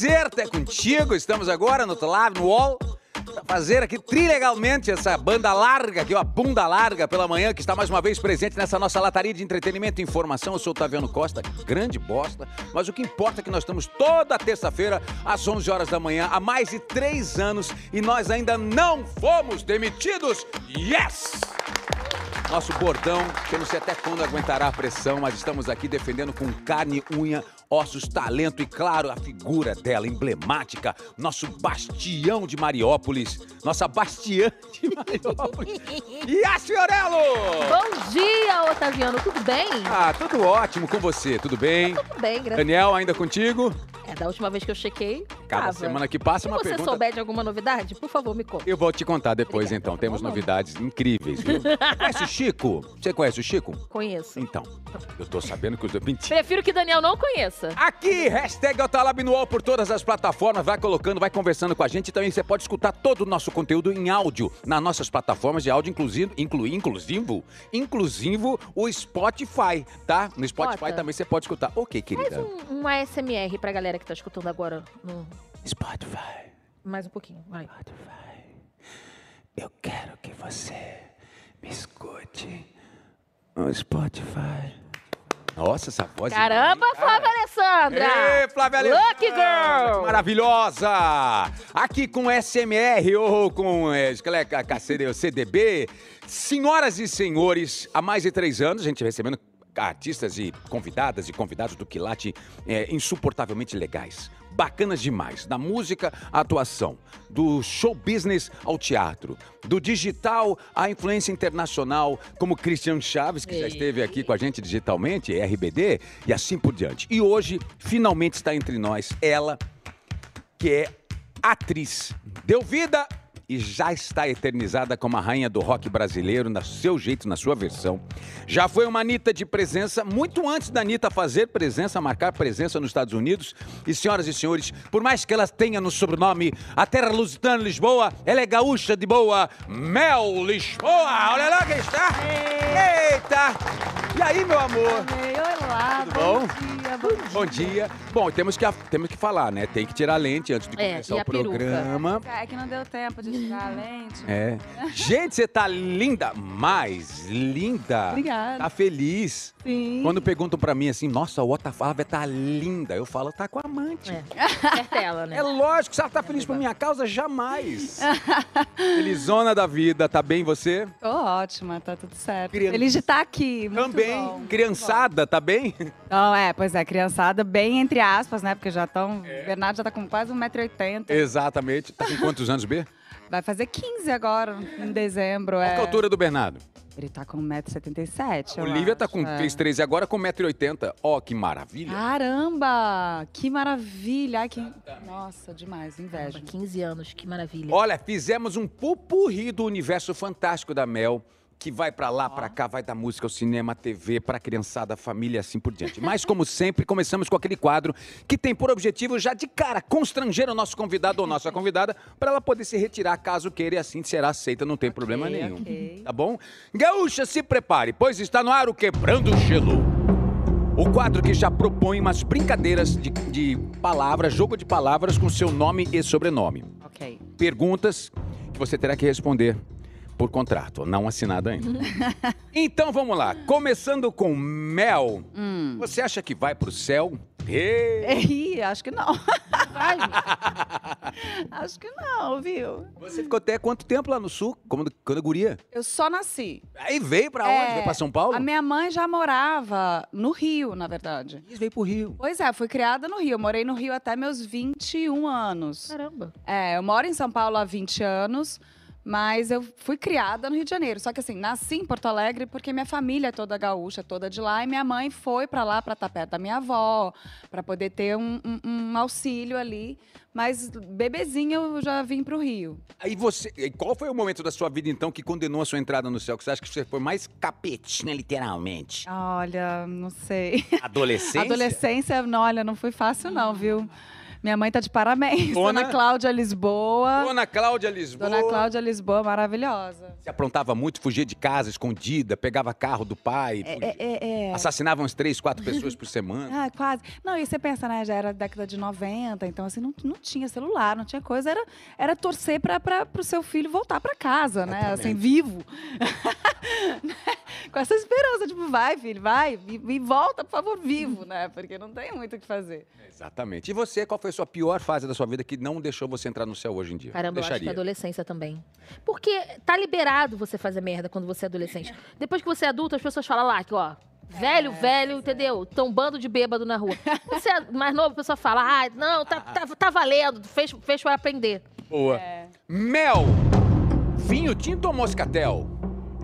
prazer ter contigo. Estamos agora no Live, no. Pra fazer aqui trilegalmente essa banda larga, aqui, ó, bunda larga pela manhã, que está mais uma vez presente nessa nossa lataria de entretenimento e informação. Eu sou o Taviano Costa, grande bosta, mas o que importa é que nós estamos toda terça-feira, às 11 horas da manhã, há mais de três anos e nós ainda não fomos demitidos. Yes! Nosso bordão, que eu não sei até quando aguentará a pressão, mas estamos aqui defendendo com carne, unha, ossos, talento e, claro, a figura dela, emblemática, nosso bastião de Mariópolis, nossa bastiã de Mariópolis, Yas Fiorello! Bom dia, Otaviano, tudo bem? Ah, tudo ótimo com você, tudo bem? Tudo bem, graças Daniel, ainda contigo? É, da última vez que eu chequei, Cada tava. semana que passa Se uma você pergunta... souber de alguma novidade, por favor, me conta. Eu vou te contar depois, Obrigada. então. Temos Vamos. novidades incríveis, viu? Conhece o Chico? Você conhece o Chico? Conheço. Então, eu tô sabendo que os... Mentira. Prefiro que Daniel não conheça. Aqui, hashtag Altalab no UOL por todas as plataformas. Vai colocando, vai conversando com a gente. Também você pode escutar todo o nosso conteúdo em áudio nas nossas plataformas de áudio, inclusive, inclui, inclusivo, inclusivo o Spotify, tá? No Spotify Bota. também você pode escutar. Ok, Faz querida. um, um ASMR pra galera que tá escutando agora. no- Spotify, Mais um pouquinho, vai. Spotify. Eu quero que você me escute no Spotify. Nossa, essa voz. Caramba, Cara. Flávia Alessandra! Ê, Flávia Alessandra, Lucky Girl! Maravilhosa! Aqui com SMR ou com é, a cacete, o CDB. Senhoras e senhores, há mais de três anos a gente recebendo artistas e convidadas e convidados do Quilate é, insuportavelmente legais. Bacanas demais. Da música à atuação, do show business ao teatro, do digital à influência internacional, como Christian Chaves, que já esteve aqui com a gente digitalmente, RBD, e assim por diante. E hoje, finalmente está entre nós ela, que é atriz. Deu vida e já está eternizada como a rainha do rock brasileiro, no seu jeito, na sua versão. Já foi uma Anitta de presença, muito antes da Anitta fazer presença, marcar presença nos Estados Unidos. E senhoras e senhores, por mais que ela tenha no sobrenome a terra lusitana Lisboa, ela é gaúcha de boa, Mel Lisboa. Olha lá quem está. Eita! E aí, meu amor? Olá, Tudo bom? Dia, bom dia. Bom dia. Bom, temos que, temos que falar, né? Tem que tirar a lente antes de É, começar e o peruca? programa. É que não deu tempo de tirar a lente. É. Gente, você tá linda, mais linda. Obrigada. Tá feliz. Sim. Quando perguntam pra mim assim, nossa, a Ota Flávia tá linda. Eu falo, tá com a amante. É, certa ela, né? É lógico, se ela tá feliz por minha causa, jamais. Felizona da vida, tá bem você? Tô ótima, tá tudo certo. Criança. Feliz de estar aqui. Muito Também. bom, Criançada, tá bem? Então, é, pois é, criançada bem entre aspas, né? Porque já estão. É. Bernardo já tá com quase 1,80m. Exatamente. Tá com quantos anos, B? Vai fazer 15 agora, em dezembro. Qual é. que é a altura do Bernardo? Ele tá com 1,77m. eu Olivia tá acho, com é. 3,13 agora com 1,80m. Ó, que maravilha. Caramba! Que maravilha! Ai, que... Nossa, demais, inveja. Caramba, 15 anos, que maravilha. Olha, fizemos um pupurri do universo fantástico da Mel, que vai pra lá, pra cá, vai da música ao cinema, à TV, pra criançada, família, assim por diante. Mas, como sempre, começamos com aquele quadro que tem por objetivo, já de cara, constranger o nosso convidado ou nossa convidada, pra ela poder se retirar caso queira e assim será aceita, não tem problema Ok, nenhum. ok. Tá bom? Gaúcha, se prepare, pois está no ar o Quebrando o Gelo. O quadro que já propõe umas brincadeiras de, de palavras, jogo de palavras com seu nome e sobrenome Ok. perguntas que você terá que responder por contrato, não assinado ainda. então vamos lá, começando com Mel. Hum. Você acha que vai pro céu? Ih, acho que não. Vai, acho que não, viu? Você ficou até quanto tempo lá no sul, quando, quando guria? Eu só nasci. Aí veio pra onde? É, Veio pra São Paulo? A minha mãe já morava no Rio, na verdade. E veio pro Rio. Pois é, fui criada no Rio. Eu morei no Rio até meus 21 anos. caramba. É, eu moro em São Paulo há 20 anos, mas eu fui criada no Rio de Janeiro. Só que assim, nasci em Porto Alegre porque minha família é toda gaúcha, toda de lá, e minha mãe foi pra lá pra estar perto da minha avó, pra poder ter um, um- um auxílio ali. Mas bebezinha eu já vim pro Rio. Aí você. e Qual foi o momento da sua vida, então, que condenou a sua entrada no céu? Que você acha que você foi mais capetinha, literalmente? Olha, não sei. Adolescência? Adolescência, não, olha, não foi fácil não, viu? Minha mãe tá de parabéns. Dona- Dona, Cláudia Lisboa. Dona Cláudia Lisboa. Dona Cláudia Lisboa, maravilhosa. Você aprontava muito, fugia de casa, escondida, pegava carro do pai, É, fugia. é, é, é. assassinava umas três, quatro pessoas por semana. Ah, quase. Não, e você pensa, né? Já era década de 90, então assim, não, não tinha celular, não tinha coisa. Era, era torcer para o seu filho voltar para casa, né? Exatamente. Assim, vivo. Com essa esperança, tipo, vai, filho, vai, e, e volta, por favor, vivo, né? Porque não tem muito o que fazer. Exatamente. E você, qual foi a sua pior fase da sua vida que não deixou você entrar no céu hoje em dia? Caramba, eu acho que é Deixaria. adolescência também. Porque tá liberado você fazer merda quando você é adolescente. Depois que você é adulto, as pessoas falam lá que, ó, velho, velho, entendeu? Tão bando de bêbado na rua. Você é mais novo, a pessoa fala, ah, não, tá, tá, tá valendo, fez, fez para aprender. Boa. É. Mel. Vinho tinto ou moscatel?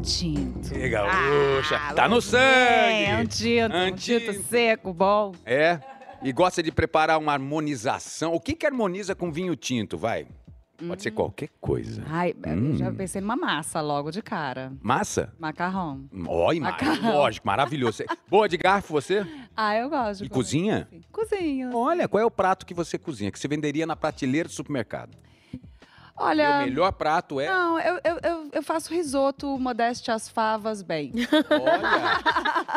Tinto. Que gaúcha. tá no sangue. É, um tinto, um tinto seco, bom. É. E gosta de preparar uma harmonização. O que que harmoniza com vinho tinto? Vai. Pode Hum. ser qualquer coisa. Ai, Hum. já pensei numa massa logo de cara. Massa? Macarrão. Ó, imagem. Macarrão. Lógico, maravilhoso. Boa de garfo você? Ah, eu gosto. E comer. cozinha? Sim. Cozinho. Olha, qual é o prato que você cozinha, que você venderia na prateleira do supermercado? Olha. Meu melhor prato é. Não, eu, eu, eu, eu faço risoto, modéstia as favas bem. Olha,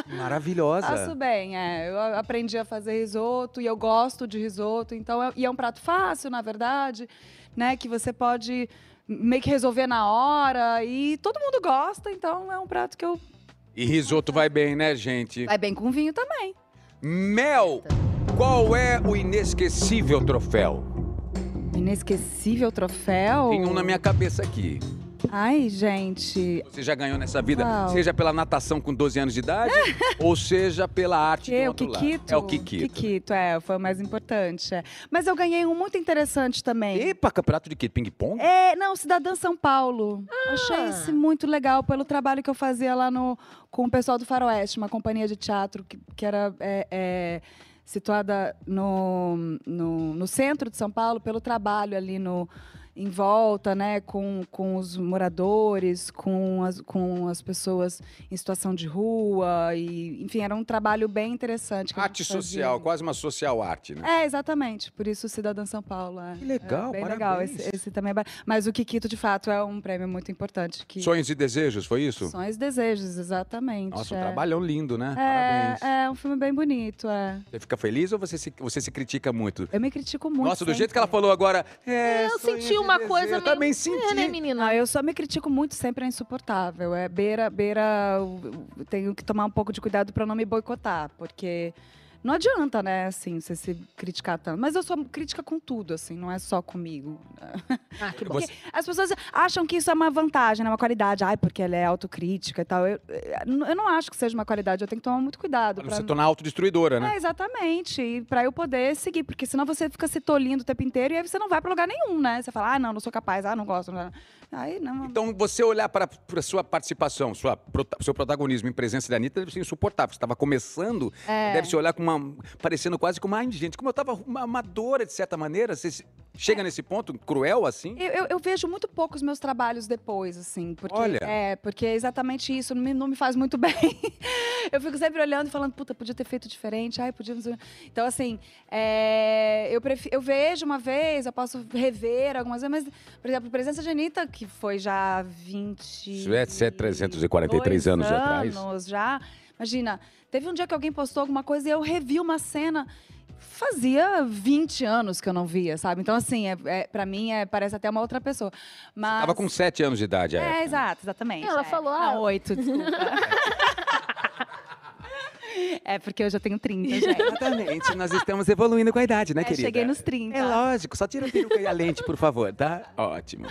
maravilhosa. Faço bem, é. Eu aprendi a fazer risoto e eu gosto de risoto. Então, é- e é um prato fácil, na verdade, né? Que você pode meio que resolver na hora. E todo mundo gosta, então é um prato que eu. E risoto vai bem, né, gente? Vai bem com vinho também. Mel, qual é o inesquecível troféu? Inesquecível troféu. Tem um na minha cabeça aqui. Ai, gente. Você já ganhou nessa vida, Qual? seja pela natação com 12 anos de idade, ou seja pela arte Que, do o outro lado. Kikito? É o Kikito. Kikito, é, foi o mais importante. é. Mas eu ganhei um muito interessante também. Epa, campeonato de quê? Ping-pong? É, não, Cidadã São Paulo. Ah. Achei esse muito legal pelo trabalho que eu fazia lá no, com o pessoal do Faroeste, uma companhia de teatro que, que era é, é, situada no, no, no centro de São Paulo, pelo trabalho ali no em volta, né, com, com os moradores, com as, com as pessoas em situação de rua e, enfim, era um trabalho bem interessante. Arte social, quase uma social arte, né? É, exatamente. Por isso Cidadã São Paulo. É. Que legal, é bem parabéns. legal. Esse, esse também é Mas o Kikito, de fato, é um prêmio muito importante. Que... Sonhos e desejos, foi isso? Sonhos e Desejos, exatamente. Nossa, um é. trabalhão lindo, né? Parabéns. É, é um filme bem bonito, é. Você fica feliz ou você se, você se critica muito? Eu me critico muito. Nossa, do jeito que ela falou agora. É, Eu senti e uma coisa Eu meio- também senti. É, né, menina? Não, eu só me critico muito, sempre é insuportável. É beira, beira. Tenho que tomar um pouco de cuidado para não me boicotar, porque não adianta, né, assim, você se criticar tanto. Mas eu sou crítica com tudo, assim, não é só comigo. Ah, que bom. Porque as pessoas acham que isso é uma vantagem, né? uma qualidade. Ai, porque ela é autocrítica e tal. Eu, eu não acho que seja uma qualidade, eu tenho que tomar muito cuidado. Pra pra não tornar autodestruidora, né? É, exatamente. Pra eu poder seguir, porque senão você fica se tolindo o tempo inteiro e aí você não vai pra lugar nenhum, né? Você fala, ah, não, não sou capaz, ah, não gosto. Não. Aí não. Então, você olhar para a sua participação, sua, prota- seu protagonismo em presença da Anitta deve ser insuportável. Você estava começando, É. deve se olhar com uma. parecendo quase como, ai, gente, como eu estava uma amadora, de certa maneira. Você chega nesse ponto cruel assim? Eu, eu- eu vejo muito pouco os meus trabalhos depois, assim. Porque, Olha. É, porque é exatamente isso, não me, não me faz muito bem. eu fico sempre olhando e falando, puta, podia ter feito diferente, ai, sei. Então, assim, é, eu, prefi- eu vejo uma vez, eu posso rever algumas vezes, mas, por exemplo, Presença de Anitta, que foi já 20. Isso é 343 anos atrás. anos já. Imagina, teve um dia que alguém postou alguma coisa e eu revi uma cena. Fazia 20 anos que eu não via, sabe? Então, assim, é, é, para mim, é, parece até uma outra pessoa. Mas... Tava com sete anos de idade, à É, época. exato, exatamente. Ela é. falou, ah, Não, oito, desculpa. é porque eu já tenho 30, gente. Exatamente, nós estamos evoluindo com a idade, né, É, querida? cheguei nos 30. É lógico, só tira a peruca e a lente, por favor, tá? Ótimo.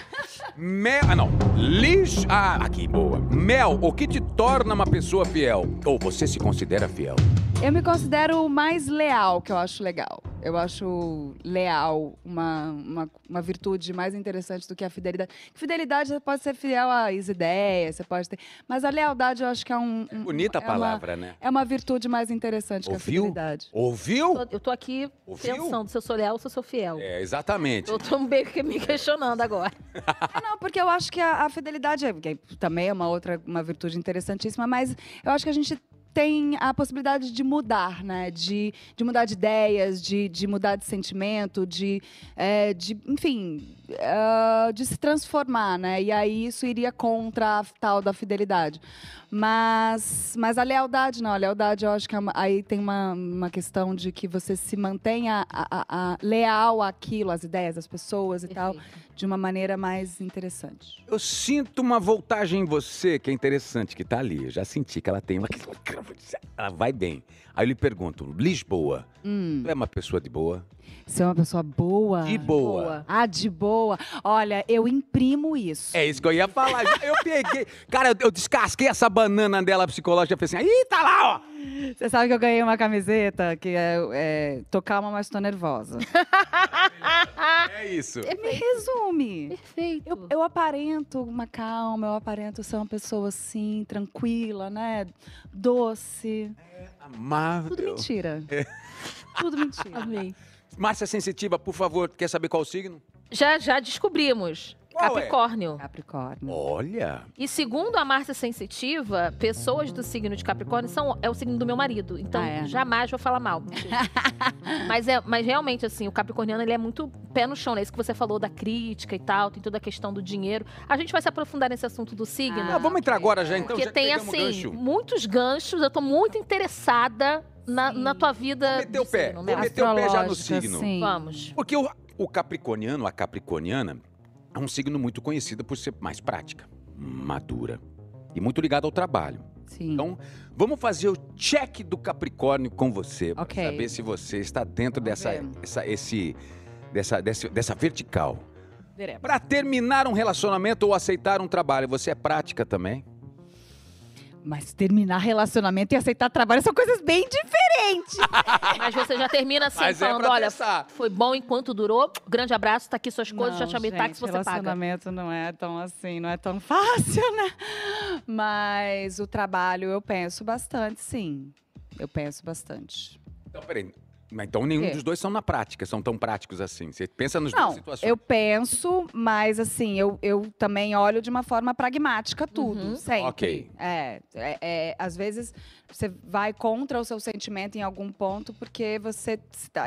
Mel. Ah, não. Lixo. Ah, aqui, boa. Mel, o que te torna uma pessoa fiel? Ou você se considera fiel? Eu me considero mais leal, que eu acho legal. Eu acho leal uma, uma, uma virtude mais interessante do que a fidelidade. Fidelidade você pode ser fiel às ideias, você pode ter. Mas a lealdade eu acho que é um. um- Bonita a é uma- palavra, né? É uma virtude mais interessante que a Ouviu? fidelidade. Ouviu? Tô- Eu tô aqui Ouviu? pensando se eu sou leal ou se eu sou fiel. É, exatamente. Eu tô meio que me questionando agora. É, não, porque eu acho que a, a fidelidade é, também é uma outra uma virtude interessantíssima, mas eu acho que a gente tem a possibilidade de mudar, né? De, de mudar de ideias, de, de mudar de sentimento, de, é, de enfim, uh, de se transformar, né? E aí isso iria contra a tal da fidelidade. Mas, mas a lealdade não, a lealdade eu acho que é uma, aí tem uma, uma questão de que você se mantenha a, a, a leal àquilo, às ideias, às pessoas e tal, de uma maneira mais interessante. Eu sinto uma voltagem em você que é interessante, que tá ali. Eu já senti que ela tem uma. Ela vai bem. Aí eu lhe pergunto, Lisboa, Hum. tu é uma pessoa de boa? Você é uma pessoa boa? De boa. Ah, de boa. Olha, eu imprimo isso. É isso que eu ia falar. Eu peguei. Cara, eu, descasquei essa banana dela psicológica e falei assim: ih, tá lá, ó. Você sabe que eu ganhei uma camiseta que é, é Tocar uma, mas tô nervosa. É isso. Me resume. Perfeito. Eu, eu aparento uma calma, eu aparento ser uma pessoa assim, tranquila, né? Doce. Amável. Tudo mentira. Tudo mentira. Amei. Márcia Sensitiva, por favor, quer saber qual o signo? Já, já descobrimos. É? Capricórnio. Capricórnio. Olha. E segundo a Márcia Sensitiva, pessoas do signo de Capricórnio são, é o signo do meu marido. Então, Ah, é? jamais vou falar mal. mas, é, mas realmente, assim, o capricorniano, ele é muito pé no chão, né? Isso que você falou da crítica e tal, tem toda a questão do dinheiro. A gente vai se aprofundar nesse assunto do signo. Ah, Ah, vamos entrar agora já, então. porque já que tem, assim, gancho. muitos ganchos. Eu tô muito interessada na, na tua vida. Vou meter o pé, signo, vou né? meter o pé já no signo. sim. Vamos. Porque o, o capricorniano, a capricorniana, é um signo muito conhecido por ser mais prática, madura e muito ligado ao trabalho. Sim. Então, vamos fazer o check do Capricórnio com você, para saber se você está dentro Vamos dessa, ver. essa, esse, dessa, desse- dessa vertical. Para terminar um relacionamento ou aceitar um trabalho, você é prática também? Mas terminar relacionamento e aceitar trabalho são coisas bem diferentes. Mas você já termina assim, Mas é falando: pra olha, testar. foi bom enquanto durou. Grande abraço, tá aqui suas coisas, já Não, chamei gente, táxi, você paga. relacionamento não é tão assim, não é tão fácil, né? Mas o trabalho eu penso bastante, sim. Eu penso bastante. Então, peraí. Mas Então, nenhum dos dois são na prática, são tão práticos assim. Você pensa nos duas Não, situações. eu penso, mas assim, eu, eu também olho de uma forma pragmática tudo, Uhum. sempre. Ok. É, é, é, às vezes você vai contra o seu sentimento em algum ponto, porque você.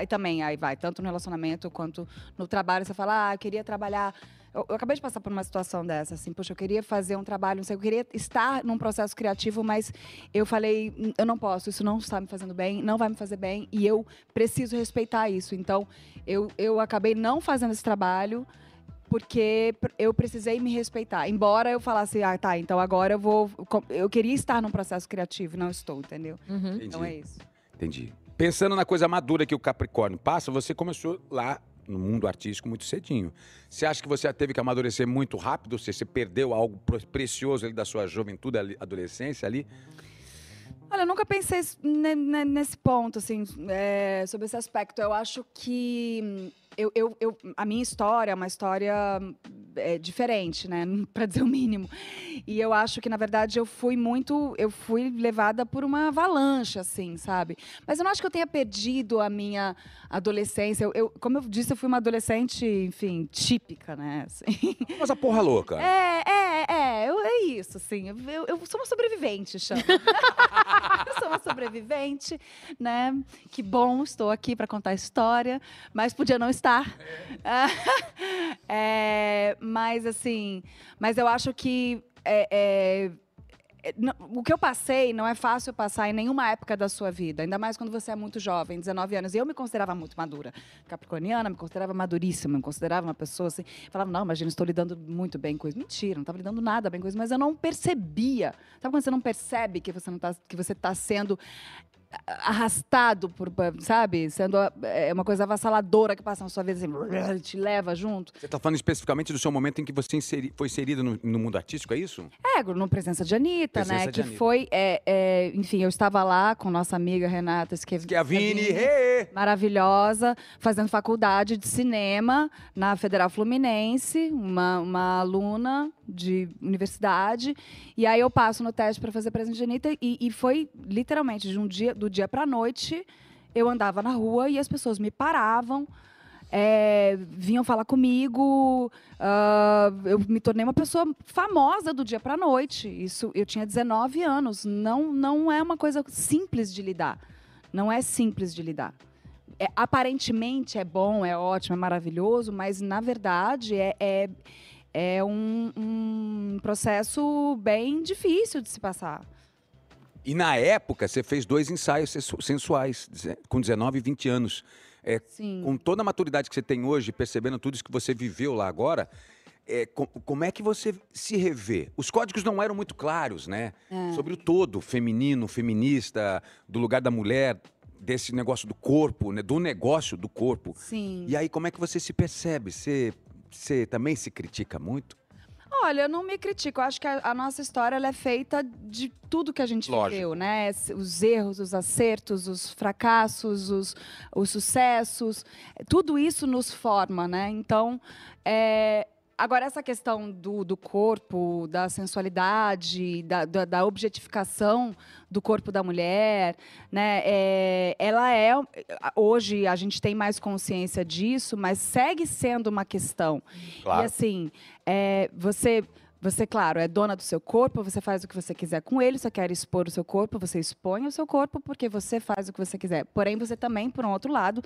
E também, aí vai, tanto no relacionamento quanto no trabalho, você fala, ah, eu queria trabalhar. Eu, eu acabei de passar por uma situação dessa, assim, poxa, eu queria fazer um trabalho, não sei, eu queria estar num processo criativo, mas eu falei, "Hum, eu não posso, isso não está me fazendo bem, não vai me fazer bem, e eu preciso respeitar isso. Então, eu, eu acabei não fazendo esse trabalho porque eu precisei me respeitar. Embora eu falasse, ah, tá, então agora eu vou. Eu queria estar num processo criativo, não estou, entendeu? Uhum. Entendi. Então é isso. Entendi. Pensando na coisa madura que o Capricórnio passa, você começou lá no mundo artístico muito cedinho. Você acha que você teve que amadurecer muito rápido? Você, você perdeu algo precioso ali da sua juventude, ali, adolescência ali? Olha, eu nunca pensei nesse ponto, assim, é, sobre esse aspecto. Eu acho que hum, eu, eu- eu- a minha história é uma história é, diferente, né? Para dizer o mínimo. E eu acho que, na verdade, eu fui muito. Eu fui levada por uma avalanche, assim, sabe? Mas eu não acho que eu tenha perdido a minha adolescência. Eu, eu- como eu disse, eu fui uma adolescente, enfim, típica, né? assim. Mas a porra louca. É, é, é, eu- é isso, assim. Eu, eu- sou uma sobrevivente, chama. eu sou uma sobrevivente, né? Que bom, estou aqui para contar a história, mas podia não estar. É, mas, assim, mas eu acho que. é, é, é, o que eu passei não é fácil passar em nenhuma época da sua vida, ainda mais quando você é muito jovem, 19 anos. E eu me considerava muito madura. Capricorniana, me considerava maduríssima, me considerava uma pessoa assim. Falava, não, imagina, estou lidando muito bem com isso. Mentira, não estava lidando nada bem com isso, mas eu não percebia. Sabe quando você não percebe que você não tá, que você está sendo arrastado por, sabe? Sendo é, uma coisa avassaladora que passa na sua vida, assim, te leva junto. Você está falando especificamente do seu momento em que você inseri- foi inserido no, no mundo artístico, é isso? É, no Presença de Anitta, Presença né? de que Anitta. foi, é, é, enfim, eu estava lá com nossa amiga Renata Schiavini, hey! maravilhosa, fazendo faculdade de cinema na Federal Fluminense, uma, uma aluna de universidade. E aí eu passo no teste para fazer Presença de Anitta e, e foi literalmente de um dia, do dia para noite, eu andava na rua e as pessoas me paravam. é, vinham falar comigo. ah, eu me tornei uma pessoa famosa do dia para a noite. Isso, eu tinha 19 anos. Não, não é uma coisa simples de lidar. Não é simples de lidar. É, aparentemente é bom, é ótimo, é maravilhoso, mas na verdade é, é, é um, um processo bem difícil de se passar. E na época, você fez dois ensaios sensu- sensuais, com 19 e 20 anos. É, com toda a maturidade que você tem hoje, percebendo tudo isso que você viveu lá agora, é, co- como é que você se revê? Os códigos não eram muito claros, né? É. Sobre o todo, feminino, feminista, do lugar da mulher, desse negócio do corpo, né? do negócio do corpo. Sim. E aí, como é que você se percebe? Você, você também se critica muito? Olha, eu não me critico. Eu acho que a, a nossa história é feita de tudo que a gente Lógico. viveu, né? Os erros, os acertos, os fracassos, os, os sucessos. Tudo isso nos forma, né? Então, é, agora essa questão do, do corpo, da sensualidade, da, da, da objetificação do corpo da mulher, né? É, ela é hoje a gente tem mais consciência disso, mas segue sendo uma questão. E assim, é, você, você, claro, é dona do seu corpo, você faz o que você quiser com ele, você quer expor o seu corpo, você expõe o seu corpo porque você faz o que você quiser. Porém, você também, por um outro lado,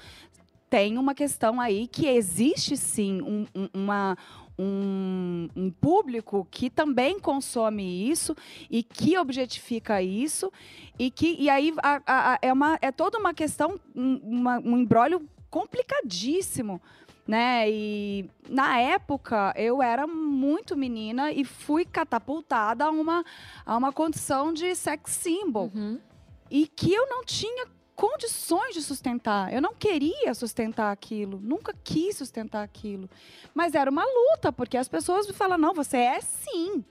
tem uma questão aí que existe sim um, um- uma, um, um público que também consome isso e que objetifica isso e que e aí a- a- a- é, uma, é toda uma questão, um, uma- um embrólio complicadíssimo né? E na época eu era muito menina e fui catapultada a uma, a uma condição de sex symbol Uhum. e que eu não tinha condições de sustentar. Eu não queria sustentar aquilo, nunca quis sustentar aquilo. Mas era uma luta, porque as pessoas me falam: "Não, você é sim".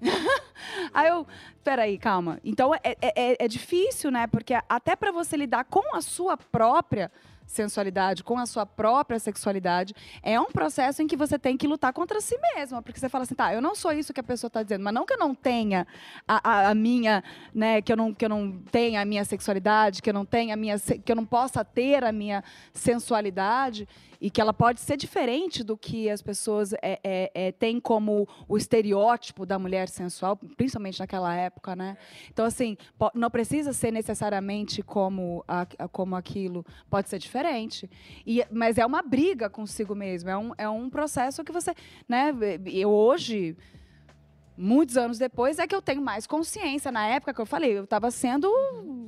Aí eu, peraí, calma. Então é, é, é- é difícil, né? Porque até para você lidar com a sua própria sensualidade, com a sua própria sexualidade, é um processo em que você tem que lutar contra si mesma. Porque você fala assim, tá, eu não sou isso que a pessoa está dizendo, mas não que eu não tenha a, a- a minha, né, que eu, não, que eu não tenha a minha sexualidade, que eu não tenha a minha, que eu não possa ter a minha sensualidade e que ela pode ser diferente do que as pessoas é, é, é, têm como o estereótipo da mulher sensual, principalmente naquela época, né? Então, assim, não precisa ser necessariamente como, a- como aquilo, pode ser diferente. E, mas é uma briga consigo mesmo, é um, é um processo que você, né? Eu hoje muitos anos depois é que eu tenho mais consciência. Na época que eu falei, eu estava sendo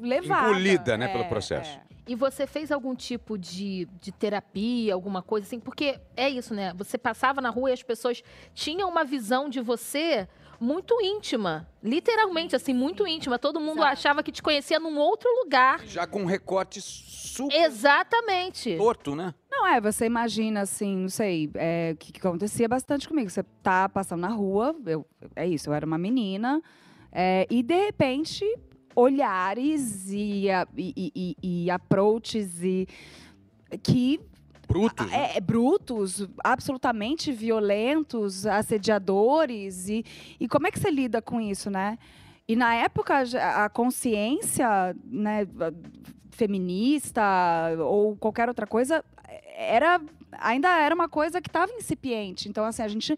levada. Engolida, né, pelo É, processo. é. E você fez algum tipo de, de terapia, alguma coisa assim? Porque é isso, né? Você passava na rua e as pessoas tinham uma visão de você muito íntima. Literalmente, assim, muito íntima. Todo mundo Exato. achava que te conhecia num outro lugar. Já com um recorte super Exatamente. torto, né? Não é, você imagina assim, não sei, é, o que, que acontecia bastante comigo. Você tá passando na rua, eu, é isso, eu era uma menina, é, e de repente olhares e, e, e, e- approaches e que Brutos. é, é, brutos, absolutamente violentos, assediadores. E, e como é que você lida com isso, né? E na época, a consciência né, feminista ou qualquer outra coisa era ainda era uma coisa que estava incipiente. Então, assim, a gente.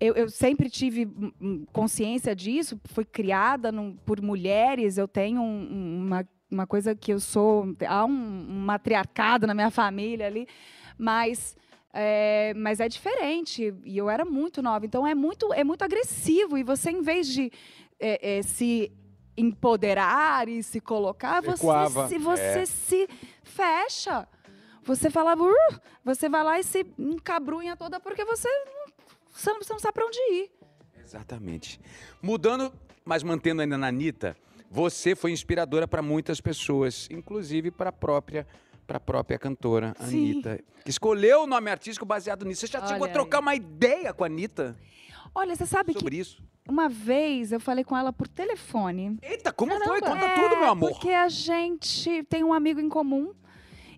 Eu, eu sempre tive hum, hum, consciência disso, fui criada num- por mulheres, eu tenho um- um- uma, uma coisa que eu sou. Há um, um matriarcado na minha família ali, mas. É, mas é diferente e eu era muito nova, então é muito é muito agressivo e você em vez de é, é, se empoderar e se colocar, você Recuava, se você é. se fecha. Você fala, "Uh", você vai lá e se encabrunha toda porque você você não, você não sabe para onde ir. Exatamente. Mudando, mas mantendo ainda na Anitta, você foi inspiradora para muitas pessoas, inclusive para a própria para a própria cantora Sim. Anitta, que escolheu o nome artístico baseado nisso. Você já chegou a trocar uma ideia com a Anitta Olha, você sabe sobre que isso? uma vez eu falei com ela por telefone. Eita, como foi? Caramba. Conta É, tudo, meu amor. Porque a gente tem um amigo em comum.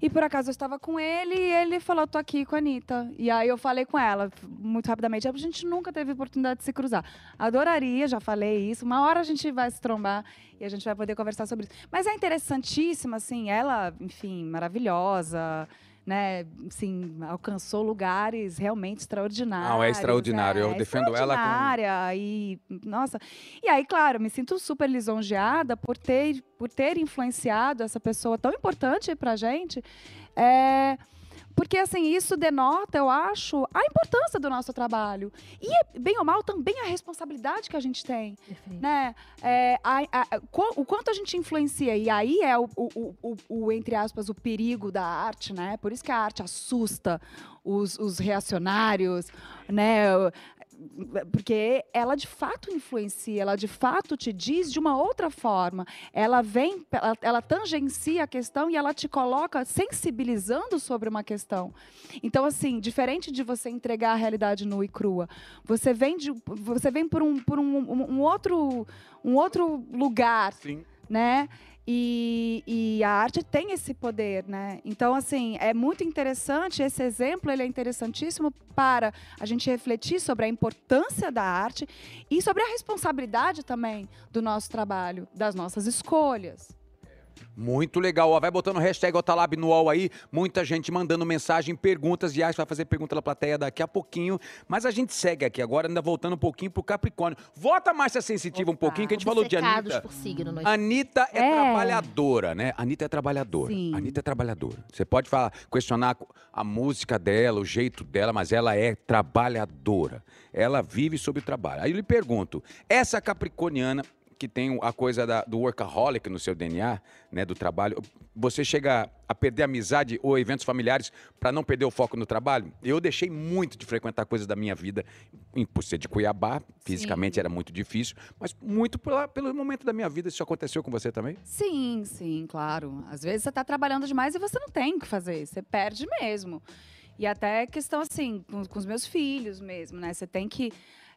E por acaso eu estava com ele e ele falou: tô aqui com a Anitta. E aí eu falei com ela, muito rapidamente. A gente nunca teve oportunidade de se cruzar. Adoraria, já falei isso. Uma hora a gente vai se trombar e a gente vai poder conversar sobre isso. Mas é interessantíssima, assim, ela, enfim, maravilhosa. Né, assim, alcançou lugares realmente extraordinários. Não, é extraordinário. Eu é defendo ela com- extraordinária E, nossa. E aí, claro, me sinto super lisonjeada por ter, por ter influenciado essa pessoa tão importante pra gente. É, porque, assim, isso denota, eu acho, a importância do nosso trabalho. E, é, bem ou mal, também a responsabilidade que a gente tem Perfeito. né? É, a- a- o quanto a gente influencia. E aí é o, o- o- o- o, entre aspas, o perigo da arte, né? Por isso que a arte assusta os, os reacionários, né? Porque ela de fato influencia, ela de fato te diz de uma outra forma. Ela vem, ela, ela tangencia a questão e ela te coloca sensibilizando sobre uma questão. Então, assim, diferente de você entregar a realidade nua e crua, você vem, de, você vem por, um, por um, um- um outro, um outro lugar, Sim. né? E, e a arte tem esse poder, né? Então, assim, é muito interessante, esse exemplo ele é interessantíssimo para a gente refletir sobre a importância da arte e sobre a responsabilidade também do nosso trabalho, das nossas escolhas. Muito legal. Ó, vai botando hashtag Otalab no UOL aí. Muita gente mandando mensagem, perguntas. E acho que vai fazer pergunta da plateia daqui a pouquinho. Mas a gente segue aqui agora, ainda voltando um pouquinho pro Capricórnio. Vota Márcia Sensitiva um pouquinho, que a gente falou de Anitta. por signo. Nós... Anitta é, É. trabalhadora, né? Anitta é trabalhadora. Sim. Anitta é trabalhadora. Você pode falar, questionar a música dela, o jeito dela, mas ela é trabalhadora. Ela vive sob o trabalho. Aí eu lhe pergunto, essa capricorniana que tem a coisa da- do workaholic no seu DNA, né, do trabalho, você chega a perder amizade ou eventos familiares para não perder o foco no trabalho? Eu deixei muito de frequentar coisas da minha vida, em- por ser de Cuiabá, fisicamente era muito difícil, mas muito pela- pelo momento da minha vida. Isso aconteceu com você também? Sim, sim, claro. Às vezes você está trabalhando demais e você não tem o que fazer, você perde mesmo. E até questão assim, com, com os meus filhos mesmo, né? Você tem que.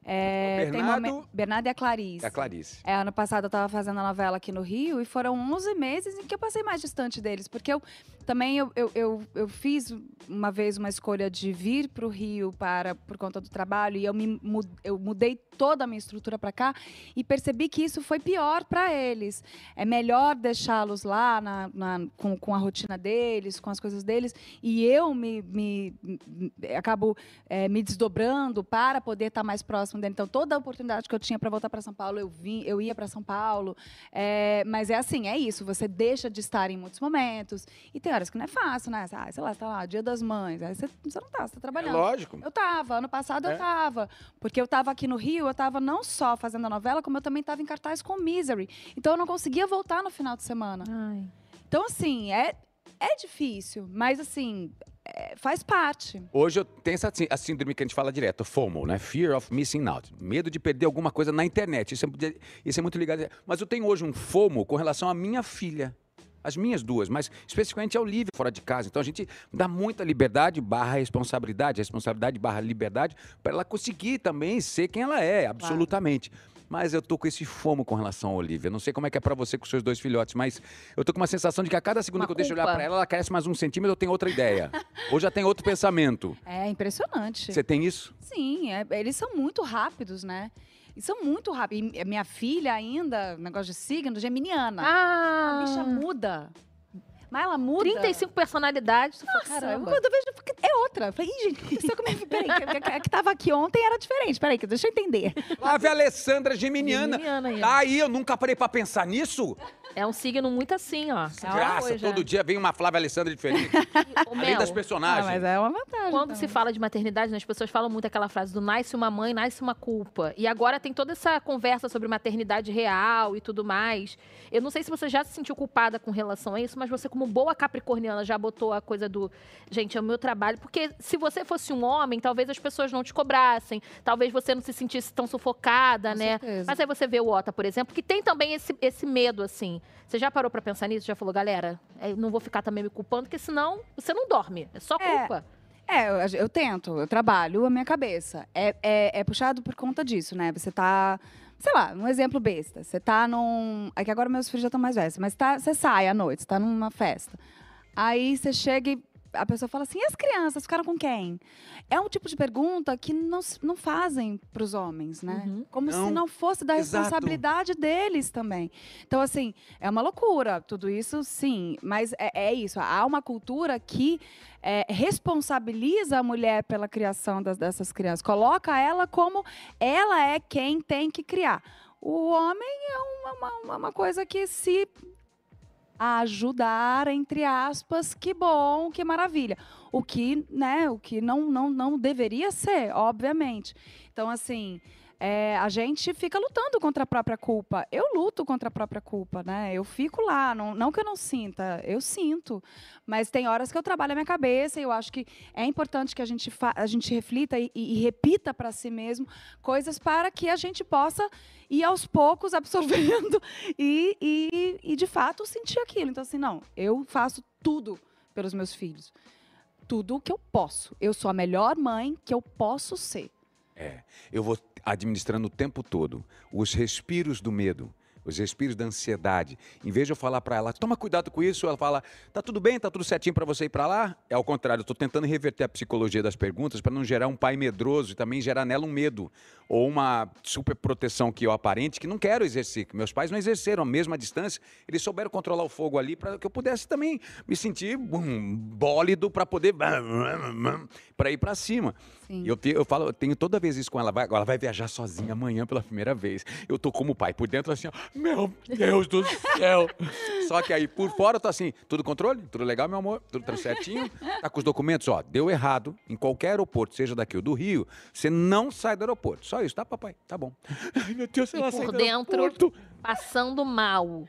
É, O tem Bernardo- momen- Bernardo e a Clarice. É a Clarice. É, ano passado eu estava fazendo a novela aqui no Rio e foram 11 meses em que eu passei mais distante deles. Porque eu também eu, eu, eu, eu fiz uma vez uma escolha de vir para o Rio para, por conta do trabalho e eu, me, eu mudei toda a minha estrutura para cá e percebi que isso foi pior para eles. É melhor deixá-los lá na, na- com, com a rotina deles, com as coisas deles e eu me, me, me- acabo é, me desdobrando para poder estar mais próximo dele. Então, toda a oportunidade que eu tinha para voltar para São Paulo, eu vim, eu ia para São Paulo. É, mas é assim, é isso. Você deixa de estar em muitos momentos. E tem horas que não é fácil, né? Ah, sei lá, você tá lá, dia das mães. Aí você, você não tá, você tá É trabalhando. lógico. Eu tava, ano passado É? eu tava. Porque eu tava aqui no Rio, eu tava não só fazendo a novela, como eu também tava em cartaz com Misery. Então eu não conseguia voltar no final de semana. Ai. Então, assim, é, é difícil, mas assim, é, faz parte. Hoje eu tenho essa a síndrome que a gente fala direto, FOMO, né? Fear of Missing Out. Medo de perder alguma coisa na internet. Isso é, isso é muito ligado. Mas eu tenho hoje um FOMO com relação à minha filha. As minhas duas, mas especificamente ao Lívia fora de casa. Então a gente dá muita liberdade barra responsabilidade, responsabilidade barra liberdade, para ela conseguir também ser quem ela é, absolutamente. Mas eu tô com esse fomo com relação à Olivia. Não sei como é que é pra você com seus dois filhotes, mas eu tô com uma sensação de que a cada segundo Uma que eu deixo olhar culpa. pra ela, ela cresce mais um centímetro, eu tenho outra ideia. Ou já tem outro pensamento. É impressionante. Você tem isso? Sim, é- eles são muito rápidos, né? E são muito rápidos. E minha filha ainda, negócio de signo, geminiana. Ah, A bicha muda. Mas ela muda. 35 personalidades. fala, Nossa, caramba. quando eu vejo, é outra. Eu falei, Ih, gente, o que aconteceu a filha? Peraí, que, que, tava aqui ontem era diferente. Peraí, que deixa eu entender. Flávia Alessandra Geminiana. Geminiana aí. Tá aí, eu nunca parei pra pensar nisso. É um signo muito assim, ó. É Graça, coisa. todo dia vem uma Flávia Alessandra diferente. Ô, além Mel, das Ah, personagens. mas é uma vantagem. Quando então. se fala de maternidade, né, as pessoas falam muito aquela frase do nasce uma mãe, nasce uma culpa. E agora tem toda essa conversa sobre maternidade real e tudo mais. Eu não sei se você já se sentiu culpada com relação a isso, mas você, como boa capricorniana, já botou a coisa do. Gente, é o meu trabalho. Porque se você fosse um homem, talvez as pessoas não te cobrassem. Talvez você não se sentisse tão sufocada, Com né? certeza. Mas aí você vê o Ota, por exemplo, que tem também esse, esse medo, assim. Você já parou pra pensar nisso? Já falou, galera, eu não vou ficar também me culpando, porque senão você não dorme. É só É. culpa. É, eu, eu tento, eu trabalho a minha cabeça. É, é, é puxado por conta disso, né? Você tá. Sei lá, um exemplo besta. Você tá num. É que agora meus filhos já estão mais velhos, mas tá, você sai à noite, você tá numa festa. Aí você chega e a pessoa fala assim: e as crianças ficaram com quem? É um tipo de pergunta que não, se- não fazem para os homens, né? Uhum. Como Não, se não fosse da exato. responsabilidade deles também. Então, assim, é uma loucura, tudo isso, sim. Mas é, é isso. Há uma cultura que é, responsabiliza a mulher pela criação das- dessas crianças, coloca ela como ela é quem tem que criar. O homem é uma, uma, uma coisa que se ajudar, entre aspas, que bom, que maravilha. O que, né, o que não, não, não deveria ser, obviamente. Então, assim, é, a gente fica lutando contra a própria culpa. Eu luto contra a própria culpa, né? Eu fico lá, não, não que eu não sinta, eu sinto. Mas tem horas que eu trabalho a minha cabeça e eu acho que é importante que a gente, a gente reflita e, e- e repita para si mesmo coisas para que a gente possa ir aos poucos absorvendo e, e, e, de fato, sentir aquilo. Então, assim, não, eu faço tudo pelos meus filhos. Tudo o que eu posso. Eu sou a melhor mãe que eu posso ser. É, eu vou administrando o tempo todo os respiros do medo, os respiros da ansiedade. Em vez de eu falar para ela, toma cuidado com isso, ela fala, tá tudo bem, tá tudo certinho para você ir para lá. É ao contrário, eu estou tentando reverter a psicologia das perguntas para não gerar um pai medroso e também gerar nela um medo ou uma super proteção que eu aparente que não quero exercer. que Meus pais não exerceram a mesma distância, eles souberam controlar o fogo ali para que eu pudesse também me sentir um bólido para poder para ir para cima. Sim. Eu, te- eu falo, eu tenho toda vez isso com ela. Vai, ela vai viajar sozinha amanhã pela primeira vez. Eu tô como pai, por dentro assim, ó, meu Deus do céu. Só que aí por fora tô assim, tudo controle? Tudo legal, meu amor? Tudo tá certinho? Tá com os documentos, ó, deu errado. Em qualquer aeroporto, seja daqui ou do Rio, você não sai do aeroporto. Só isso, tá, papai? Tá bom. Ai, meu Deus, E ela por sai do dentro- aeroporto. Passando mal.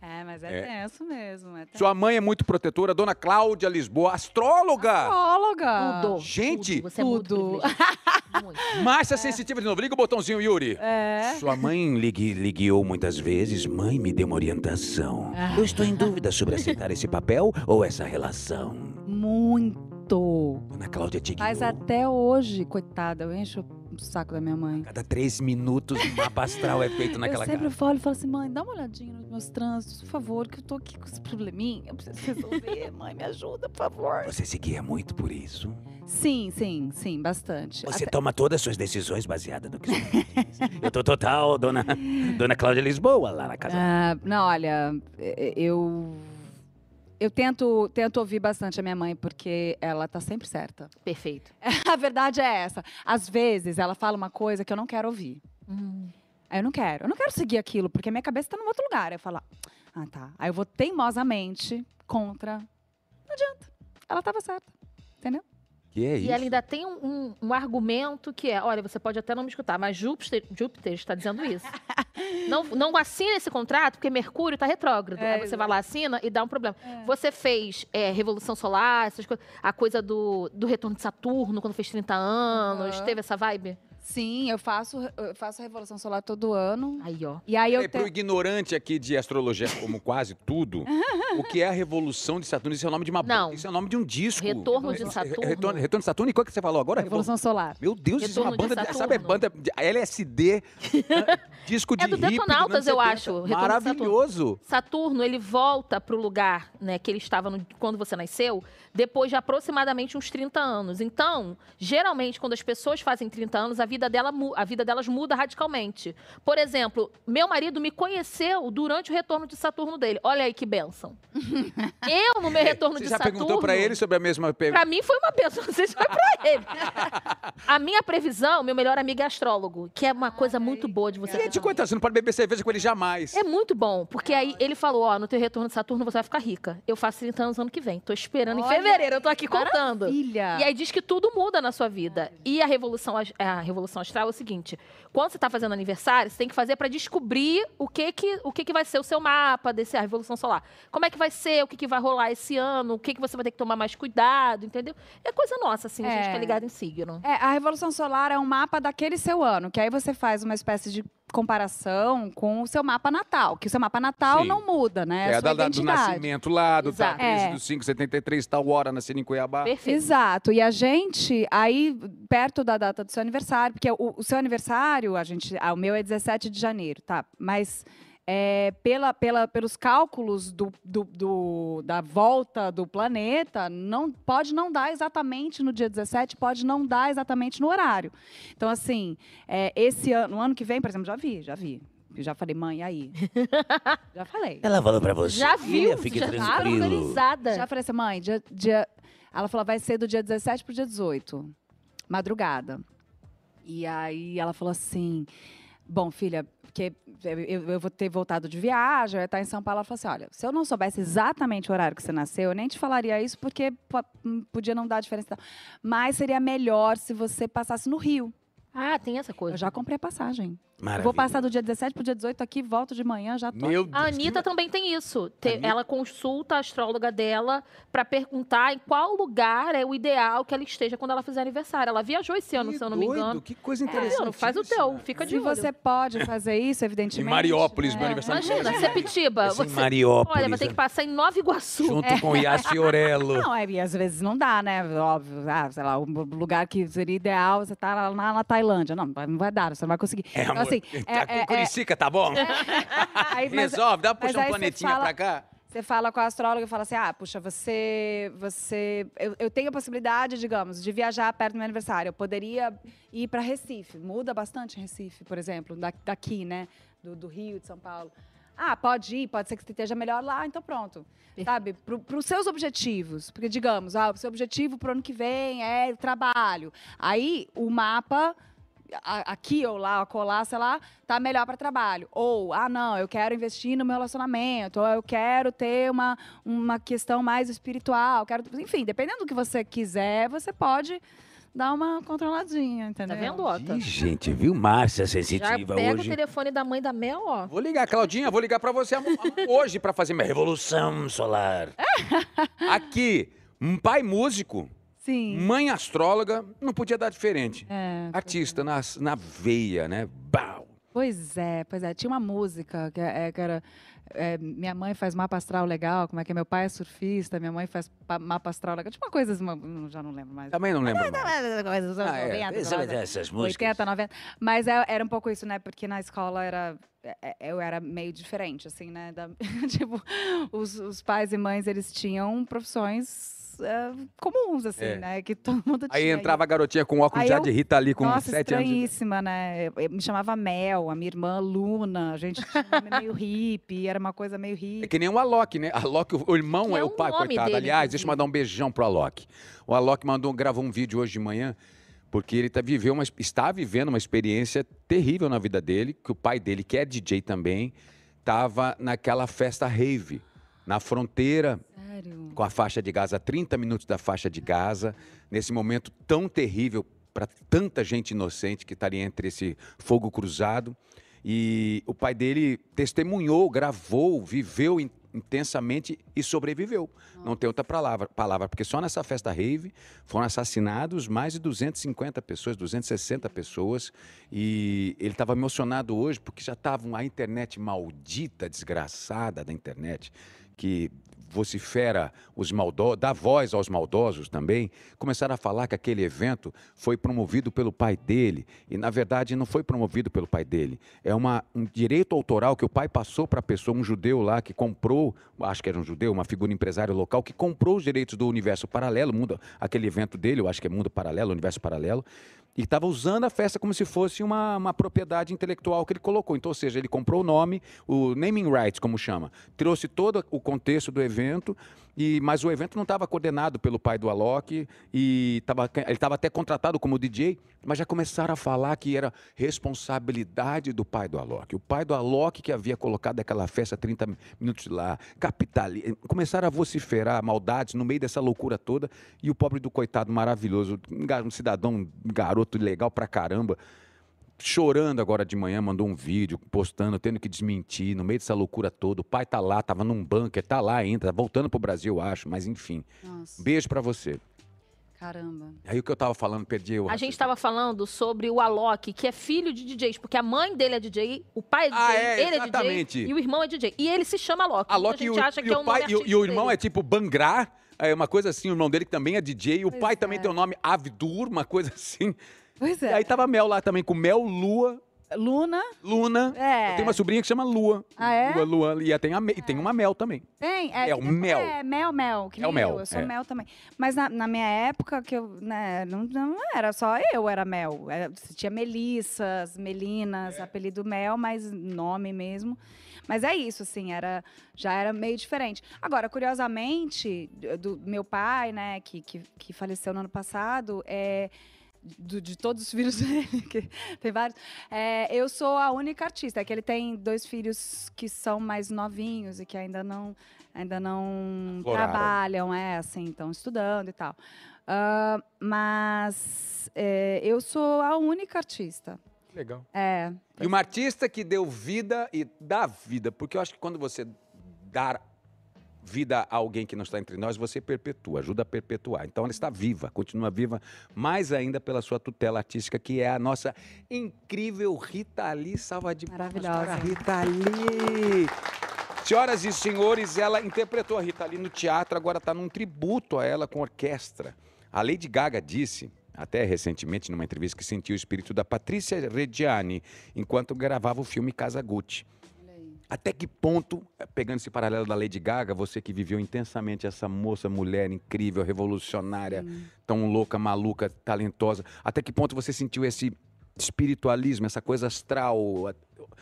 É, mas É. é, tenso mesmo. É tenso. Sua mãe é muito protetora, dona Cláudia Lisboa, astróloga. Psicóloga. Tudo. gente, tudo. Você é muito tudo. Muito. Márcia Sensitiva de novo. Liga o botãozinho, Yuri. É. Sua mãe lhe, lhe guiou muitas vezes. Mãe, me dê uma orientação. Ah. Eu estou em dúvida sobre aceitar esse papel ou essa relação. Muito. Dona Cláudia te guiou. Mas até hoje, coitada, eu encho o saco da minha mãe. Cada três minutos, um mapa astral é feito naquela eu sempre casa. falo e falo assim, mãe, dá uma olhadinha nos meus trânsitos, por favor, que eu tô aqui com esse probleminha, eu preciso resolver. mãe, me ajuda, por favor. Você se guia muito por isso. Sim, sim, sim, bastante. Você Até- toma todas as suas decisões baseadas no que sua mãe diz. Eu tô total, dona, dona Cláudia Lisboa, lá na casa. Ah, não, olha, eh, eu. Eu tento, tento ouvir bastante a minha mãe, porque ela tá sempre certa. Perfeito. A verdade é essa. Às vezes ela fala uma coisa que eu não quero ouvir. Hum. Aí eu não quero. Eu não quero seguir aquilo, porque minha cabeça tá num outro lugar. Eu falo, ah, tá. Aí eu vou teimosamente contra. Não adianta. Ela tava certa. Entendeu? Que é E ela ainda tem um, um- um argumento que é: olha, você pode até não me escutar, mas Júpiter, Júpiter está dizendo isso. não, não assine esse contrato, porque Mercúrio está retrógrado. É, Aí você vai lá, assina e dá um problema. Você fez é, Revolução Solar, essas coisas, a coisa do, do retorno de Saturno, quando fez 30 anos, Aham. teve essa vibe? Sim, eu faço, eu faço a Revolução Solar todo ano. Aí, ó. E aí eu É, pro tenho. ignorante aqui de astrologia, como quase tudo, o que é a revolução de Saturno? Isso é o nome de uma Não. Isso é o nome de um disco. Retorno de É, é, Saturno. Retorno, retorno de Saturno? E qual que você falou agora? Revolução Solar. Meu Deus, isso é uma Retorno banda. de- sabe, a banda de LSD, disco de É do hippie Detonautas, eu 70. acho, Retorno de Saturno. Maravilhoso. Saturno, ele volta pro lugar né, que ele estava no- quando você nasceu, depois de aproximadamente uns 30 anos. Então, geralmente, quando as pessoas fazem 30 anos, a vida, dela, mu- a vida delas muda radicalmente. Por exemplo, meu marido me conheceu durante o retorno de Saturno dele. Olha aí que bênção. Eu, no meu retorno Você de já Saturno... perguntou pra ele sobre a mesma pergunta? Pra mim foi uma bênção, não sei se foi pra ele. A minha previsão, meu melhor amigo é astrólogo, que é uma coisa muito boa de você ter te conta? Você não pode beber cerveja com ele jamais. é muito bom, porque aí ele falou, ó, no teu retorno de Saturno você vai ficar rica. Eu faço 30 anos ano que vem. Tô esperando em Olha, fevereiro, eu tô aqui contando. Filha. E aí diz que tudo muda na sua vida. E a revolução, a revolução astral é o seguinte: quando você tá fazendo aniversário, você tem que fazer para descobrir o que que, o que que vai ser o seu mapa desse a revolução solar. Como é que vai ser, o que que vai rolar esse ano, o que que você vai ter que tomar mais cuidado, entendeu? É coisa nossa assim, a gente É. que é ligado em signo. É, a Revolução Solar é um mapa daquele seu ano, que aí você faz uma espécie de comparação com o seu mapa natal, que o seu mapa natal Sim. não muda, né? É, a da, do nascimento lá, do tá, Exato. 13 É. do 5, 73, tal hora, nascendo em Cuiabá. Perfeito. Exato. E a gente, aí, perto da data do seu aniversário, porque o, o seu aniversário, a gente. ah, o meu é 17 de janeiro, tá? Mas é, pela, pela, pelos cálculos do, do- do- da volta do planeta, não pode não dar exatamente no dia 17, pode não dar exatamente no horário. Então, assim, é, esse ano, no ano que vem, por exemplo, já vi, já vi. Eu já falei, mãe, aí? já falei. Ela falou pra você. Já viu? Fique já tá organizada. Já falei assim, mãe, dia, dia- ela falou, vai ser do dia 17 pro dia 18, madrugada. E aí ela falou assim, bom, filha, porque eu, eu vou ter voltado de viagem, eu ia estar em São Paulo. Ela falou assim, olha, se eu não soubesse exatamente o horário que você nasceu, eu nem te falaria isso, porque po- hum, podia não dar diferença. Mas seria melhor se você passasse no Rio. Ah, tem essa coisa. Eu já comprei a passagem. Eu Maravilha. vou passar do dia 17 pro dia 18 aqui, volto de manhã, já tô Meu Deus. A Anitta também tem isso. Te- Anitta? Ela consulta a astróloga dela pra perguntar em qual lugar é o ideal que ela esteja quando ela fizer aniversário. Ela viajou esse ano, Que se eu não me doido, engano. Que coisa É, interessante. não, faz o teu, fica de Se olho. você pode fazer isso, Em evidentemente. Mariópolis, é. meu aniversário. Imagina, Sepitiba. Ser em Você... Mariópolis. Olha, vai ter que passar em Nova Iguaçu. Junto com o Yas Fiorello. Não, é, e às vezes não dá, né? Óbvio. Ah, sei lá, o lugar que seria ideal, você tá lá na, na Tailândia. Não, não vai dar, você não vai conseguir. É, Então, assim, tá é- com é- Curicica, tá bom? aí, mas Resolve, dá pra puxar um planetinha fala- pra cá? você fala com a astróloga e fala assim: ah, puxa, você. você eu, eu tenho a possibilidade, digamos, de viajar perto do meu aniversário. Eu poderia ir para Recife. Muda bastante Recife, por exemplo, da- daqui, né? Do, do Rio, de São Paulo. Ah, pode ir, pode ser que você esteja melhor lá, então pronto. Sabe, para os seus objetivos. Porque, digamos, ah, o seu objetivo para o ano que vem é o trabalho. Aí, o mapa, aqui ou lá, ou colar, sei lá, tá melhor para trabalho. Ou, ah, não, eu quero investir no meu relacionamento, ou eu quero ter uma, uma questão mais espiritual, quero, enfim, dependendo do que você quiser, você pode dar uma controladinha, Tá entendeu? vendo, Ota? Ih, gente, viu? Márcia Já sensitiva pega o hoje. telefone da mãe da Mel, ó. Vou ligar, Claudinha, vou ligar pra você hoje pra fazer minha. Revolução solar. Aqui, um pai músico, Sim. mãe astróloga, não podia dar diferente. É, Artista na, na veia, né? Bau. Pois é, pois é. Tinha uma música que, é, que era. é, minha mãe faz mapa astral legal, como é que é? Meu pai é surfista, minha mãe faz pa- mapa astral legal. Tinha uma coisa, uma- já não lembro mais. Também não lembro mais. Coisa dos anos Ah, é. 90, Essa- 90, essas músicas. 80, 90. Mas é- era um pouco isso, né? Porque na escola era. é- é- Eu era meio diferente, assim, né? Da- tipo, os, os pais e mães, eles tinham profissões é, comuns, assim, É. né? Que todo mundo tinha. Aí entrava a garotinha com óculos Aí já eu- de Rita ali com nossa, sete anos. de- estranhíssima, né? Eu, me chamava Mel, a minha irmã Luna, a gente tinha um nome meio hippie, era uma coisa meio É hippie. que nem o Alok, né? Alok, o irmão Que é, é o o pai, coitado. dele, Aliás, deixa eu mandar um beijão pro Alok. O Alok mandou, gravou um vídeo hoje de manhã, porque ele tá, viveu uma, está vivendo uma experiência terrível na vida dele, que o pai dele, que é DJ também, estava naquela festa rave, na fronteira Com a faixa de Gaza, a 30 minutos da faixa de Gaza, nesse momento tão terrível para tanta gente inocente que estaria entre esse fogo cruzado. E o pai dele testemunhou, gravou, viveu in- intensamente e sobreviveu. Não tem outra palavra, palavra, porque só nessa festa rave foram assassinados mais de 250 pessoas, 260 pessoas. E ele estava emocionado hoje porque já estavam a internet maldita, desgraçada da internet, que vocifera os maldosos, dá voz aos maldosos também, começaram a falar que aquele evento foi promovido pelo pai dele. E, na verdade, não foi promovido pelo pai dele. É uma, um direito autoral que o pai passou para a pessoa, um judeu lá que comprou, acho que era um judeu, uma figura empresário local, que comprou os direitos do universo paralelo, mundo, aquele evento dele, eu acho que é Mundo Paralelo, Universo Paralelo, e estava usando a festa como se fosse uma, uma propriedade intelectual que ele colocou. Então, ou seja, ele comprou o nome, o naming rights, como chama, trouxe todo o contexto do evento, e, mas o evento não estava coordenado pelo pai do Alok, e tava, ele estava até contratado como DJ, mas já começaram a falar que era responsabilidade do pai do Alok. O pai do Alok que havia colocado aquela festa 30 minutos lá, capitali... começaram a vociferar maldades no meio dessa loucura toda, e o pobre do coitado maravilhoso, um cidadão, um garoto legal pra caramba, chorando agora de manhã, mandou um vídeo, postando, tendo que desmentir, no meio dessa loucura toda. O pai tá lá, tava num bunker, tá lá ainda, tá voltando pro Brasil, eu acho, mas enfim. Nossa, Beijo pra você. caramba. Aí o que eu tava falando, perdi o A gente estava falando sobre o Alok, que é filho de DJs, porque a mãe dele é DJ, o pai é DJ, Ah, é, ele exatamente. é DJ e o irmão é DJ. E ele se chama Alok. A Muita Loki e gente o, acha e que é o um pai nome e o, e o irmão é artístico tipo Bangra, é uma coisa assim, o irmão dele também é DJ, e o Pois pai também é. tem o nome Avdur, uma coisa assim. Pois E é. aí tava Mel lá também, com Mel Lua, Luna. Luna. É. Eu tenho uma sobrinha que chama Lua. Ah, é? Lua, Lua. E tem, a e tem uma Mel também. Tem, É o que nem- mel. É, mel, mel. Que É o mel, Eu, eu sou é. mel também. Mas na, na minha época, que eu, né, não, não era só eu, era mel. Era, tinha Melissas, Melinas, apelido mel, mas nome mesmo. Mas é isso, assim, era, já era meio diferente. Agora, curiosamente, do meu pai, né, que, que, que faleceu no ano passado, é, do- de todos os filhos dele, que tem vários, é, eu sou a única artista. É que ele tem dois filhos que são mais novinhos e que ainda não, ainda não Floraram. trabalham, é, assim, estão estudando e tal. Ah, mas é, eu sou a única artista. Legal. É, E uma artista que deu vida e dá vida, porque eu acho que quando você dar vida a alguém que não está entre nós, você perpetua, ajuda a perpetuar. Então ela está viva, continua viva, mais ainda pela sua tutela artística, que é a nossa incrível Rita Lee. Salva de Maravilhosa. Rita Lee. Senhoras e senhores, ela interpretou a Rita Lee no teatro, agora está num tributo a ela com orquestra. A Lady Gaga disse, até recentemente, numa entrevista, que sentiu o espírito da Patrícia Reggiani enquanto gravava o filme Casa Gucci. Até que ponto, eh, pegando esse paralelo da Lady Gaga, você que viveu intensamente essa moça, mulher incrível, revolucionária, tão louca, maluca, talentosa, até que ponto você sentiu esse espiritualismo, essa coisa astral?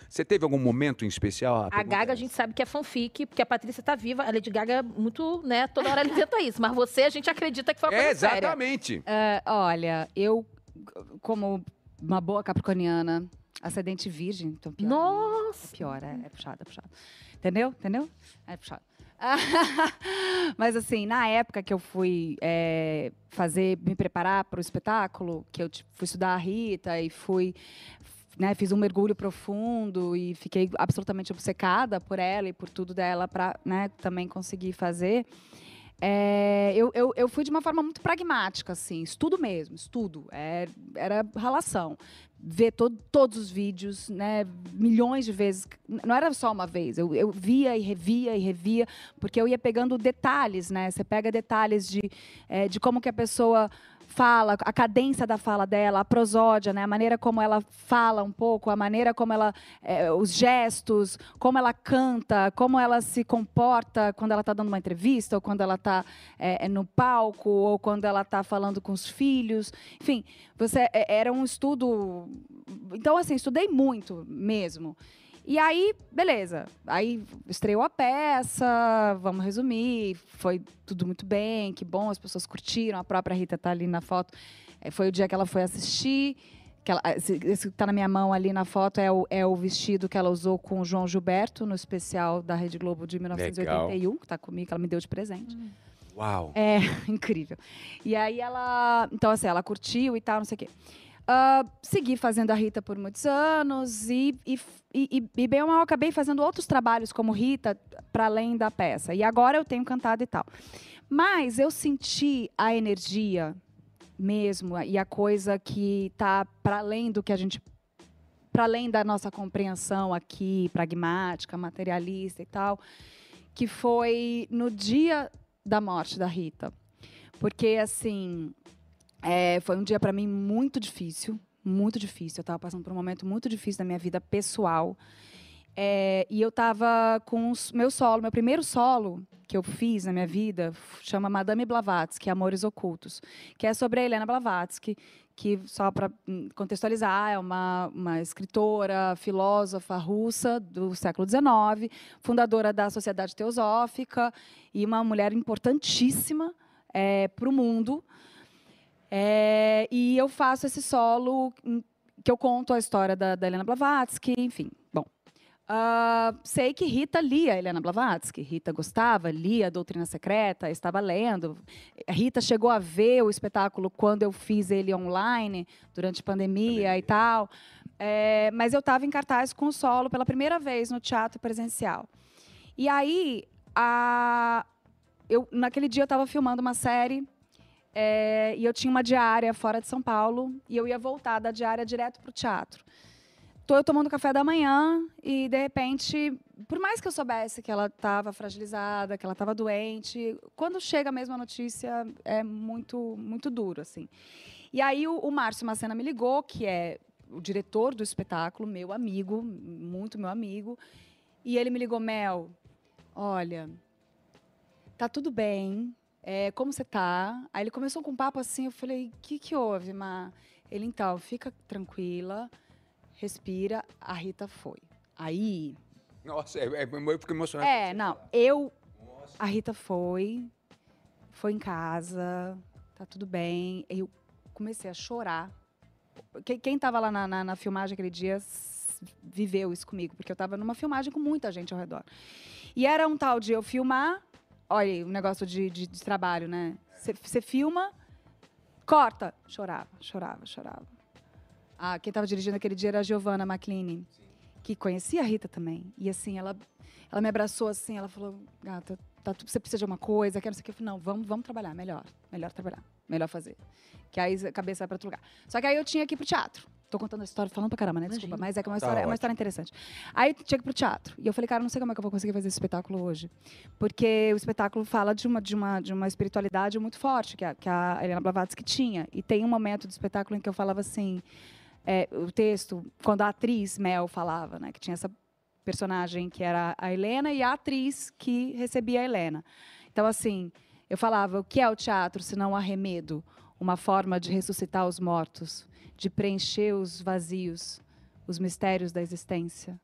Você teve algum momento em especial? A pergunta é Gaga a essa. gente sabe que é fanfic, porque a Patrícia tá viva. A Lady Gaga é muito, né? Toda hora ela inventa isso. Mas você, a gente acredita que foi uma É, coisa séria. exatamente. É, olha, eu, como uma boa capricorniana, ascendente virgem, então pior. Nossa! É pior, é, é puxado, é puxado. Entendeu? Entendeu? É puxado. Mas assim, na época que eu fui é, fazer, me preparar para o espetáculo, que eu tipo, fui estudar a Rita e fui, né, fiz um mergulho profundo e fiquei absolutamente obcecada por ela e por tudo dela para né, também conseguir fazer. É, eu, eu, eu fui de uma forma muito pragmática, assim, estudo mesmo, estudo. É, era relação. Ver to- todos os vídeos, né, milhões de vezes. Não era só uma vez, eu, eu via e revia e revia, porque eu ia pegando detalhes, né? Você pega detalhes de, é, de como que a pessoa fala, a cadência da fala dela, a prosódia, né? A maneira como ela fala um pouco, a maneira como ela, é, os gestos, como ela canta, como ela se comporta quando ela está dando uma entrevista, ou quando ela está no palco, ou quando ela está falando com os filhos. Enfim, você é, era um estudo. Então, assim, estudei muito mesmo. E aí, beleza. Aí estreou a peça, vamos resumir. Foi tudo muito bem, que bom, as pessoas curtiram. A própria Rita tá ali na foto. Eh, Foi o dia que ela foi assistir. Que ela, esse, esse que tá na minha mão ali na foto é o, é o vestido que ela usou com o João Gilberto no especial da Rede Globo de 1981, que tá comigo, que ela me deu de presente. Uau. É, incrível. E aí ela. Então, assim, ela curtiu e tal, não sei o quê. Ah, segui fazendo a Rita por muitos anos e, e, e, e bem ou mal acabei fazendo outros trabalhos como Rita para além da peça. E agora eu tenho cantado e tal. Mas eu senti a energia mesmo e a coisa que está para além do que a gente para além da nossa compreensão aqui pragmática, materialista e tal, que foi no dia da morte da Rita. Porque, assim, é, foi um dia para mim muito difícil, muito difícil. Eu estava passando por um momento muito difícil da minha vida pessoal. É, e eu estava com os- meu solo, meu primeiro solo que eu fiz na minha vida chama Madame Blavatsky, Amores Ocultos, que é sobre a Helena Blavatsky, que, só para contextualizar, é uma, uma escritora, filósofa russa do século XIX, fundadora da Sociedade Teosófica e uma mulher importantíssima para o mundo. É, e eu faço esse solo em- que eu conto a história da, da Helena Blavatsky, enfim. Bom, ah, sei que Rita lia Helena Blavatsky. Rita gostava, lia a Doutrina Secreta, estava lendo. Rita chegou a ver o espetáculo quando eu fiz ele online, durante a pandemia, e tal. É, mas eu estava em cartaz com o solo pela primeira vez no teatro presencial. E aí, a, eu, naquele dia eu estava filmando uma série é, e eu tinha uma diária fora de São Paulo e eu ia voltar da diária direto para o teatro. Tô eu tomando café da manhã e, de repente, por mais que eu soubesse que ela estava fragilizada, que ela estava doente, quando chega a notícia é muito, muito duro, assim. E aí o, o Márcio Macena me ligou, que é o diretor do espetáculo, meu amigo, muito meu amigo. E ele me ligou, Mel, olha, tá tudo bem, é, como você tá? Aí ele começou com um papo assim, eu falei, o que que houve, Ma? Ele, então, fica tranquila, respira, a Rita foi. Aí, Nossa, é, é, eu fico emocionado. é, não, eu, a Rita foi, foi em casa, tá tudo bem. Eu comecei a chorar. Quem, quem tava lá na, na, na filmagem aquele dia viveu isso comigo, porque eu tava numa filmagem com muita gente ao redor. E era um tal de eu filmar, olha um negócio de, de, de trabalho, né? Você filma, corta, chorava, chorava, chorava. Ah, quem tava dirigindo aquele dia era a Giovanna McLean, que conhecia a Rita também. E assim, ela, ela me abraçou assim, ela falou, gata, tá, você precisa de alguma coisa, quer não sei o que. Eu falei, não, vamos, vamos trabalhar, melhor, melhor trabalhar, melhor fazer. Que aí a cabeça vai para outro lugar. Só que aí eu tinha que ir pro teatro. Tô contando a história, falando pra caramba, né? Desculpa, mas é que é uma, Tá história, é uma história interessante. Aí tinha que ir pro teatro. E eu falei, cara, não sei como é que eu vou conseguir fazer esse espetáculo hoje. Porque o espetáculo fala de uma, de uma, de uma espiritualidade muito forte que a, que a Helena Blavatsky tinha. E tem um momento do espetáculo em que eu falava assim, é, o texto, quando a atriz Mel falava, né? Que tinha essa personagem que era a Helena e a atriz que recebia a Helena. Então, assim, eu falava, o que é o teatro se não arremedo? Uma forma de ressuscitar os mortos, de preencher os vazios, os mistérios da existência.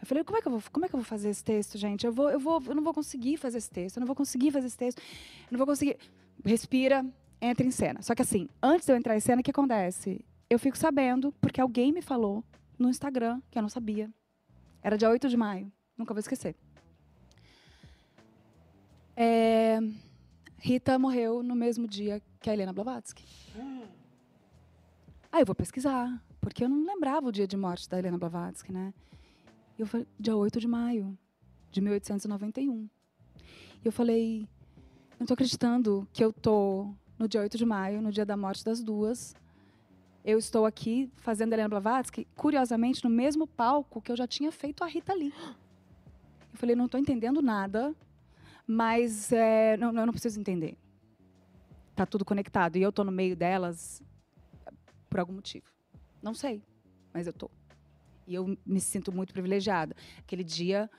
Eu falei, como é que eu vou, como é que eu vou fazer esse texto, gente? Eu, vou, eu, vou, eu não vou conseguir fazer esse texto, eu não vou conseguir fazer esse texto, eu não vou conseguir. Respira, entra em cena. Só que assim, antes de eu entrar em cena, o que acontece? Eu fico sabendo, porque alguém me falou no Instagram, que eu não sabia. Era dia 8 de maio, nunca vou esquecer. É, Rita morreu no mesmo dia que a Helena Blavatsky. Aí eu vou pesquisar, porque eu não lembrava o dia de morte da Helena Blavatsky, né? Eu falei, dia 8 de maio de 1891. E eu falei, não estou acreditando que eu tô no dia 8 de maio, no dia da morte das duas. Eu estou aqui fazendo a Helena Blavatsky, curiosamente, no mesmo palco que eu já tinha feito a Rita Lee. Eu falei, não estou entendendo nada, mas é, não, eu não preciso entender. Tá tudo conectado. E eu estou no meio delas por algum motivo. Não sei, mas eu tô. E eu me sinto muito privilegiada. Aquele dia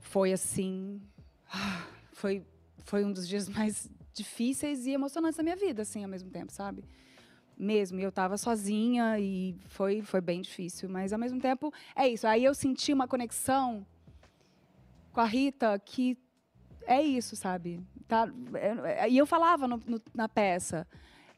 foi assim, foi foi um dos dias mais difíceis e emocionantes da minha vida, assim, ao mesmo tempo, sabe? Mesmo, e eu estava sozinha e foi foi bem difícil, mas ao mesmo tempo é isso. Aí eu senti uma conexão com a Rita que é isso, sabe? Tá, é- é- e eu falava no- no- na peça,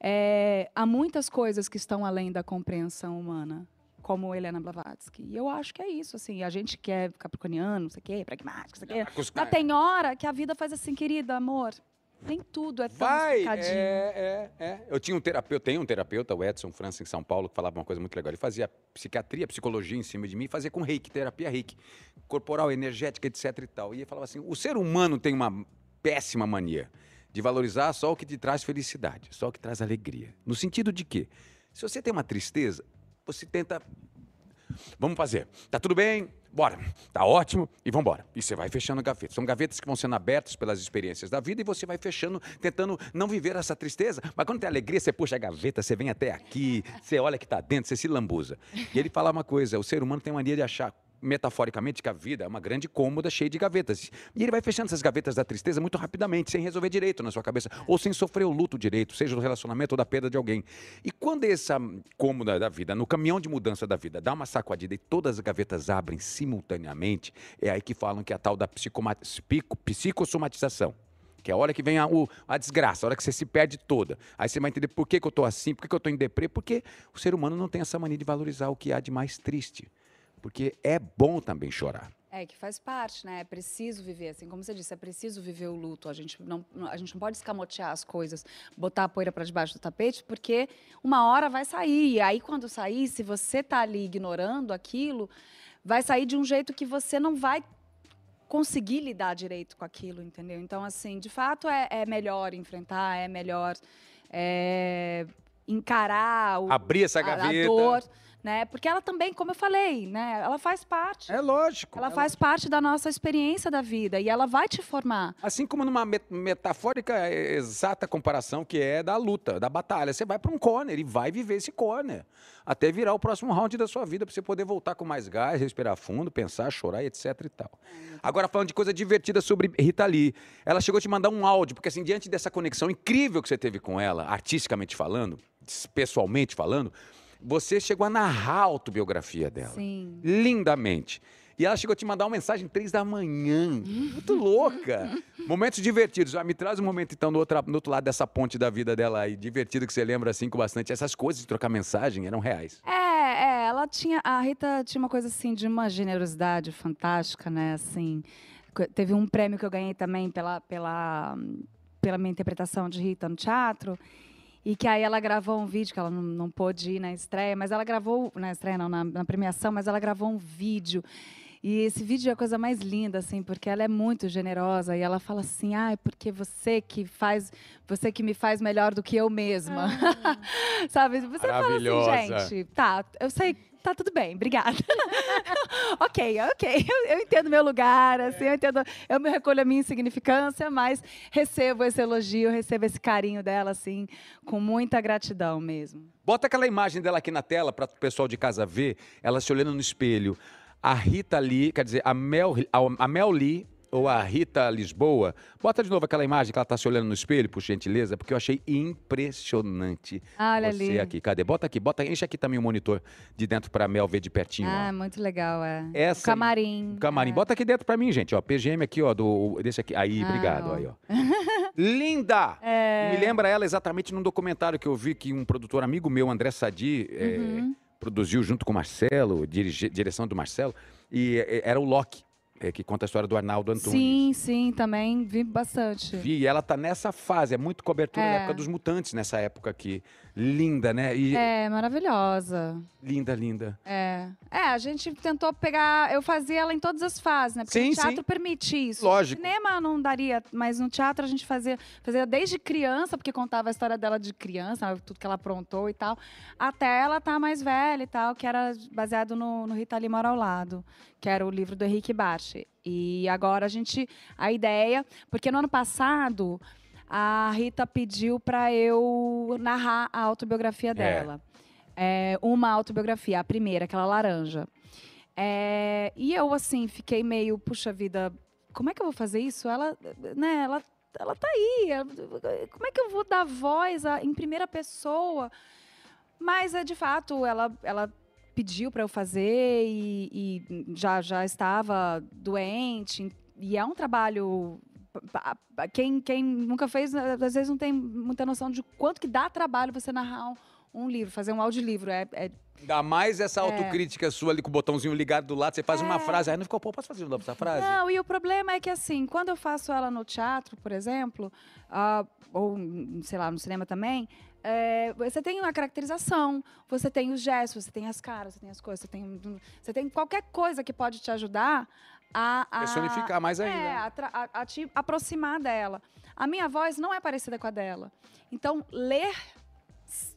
é, há muitas coisas que estão além da compreensão humana, como Helena Blavatsky. E eu acho que é isso, assim. A gente que é capricorniano, não sei o quê, pragmático, não sei o quê. Mas tem hora que a vida faz assim, querida, amor, nem tudo é tão Vai! É, é, é. Eu tinha um terapeuta, tenho um terapeuta, o Edson França, em São Paulo, que falava uma coisa muito legal. Ele fazia psiquiatria, psicologia em cima de mim, fazia com reiki, terapia reiki, corporal, energética, etc e tal. E ele falava assim: o ser humano tem uma péssima mania de valorizar só o que te traz felicidade, só o que traz alegria. No sentido de que, se você tem uma tristeza, você tenta Vamos fazer. Tá tudo bem? Bora. Tá ótimo e vamos. E você vai fechando gavetas. São gavetas que vão sendo abertas pelas experiências da vida e você vai fechando, tentando não viver essa tristeza. Mas quando tem alegria, você puxa a gaveta, você vem até aqui, você olha que tá dentro, você se lambuza. E ele fala uma coisa: o ser humano tem mania de achar metaforicamente que a vida é uma grande cômoda cheia de gavetas. E ele vai fechando essas gavetas da tristeza muito rapidamente, sem resolver direito na sua cabeça, ou sem sofrer o luto direito, seja do relacionamento ou da perda de alguém. E quando essa cômoda da vida, no caminhão de mudança da vida, dá uma sacudida e todas as gavetas abrem simultaneamente, é aí que falam que é a tal da psicossomatização. Que é a hora que vem a, o- a desgraça, a hora que você se perde toda. Aí você vai entender por que, que eu estou assim, por que, que eu estou em deprê, porque o ser humano não tem essa mania de valorizar o que há de mais triste. Porque é bom também chorar. É, que faz parte, né? É preciso viver, assim, como você disse, é preciso viver o luto. A gente não, a gente não pode escamotear as coisas, botar a poeira para debaixo do tapete, porque uma hora vai sair. E aí, quando sair, se você tá ali ignorando aquilo, vai sair de um jeito que você não vai conseguir lidar direito com aquilo, entendeu? Então, assim, de fato, é, é melhor enfrentar, é melhor é, encarar o, Abrir essa a- a gaveta. dor. Né? Porque ela também, como eu falei, né? Ela faz parte. É lógico. Ela faz parte da nossa experiência da vida e ela vai te formar. Assim como numa met- metafórica eh, exata comparação que é da luta, da batalha. Você vai para um corner e vai viver esse corner. Até virar o próximo round da sua vida, para você poder voltar com mais gás, respirar fundo, pensar, chorar, etc e tal. Agora, falando de coisa divertida sobre Rita Lee. Ela chegou a te mandar um áudio, porque assim, diante dessa conexão incrível que você teve com ela, artisticamente falando, pessoalmente falando, você chegou a narrar a autobiografia dela Sim. lindamente. E ela chegou a te mandar uma mensagem três da manhã. Muito louca. Momentos divertidos. Ah, me traz um momento, então, no outro, no outro lado dessa ponte da vida dela aí, divertido, que você lembra, assim, com bastante. Essas coisas de trocar mensagem eram reais. É, é, ela tinha. A Rita tinha uma coisa assim de uma generosidade fantástica, né? Assim. Teve um prêmio que eu ganhei também pela, pela, pela minha interpretação de Rita no teatro. E que aí ela gravou um vídeo, que ela não, não pôde ir na estreia, mas ela gravou, na estreia não, na, na premiação, mas ela gravou um vídeo. E esse vídeo é a coisa mais linda, assim, porque ela é muito generosa e ela fala assim, ah, é porque você que faz, você que me faz melhor do que eu mesma. Sabe? Você fala assim, gente, tá, eu sei, tá tudo bem, obrigada. ok, ok, eu, eu entendo meu lugar, assim, eu entendo, eu me recolho a minha insignificância, mas recebo esse elogio, recebo esse carinho dela, assim, com muita gratidão mesmo. Bota aquela imagem dela aqui na tela para o pessoal de casa ver, ela se olhando no espelho. A Rita Lee, quer dizer, a Mel, a, Mel Lee ou a Rita Lisboa. Bota de novo aquela imagem que ela está se olhando no espelho, por gentileza, porque eu achei impressionante Ah, Olha você ali. aqui. Cadê? Bota aqui, bota, enche aqui também o monitor de dentro para Mel ver de pertinho. ó. Ah, muito legal, é. Essa O camarim. O camarim. é. Bota aqui dentro pra mim, gente, ó. PGM aqui, ó, do, desse aqui. Aí, Ah, obrigado, ó. aí, ó. Linda! É. Me lembra ela exatamente num documentário que eu vi que um produtor amigo meu, André Sadi, é, Uhum. produziu junto com o Marcelo, dirige- direção do Marcelo, e é, era o Loki, é, que conta a história do Arnaldo Antunes. Sim, sim, também vi bastante. Vi, e ela tá nessa fase, é muito cobertura da É. época dos mutantes, nessa época aqui. Linda, né? E É, maravilhosa. linda, linda. É. É, a gente tentou pegar. Eu fazia ela em todas as fases, né? Porque Sim, o teatro sim. permite isso. Lógico. No cinema não daria, mas no teatro a gente fazia, fazia desde criança, porque contava a história dela de criança, tudo que ela aprontou e tal, até ela estar mais velha e tal, que era baseado no, no Rita Lee Mora ao Lado, que era o livro do Henrique Barche. E agora a gente. A ideia. Porque no ano passado. A Rita pediu para eu narrar a autobiografia dela. É, uma autobiografia, a primeira, aquela laranja. É, e eu, assim, fiquei meio, puxa vida, como é que eu vou fazer isso? Ela, né, ela, ela tá aí. como é que eu vou dar voz a- em primeira pessoa? Mas, é, de fato, ela, ela pediu para eu fazer e, e já, já estava doente. E é um trabalho. Quem, quem nunca fez, às vezes não tem muita noção de quanto que dá trabalho você narrar um, um livro, fazer um audiolivro. É, é Ainda mais essa autocrítica sua ali com o botãozinho ligado do lado, você faz uma É. frase, aí não ficou, pô, posso fazer de novo essa frase? Não, e o problema é que, assim, quando eu faço ela no teatro, por exemplo, ah, ou, sei lá, no cinema também, é, você tem uma caracterização, você tem os gestos, você tem as caras, você tem as coisas, você tem, você tem qualquer coisa que pode te ajudar a... a Personificar mais ainda. É, a, tra- a- a te aproximar dela. A minha voz não é parecida com a dela. Então, ler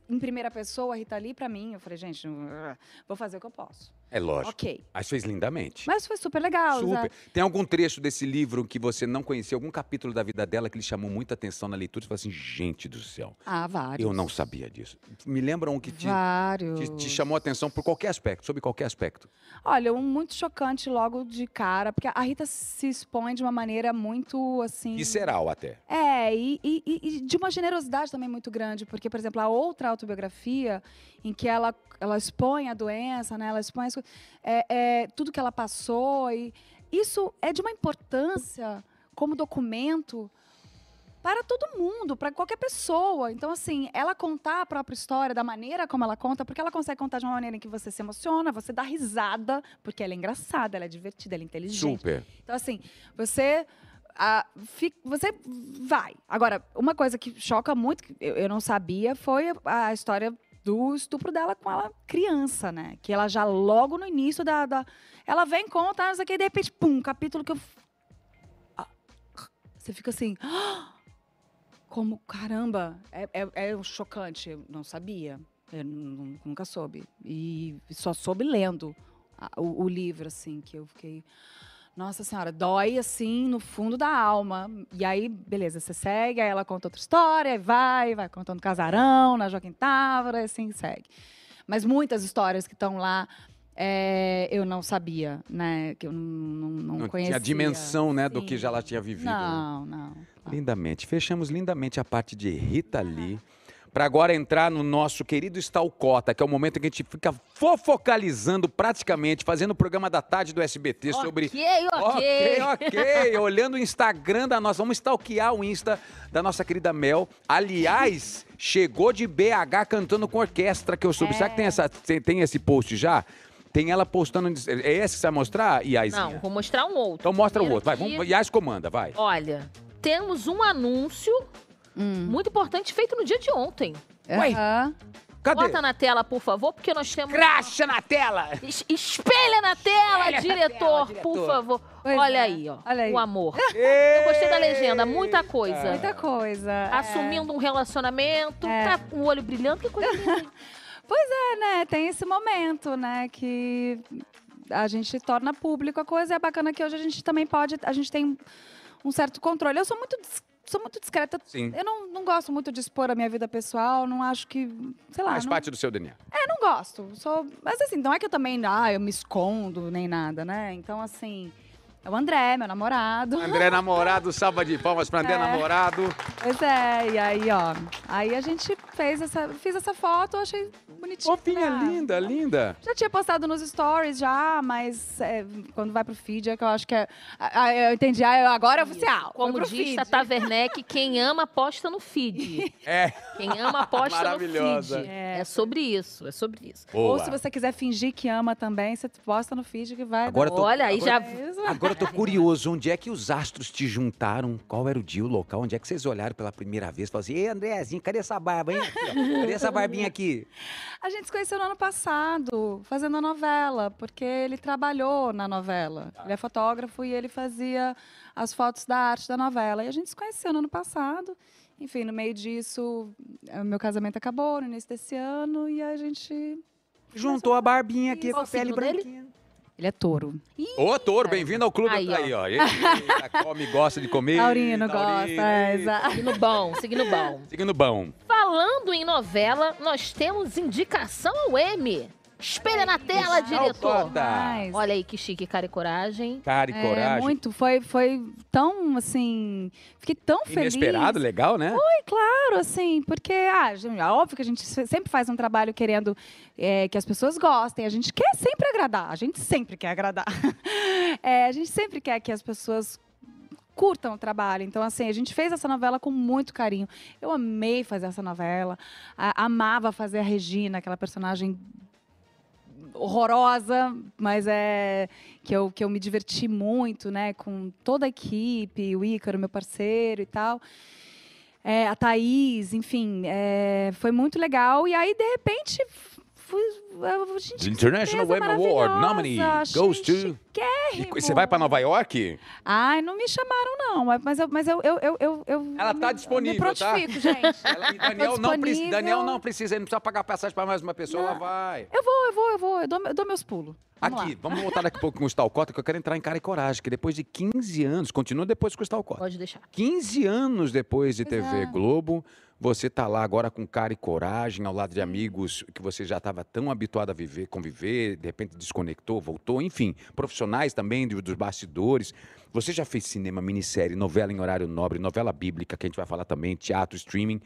em primeira pessoa, a Rita Lee, pra mim, eu falei, gente, vou fazer o que eu posso. É lógico. Ok. Mas fez lindamente. Mas foi super legal. Super. Tem algum trecho desse livro que você não conhecia, algum capítulo da vida dela que lhe chamou muita atenção na leitura? Você falou assim, gente do céu, Ah, vários. eu não sabia disso. Me lembra um que te, Vários. te, te chamou a atenção por qualquer aspecto, sobre qualquer aspecto. Olha, um muito chocante logo de cara, porque a Rita se expõe de uma maneira muito assim. Visceral até. É, e, e- e- de uma generosidade também muito grande, porque, por exemplo, a outra autobiografia, em que ela, ela expõe a doença, né? Ela expõe as co- é, é, tudo que ela passou, e isso é de uma importância como documento para todo mundo, para qualquer pessoa. Então, assim, ela contar a própria história da maneira como ela conta, porque ela consegue contar de uma maneira em que você se emociona, você dá risada, porque ela é engraçada, ela é divertida, ela é inteligente. Super. Então, assim, você. ah, fi- você vai. Agora, uma coisa que choca muito, que eu, eu não sabia, foi a, a história do estupro dela com ela criança, né? Que ela já logo no início da. da- ela vem, conta, não sei o que, e de repente, pum, capítulo que eu. Ah, Você fica assim. "Ah, Como, caramba, é, é, é chocante, eu não sabia. Eu nu- nunca soube. E só soube lendo o, o livro, assim, que eu fiquei. Nossa Senhora, dói assim no fundo da alma. E aí, beleza, você segue, aí ela conta outra história, aí vai, vai contando Casarão, na Joaquim Távora, e assim segue. Mas muitas histórias que estão lá é, eu não sabia, né? Que eu não, não, não, Não conhecia. tinha dimensão, né, do Sim. que já ela tinha vivido. né? Não, não. Lindamente. Fechamos lindamente a parte de Rita Lee. Para agora entrar no nosso querido Stalcota, que é o momento em que a gente fica fofocalizando praticamente, fazendo o programa da tarde do SBT sobre. Ok, ok. Ok, ok. Olhando o Instagram da nossa. Vamos stalkear o Insta da nossa querida Mel. Aliás, chegou de BH cantando com orquestra, que eu soube. Será que tem, essa, tem, tem esse post já? Tem ela postando. É esse que você vai mostrar, Iaizinha? Não, vou mostrar um outro. Então mostra o Primeiro outro. Vai, vamos. Iais comanda, vai. Olha, temos um anúncio Hum. muito importante feito no dia de ontem. Ué. Aham. Cadê? Bota na tela, por favor, porque nós temos. Cracha na tela! Es- Espelha na tela, Espelha na diretor, tela, por diretor. favor. Pois Olha é. aí, ó. Olha aí. O amor. Eu gostei da legenda, muita coisa. Muita coisa. é. Assumindo um relacionamento, É. tá com o olho brilhando, que coisa linda. Pois é, né? Tem esse momento, né? Que a gente torna público a coisa. E é bacana que hoje a gente também pode. A gente tem um certo controle. Eu sou muito. Sou muito discreta. Sim. Eu não, não gosto muito de expor a minha vida pessoal. Não acho que. Sei lá. Faz não, parte do seu DNA. é, não gosto. Sou, mas assim, não é que eu também. Ah, eu me escondo nem nada, né? Então, assim. É o André, meu namorado. André namorado, salva de palmas pra André É. namorado. Pois é, e aí, ó. Aí a gente fez essa. Fiz essa foto, eu achei bonitinho. Fofinha, ah, linda, linda. Já tinha postado nos stories já, mas é, quando vai pro feed é que eu acho que é. ah, eu entendi, ah, eu- agora é oficial. Como diz feed. Tata Werneck, quem ama posta no feed. É. Quem ama posta no Maravilhosa. feed. É. sobre isso, é sobre isso. Ou se você quiser fingir que ama também, você posta no feed que vai. Agora tô- Olha, aí já. É. Agora eu tô curioso, onde é que os astros te juntaram? Qual era o dia, o local? Onde é que vocês olharam pela primeira vez? Falaram assim, ei, Andrézinho, cadê essa barba, hein? Cadê essa barbinha aqui? A gente se conheceu no ano passado, fazendo a novela, porque ele trabalhou na novela. Ele é fotógrafo e ele fazia as fotos da arte da novela. E a gente se conheceu no ano passado. Enfim, no meio disso, eh, meu casamento acabou no início desse ano e a gente. Juntou a barbinha aqui com a pele o signo dele? Ele é touro. Ô, Toro, bem-vindo ao clube. Aí, Aí, ó. Eita, come, gosta de comer. Taurino Taurino, gosta, é, exato. Signo bom, signo bom. Signo bom. Falando em novela, nós temos indicação ao M. Espelha na tela, diretor. Mas- Olha aí que chique, cara e coragem. Cara e É, coragem. muito, foi, foi tão, assim, fiquei tão feliz. Inesperado, legal, né? Claro, assim, porque, ah, é óbvio que a gente se- sempre faz um trabalho querendo é, que as pessoas gostem, a gente quer sempre agradar, a gente sempre quer agradar. É, a gente sempre quer que as pessoas curtam o trabalho. Então, assim, a gente fez essa novela com muito carinho. Eu amei fazer essa novela, a- amava fazer a Regina, aquela personagem horrorosa, mas é que eu, que eu me diverti muito, né, com toda a equipe, o Ícaro, meu parceiro e tal. É, a Thaís, enfim, é, foi muito legal. E aí, de repente, fui, gente, The International Women Award nominee goes to... E Você vai pra Nova York? Ai, não me chamaram, não. Mas eu, mas eu, eu, eu, eu, eu Ela tá me- disponível, me tá? prontifico, gente. Ela- Daniel, não precisa. Daniel não precisa, ele não precisa pagar passagem pra mais uma pessoa, ela vai. Eu vou, eu vou, eu vou. Eu dou, eu dou meus pulos. Vamos Aqui, lá. vamos voltar daqui a pouco com o Stalcota, que eu quero entrar em cara e coragem, que depois de 15 anos, continua depois com o Stalcota. Pode deixar. 15 anos depois de Pois TV é. Globo, você tá lá agora com cara e coragem, ao lado de amigos que você já estava tão habituado a viver, conviver, de repente desconectou, voltou, enfim, profissionais também dos bastidores. Você já fez cinema, minissérie, novela em horário nobre, novela bíblica, que a gente vai falar também, teatro, streaming.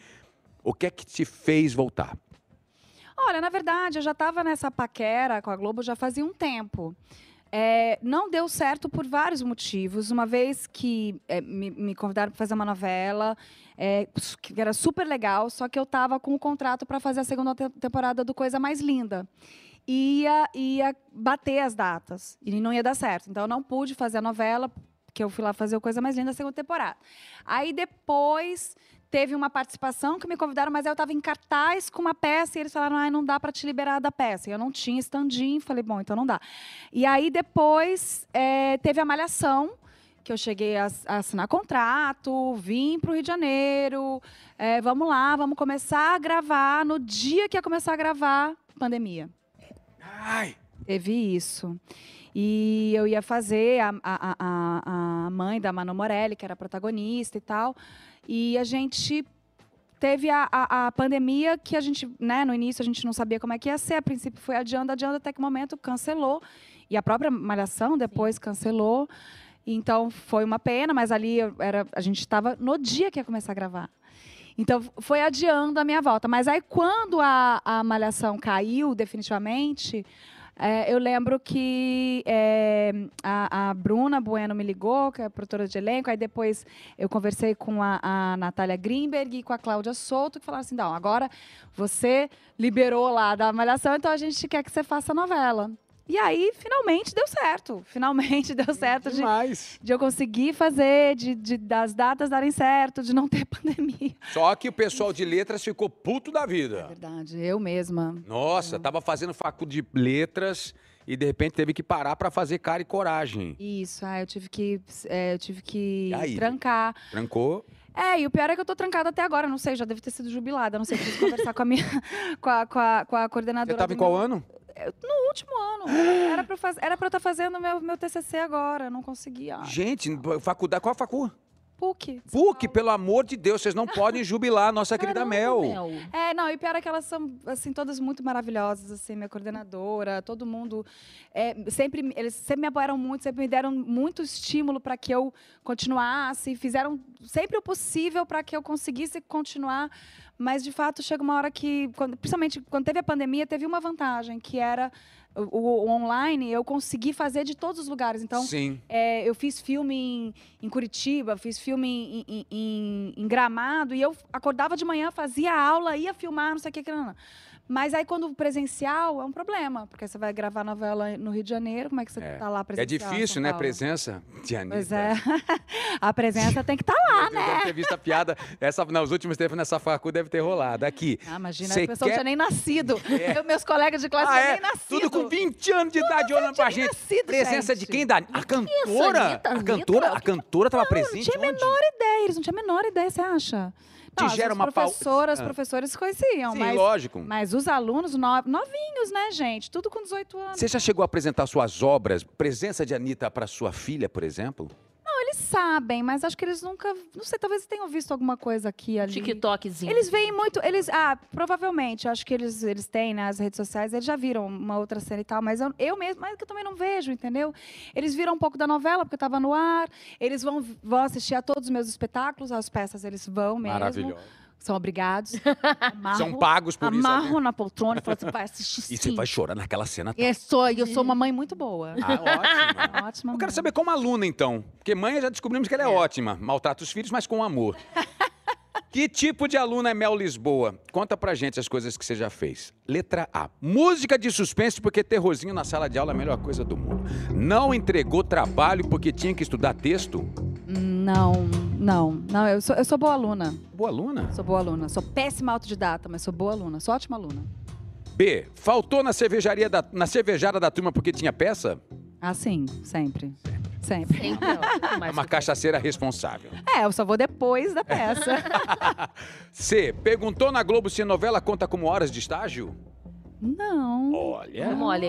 O que é que te fez voltar? Olha, na verdade, eu já estava nessa paquera com a Globo já fazia um tempo. É, não deu certo por vários motivos. Uma vez que é, me, me convidaram para fazer uma novela, é, que era super legal, só que eu estava com o contrato para fazer a segunda te- temporada do Coisa Mais Linda. Ia, ia bater as datas e não ia dar certo. Então, eu não pude fazer a novela, porque eu fui lá fazer o Coisa Mais Linda a segunda temporada. Aí, depois, teve uma participação que me convidaram, mas eu estava em cartaz com uma peça e eles falaram: ah, não dá para te liberar da peça. E eu não tinha stand-in, falei: bom, então não dá. E aí depois eh, teve a Malhação, que eu cheguei a, a assinar contrato, vim para o Rio de Janeiro, é, vamos lá, vamos começar a gravar. No dia que ia começar a gravar, pandemia. Ai, Teve isso. E eu ia fazer a, a, a, a mãe da Manu Morelli, que era protagonista e tal. E a gente teve a, a, a pandemia que a gente, né, no início a gente não sabia como é que ia ser. A princípio foi adiando, adiando, até que momento cancelou. E a própria Malhação depois cancelou. Então foi uma pena, mas ali era, a gente estava no dia que ia começar a gravar. Então foi adiando a minha volta. Mas aí quando a, a Malhação caiu definitivamente, é, eu lembro que é, a, a Bruna Bueno me ligou, que é a produtora de elenco, aí depois eu conversei com a, a Natália Greenberg e com a Cláudia Souto, que falaram assim, não, agora você liberou lá da Malhação, então a gente quer que você faça novela. E aí, finalmente, deu certo. Finalmente deu certo de, demais. de eu conseguir fazer, de, de- das datas darem certo, de não ter pandemia. Só que o pessoal de letras ficou puto da vida. Verdade, eu mesma. Nossa, tava fazendo facu de letras e de repente teve que parar pra fazer cara e coragem. Isso, ah, eu tive que, é, eu tive que aí? trancar. Trancou. É, e o pior é que eu tô trancada até agora, não sei, já deve ter sido jubilada, não sei, preciso conversar com a minha, com a, com a, com a Você coordenadora. tava do em qual meu- ano? No último ano. Era pra, eu faz... Estar fazendo meu, meu TCC agora, não conseguia. Gente, faculdade, qual a facu? PUC. PUC, pelo amor de Deus, vocês não podem jubilar a nossa querida Caramba, Mel. É, não, e pior é que elas são, assim, todas muito maravilhosas, assim, minha coordenadora, todo mundo, é, sempre, eles sempre me apoiaram muito, sempre me deram muito estímulo para que eu continuasse, fizeram sempre o possível para que eu conseguisse continuar, mas, de fato, chega uma hora que, quando- principalmente quando teve a pandemia, teve uma vantagem, que era o, o- o online, eu consegui fazer de todos os lugares, então... Sim. É, eu fiz filme em, em Curitiba, fiz filme em, em- em- em Gramado, e eu acordava de manhã, fazia aula, ia filmar, não sei o que, que não, não. Mas aí, quando presencial, é um problema, porque você vai gravar novela no Rio de Janeiro, como é que você É. tá lá É presencial? em difícil, né? Presença de Anitta. Pois é. a presença tem que estar lá, Você deve né? ter visto a piada. Essa, nos últimos tempos, nessa facu deve ter rolado. Aqui. Ah, imagina, Cê a pessoa não quer- tinha nem nascido. É. Eu, meus colegas de classe Ah, não é? nem nascido. Tudo com 20 anos de idade olhando pra gente. nascido, Presença de gente. quem? Da a cantora? Anitta? A cantora, a cantora tava Não presente tinha a menor ideia, eles não tinham a menor ideia, você acha? Te Não, as gera uma pau- professoras, Ah. professores conheciam, Sim, mas lógico. Mas os alunos no- novinhos, né, gente? Tudo com 18 anos. Você já chegou a apresentar suas obras, presença de Anitta para sua filha, por exemplo? Não, eles sabem, mas acho que eles nunca. Não sei, talvez tenham visto alguma coisa aqui ali. TikTokzinho. Eles veem muito. Eles, ah, provavelmente, acho que eles, eles têm nas redes sociais, eles já viram uma outra cena e tal, mas eu, eu mesmo, mas que eu também não vejo, entendeu? Eles viram um pouco da novela, porque estava no ar, eles vão, vão assistir a todos os meus espetáculos, as peças eles vão mesmo. Maravilhoso. São obrigados. Amarro, São pagos por isso. amarro né? na poltrona e falam assim, vai assistir sim. E você vai chorar naquela cena. toda. Eu sou, eu sou uma mãe muito boa. Ah, ótimo. Ótima Eu quero mãe. saber como aluna, então. Porque mãe já descobrimos que ela é, ótima. Maltrata os filhos, mas com amor. que tipo de aluna é Mel Lisboa? Conta pra gente as coisas que você já fez. Letra A. Música de suspense porque terrorzinho na sala de aula é a melhor coisa do mundo. Não entregou trabalho porque tinha que estudar texto? Não, não, não. Eu sou, eu sou boa aluna. Boa aluna. Sou boa aluna. Sou péssima autodidata, mas sou boa aluna. Sou ótima aluna. B. Faltou na cervejaria da, na cervejada da turma porque tinha peça? Ah, sim, sempre. Sempre. Sempre. É uma cachaceira responsável. É, eu só vou depois da peça. C. Perguntou na Globo se novela conta como horas de estágio? Não. Olha. Hein? Olha.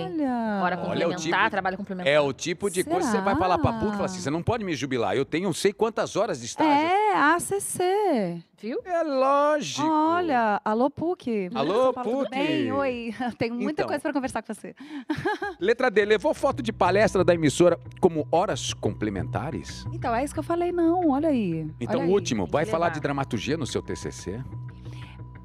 Hora Olha o complementar, tipo- trabalho complementar. É o tipo de coisa que você vai falar pra PUC e fala assim: você não pode me jubilar, eu tenho não sei quantas horas de estágio. É, ACC. Viu? É lógico. Olha, alô PUC. Alô, São Paulo, tudo PUC. bem? Oi, tenho muita Então. coisa para conversar com você. Letra D, levou foto de palestra da emissora como horas complementares? Então, é isso que eu falei, não, olha aí. Então, olha aí. último, vai falar levar. de dramaturgia no seu TCC?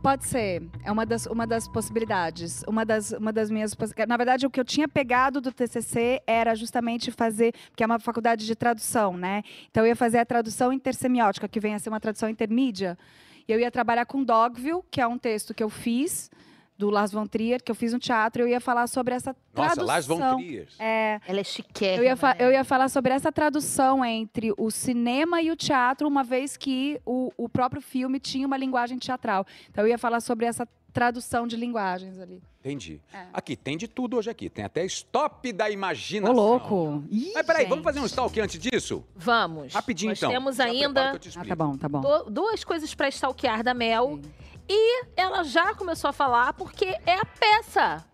Pode ser. É uma das, uma das possibilidades. Uma das, uma das minhas. Na verdade, o que eu tinha pegado do TCC era justamente fazer. Porque é uma faculdade de tradução, né? Então, eu ia fazer a tradução intersemiótica, que vem a ser uma tradução intermídia. E eu ia trabalhar com Dogville, que é um texto que eu fiz, do Lars von Trier, que eu fiz no teatro. Eu ia falar sobre essa Nossa, tradução. Lars von Trier. É, Ela é chiquérrima. eu ia, né? eu ia falar sobre essa tradução entre o cinema e o teatro, uma vez que o, o próprio filme tinha uma linguagem teatral. Então, eu ia falar sobre essa tradução de linguagens ali. Entendi. É. Aqui, tem de tudo hoje aqui. Tem até stop da Ô, imaginação. louco. Ih, Mas peraí, vamos gente. fazer um stalk antes disso? Vamos. Rapidinho, Nós então. temos Já ainda Ah, tá bom, tá bom. du- duas coisas pra stalkear da Mel. Sim. E ela já começou a falar porque é a peça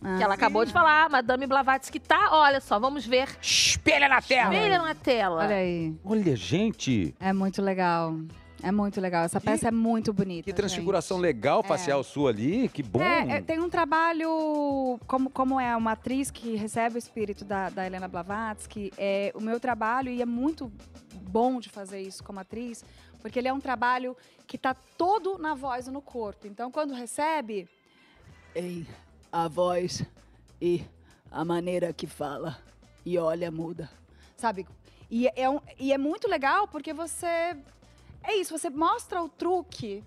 que ela Ah, acabou de falar. Madame Blavatsky tá, olha só, vamos ver. Espelha na tela! Espelha na tela. Olha aí. Olha, gente, É muito legal. É muito legal. Essa peça é muito bonita. que transfiguração gente. legal facial sua ali, que bom. É, é, tem um trabalho, como, como é uma atriz que recebe o espírito da, da Helena Blavatsky, é o meu trabalho, e é muito bom de fazer isso como atriz, porque ele é um trabalho que está todo na voz e no corpo. Então, quando recebe, ei, a voz e a maneira que fala e olha muda, sabe? E é, um- e é muito legal porque você... É isso, você mostra o truque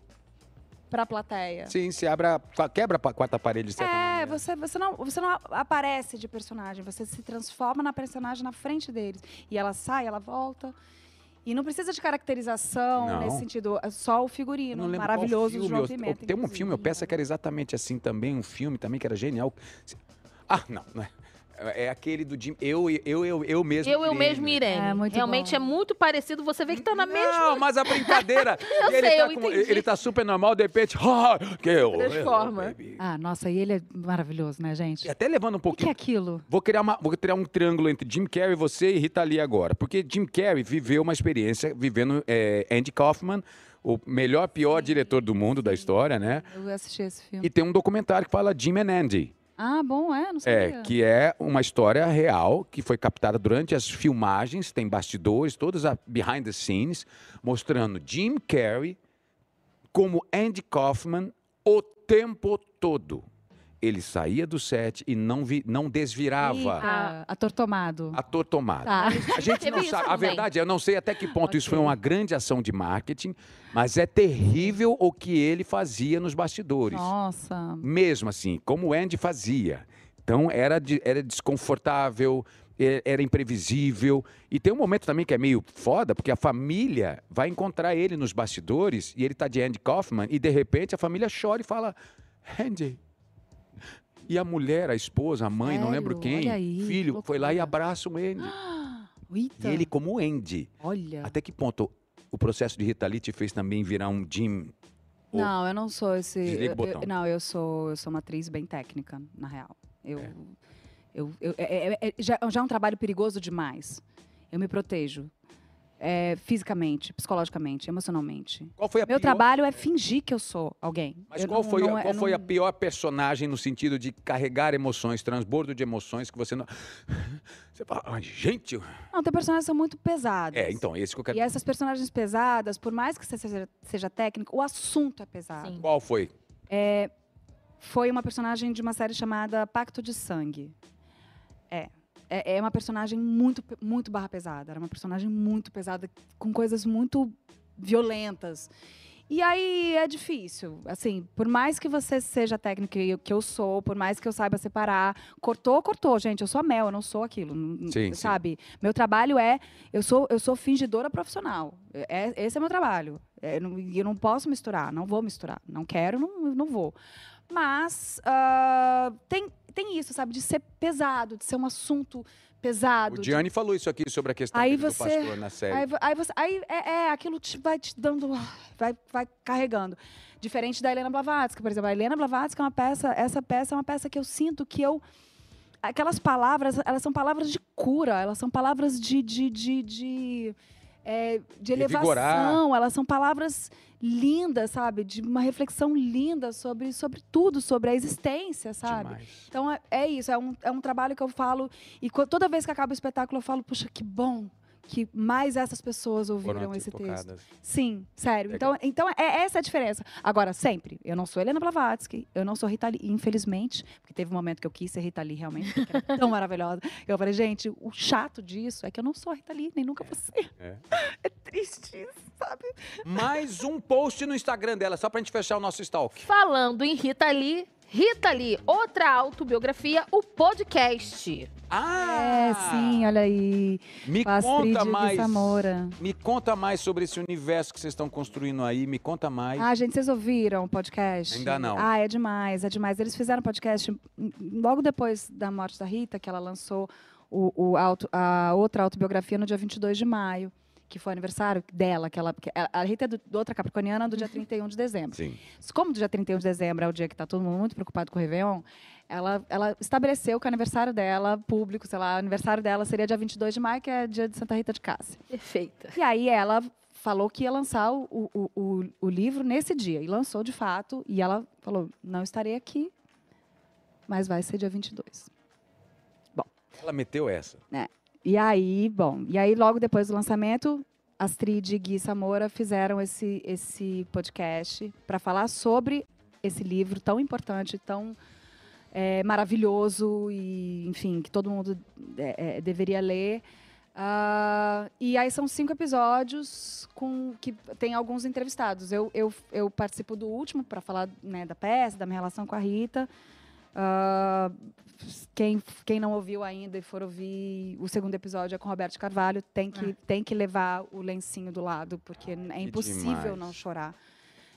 para a plateia. Sim, se abre a, quebra a quarta parede de certa É, maneira. você, você, não, você não aparece de personagem, você se transforma na personagem na frente deles. E ela sai, ela volta. E não precisa de caracterização Não. nesse sentido, é só o figurino maravilhoso do filme. João eu- Pimenta. Tem um filme, eu peço que era exatamente assim também, um filme também que era genial. Ah, não, não é. É aquele do Jim. Eu, eu, eu, eu mesmo. Eu, eu Irene. mesmo, Irene. É, muito Realmente bom. é muito parecido. Você vê que tá na Não, mesma. mas a brincadeira. Eu ele, sei, tá eu entendi. ele tá super normal, de repente. Ah, que eu, Transforma. Ah, nossa, e ele é maravilhoso, né, gente? E até levando um O que, que pouquinho. é aquilo? Vou criar, uma, vou criar um triângulo entre Jim Carrey, você e Rita Lee agora. Porque Jim Carrey viveu uma experiência vivendo é, Andy Kaufman, o melhor, pior diretor do mundo da história, né? Eu assisti esse filme. E tem um documentário que fala Jim and Andy. Ah, bom, é? Não sabia. É, que é uma história real que foi captada durante as filmagens, tem bastidores, todas a behind the scenes, mostrando Jim Carrey como Andy Kaufman o tempo todo. Ele saía do set e não, vi, não desvirava Eita, ator tomado. ator tomado. Tá. A gente não sabe, a verdade, é, eu não sei até que ponto isso foi uma grande ação de marketing, mas é terrível o que ele fazia nos bastidores Nossa. mesmo assim, como o Andy fazia. Então era, de- era desconfortável, era imprevisível. E tem um momento também que é meio foda, porque a família vai encontrar ele nos bastidores e ele tá de Andy Kaufman e de repente a família chora e fala: Andy. E a mulher, a esposa, a mãe, não lembro Sério? quem, aí, filho, foi lá e abraça o Andy. Eita. E ele como Andy. Olha. Até que ponto o processo de Rita Lee te fez também virar um Jim? Não, eu não sou esse. Desliga o eu- eu- botão. não, eu sou, eu sou uma atriz bem técnica, na real. Eu, É. eu, eu- é- é- é- já, já é um trabalho perigoso demais. Eu me protejo. É, fisicamente, psicologicamente, emocionalmente. Qual foi a Meu pior- trabalho é fingir que eu sou alguém. Mas Eu qual, não- foi, não a- é- qual foi a não- pior personagem no sentido de carregar emoções, transbordo de emoções que você não. Você fala, ai, gente. Não, tem personagens que são muito pesadas. É, então, esse que eu quero. E essas personagens pesadas, por mais que você seja, seja técnico, o assunto é pesado. Sim. Qual foi? foi uma personagem de uma série chamada Pacto de Sangue. É. É, é uma personagem muito, muito barra pesada. Era uma personagem muito pesada, com coisas muito violentas. E aí é difícil. Assim, por mais que você seja técnico que eu sou, por mais que eu saiba separar, cortou, cortou, gente. Eu sou a Mel, eu não sou aquilo. Sim, sim. sabe? Meu trabalho é. Eu sou, eu sou fingidora profissional. É, esse é meu trabalho. É, eu não posso misturar, não vou misturar. Não quero, não, não vou. Mas ah, tem, tem isso, sabe? De ser pesado, de ser um assunto pesado. O de- Gianni falou isso aqui sobre a questão Aí você- do pastor na série. Aí, aí, você, aí é, é, aquilo te, vai te dando, vai, vai carregando. Diferente da Helena Blavatsky, por exemplo. A Helena Blavatsky é uma peça, essa peça é uma peça que eu sinto que eu aquelas palavras, elas são palavras de cura, elas são palavras de de, de, de, é, de elevação, elas são palavras lindas, sabe? De uma reflexão linda sobre, sobre tudo, sobre a existência, sabe? Demais. Então é, é isso, é um, é um trabalho que eu falo. E toda vez que acaba o espetáculo, eu falo, puxa, que bom que mais essas pessoas ouviram esse texto. Sim, sério. Legal. Então, então é essa a diferença. Agora, sempre, eu não sou Helena Blavatsky, eu não sou Rita Lee, infelizmente, porque teve um momento que eu quis ser Rita Lee realmente, porque era tão maravilhosa. Eu falei, gente, o chato disso é que eu não sou a Rita Lee, nem nunca vou ser. É. É triste isso, sabe? Mais um post no Instagram dela, só pra gente fechar o nosso stalk. Falando em Rita Lee, Rita Lee, outra autobiografia, o podcast. Ah! É, sim, olha aí. Me conta mais. Me conta mais sobre esse universo que vocês estão construindo aí. Me conta mais. Ah, gente, vocês ouviram o podcast? Ainda não. Ah, é demais, é demais. Eles fizeram podcast logo depois da morte da Rita, que ela lançou o, o auto- a outra autobiografia no dia 22 de maio, que foi o aniversário dela. Que ela, que a- Rita é do, do outra capricorniana do dia 31 de dezembro. Sim. Como do dia 31 de dezembro é o dia que está todo mundo muito preocupado com o Réveillon, ela, ela estabeleceu que o aniversário dela, público, sei lá, o aniversário dela seria dia 22 de maio, que é dia de Santa Rita de Cássia. Perfeita. E aí ela falou que ia lançar o, o, o, o livro nesse dia. E lançou de fato. E ela falou: não estarei aqui, mas vai ser dia 22. Ela meteu essa. E aí, bom, e aí logo depois do lançamento, Astrid e Gui Samora fizeram esse, esse podcast para falar sobre esse livro tão importante, tão é, maravilhoso e, enfim, que todo mundo é, é, deveria ler. Ah, e aí são cinco episódios com que tem alguns entrevistados. Eu, eu, eu participo do último para falar né, da peça, da minha relação com a Rita. Ah, quem, quem não ouviu ainda e for ouvir o segundo episódio é com Roberto Carvalho, tem que, tem que levar o lencinho do lado, porque é impossível demais. não chorar.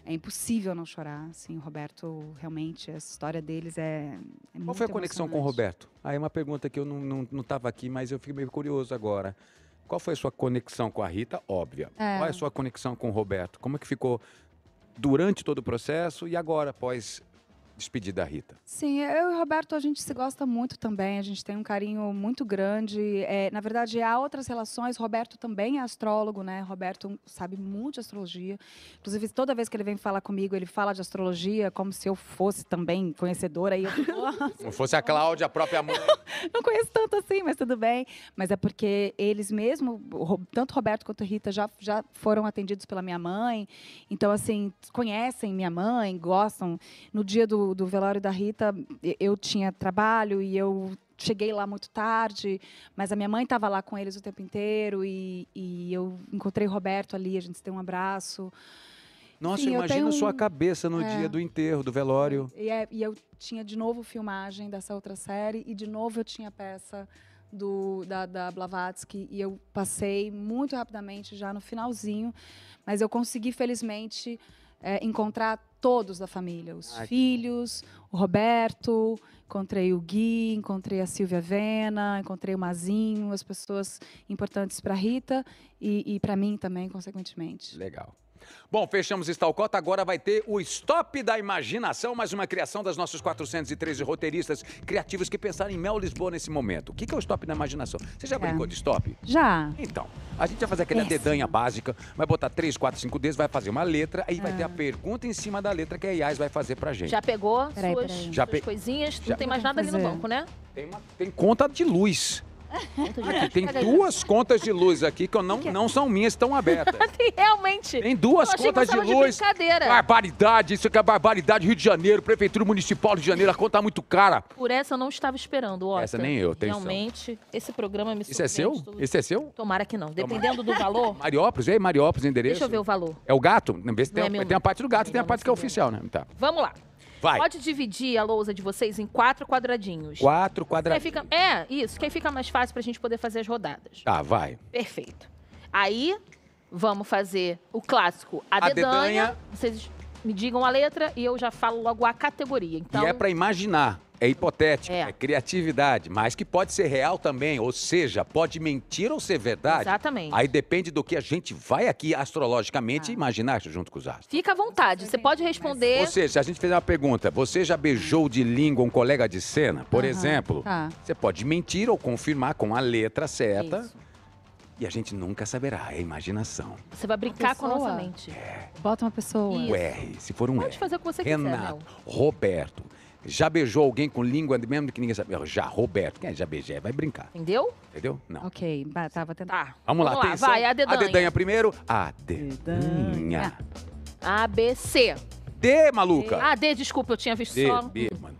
É impossível não chorar. Assim, o Roberto, realmente, essa história deles é. é Qual foi a conexão com o. Roberto? Aí é uma pergunta que eu não estava não, tava aqui, mas eu fiquei meio curioso agora. Qual foi a sua conexão com a Rita? Óbvia. É. Qual é a sua conexão com o Roberto? Como é que ficou durante todo o processo e agora, após despedir da Rita? Sim, eu e o Roberto, a gente se gosta muito também, a gente tem um carinho muito grande. É, na verdade, há outras relações. Roberto também é astrólogo, né? Roberto sabe muito de astrologia. Inclusive, toda vez que ele vem falar comigo, ele fala de astrologia como se eu fosse também conhecedora. E eu Se fosse a Cláudia, a própria mãe. não conheço tanto assim, mas tudo bem. Mas é porque eles mesmo, tanto Roberto quanto Rita, já, já foram atendidos pela minha mãe. Então, assim, conhecem minha mãe, gostam. No dia do, do velório da Rita, eu tinha trabalho e eu cheguei lá muito tarde, mas a minha mãe estava lá com eles o tempo inteiro e, e eu encontrei o Roberto ali, a gente deu um abraço. Nossa, Sim, imagina tenho sua cabeça no É. dia do enterro, do velório. E, é- e eu tinha de novo filmagem dessa outra série e de novo eu tinha peça do, da, da Blavatsky e eu passei muito rapidamente já no finalzinho, mas eu consegui felizmente é, encontrar todos da família, os Ai, que filhos, o Roberto, encontrei o Gui, encontrei a Silvia Vena, encontrei o Mazinho, as pessoas importantes para Rita e, e para mim também, consequentemente. Legal. Bom, fechamos Stalcota, agora vai ter o Stop da Imaginação, mais uma criação das nossos 413 roteiristas criativos que pensaram em Mel Lisboa nesse momento. O que é o Stop da Imaginação? Você já É. brincou de stop? Já. Então, a gente vai fazer aquela Péssimo. dedanha básica, vai botar 3, 4, 5 dedos, vai fazer uma letra, aí vai ter Ah. a pergunta em cima da letra que a Yas vai fazer pra gente. Já pegou Peraí, suas, peraí. Já suas pe- coisinhas? Já- Não tem mais nada ali no banco, né? Tem, uma- tem conta de luz. De Aqui, tem aí. duas contas de luz aqui que eu não, não são minhas, estão abertas. Tem realmente. Tem duas contas de de luz. brincadeira. Barbaridade, isso que é barbaridade. Rio de Janeiro, Prefeitura Municipal do Rio de Janeiro, a conta tá muito cara. Por essa eu não estava esperando, ó. Essa nem eu, atenção. Realmente, esse programa me Isso é seu? todo- Esse é seu? Tomara que não. Dependendo do valor, Mariópolis, ei, Mariópolis, endereço. deixa eu ver o valor. É o gato? Vê se tem, Não é tem a parte do gato, tem a Não, parte que é não oficial, né? Tá. Vamos lá. Vai. Pode dividir a lousa de vocês em quatro quadradinhos. Quatro quadradinhos. fica, é, isso. Que aí fica mais fácil pra gente poder fazer as rodadas. Tá, vai. Perfeito. Aí, vamos fazer o clássico. A, A dedanha. dedanha. Vocês me digam a letra e eu já falo logo a categoria. Então, E é pra imaginar. É hipotético, é. É. criatividade, mas que pode ser real também, ou seja, pode mentir ou ser verdade. Exatamente. Aí depende do que a gente vai aqui astrologicamente Ah. imaginar junto com os astros. fica à vontade. Você pode responder. Ou seja, se a gente fizer uma pergunta, você já beijou de língua um colega de cena, por Aham, exemplo? Tá. Você pode mentir ou confirmar com a letra certa Isso. e a gente nunca saberá, é imaginação. Você vai brincar com a nossa mente. Bota uma pessoa. Isso. O R, se for um Pode R. fazer o que você quiser, Mel. Renato, Roberto. Já beijou alguém com língua mesmo que ninguém sabe? Já, Roberto. Quem é já beijei? Vai brincar, Entendeu? entendeu? Não. Ok, tava tentando. Tá. Vamos lá, atenção. vai, a dedanha. A dedanha primeiro. A dedanha. A, B, C. D, maluca. Ah, D, desculpa, eu tinha visto D, só. B, mano.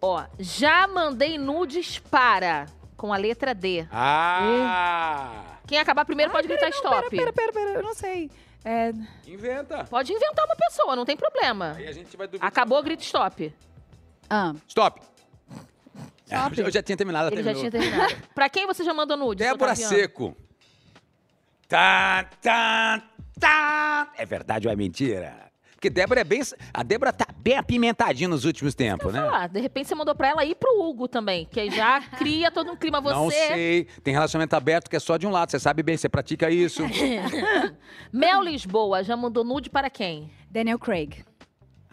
Ó, já mandei nudes para. Com a letra D. Ah! Quem acabar primeiro pode gritar stop. Pera, pera, pera, eu não sei. É, Inventa. Pode inventar uma pessoa, não tem problema. Aí a gente vai duvidar. Acabou, grita stop. Ah, Stop. Stop. Eu já tinha terminado, ela Ele já terminou. tinha terminado. pra quem você já mandou nude? Débora Otaviano? Seco. Tá, tá, tá. É verdade ou é mentira? Porque Débora é bem. A Débora tá bem apimentadinha nos últimos tempos, né? Ah, de repente você mandou pra ela ir pro Hugo também, que aí já cria todo um clima. Você, Não sei. Tem relacionamento aberto que é só de um lado. Você sabe bem, você pratica isso. Mel Lisboa, já mandou nude para quem? Daniel Craig.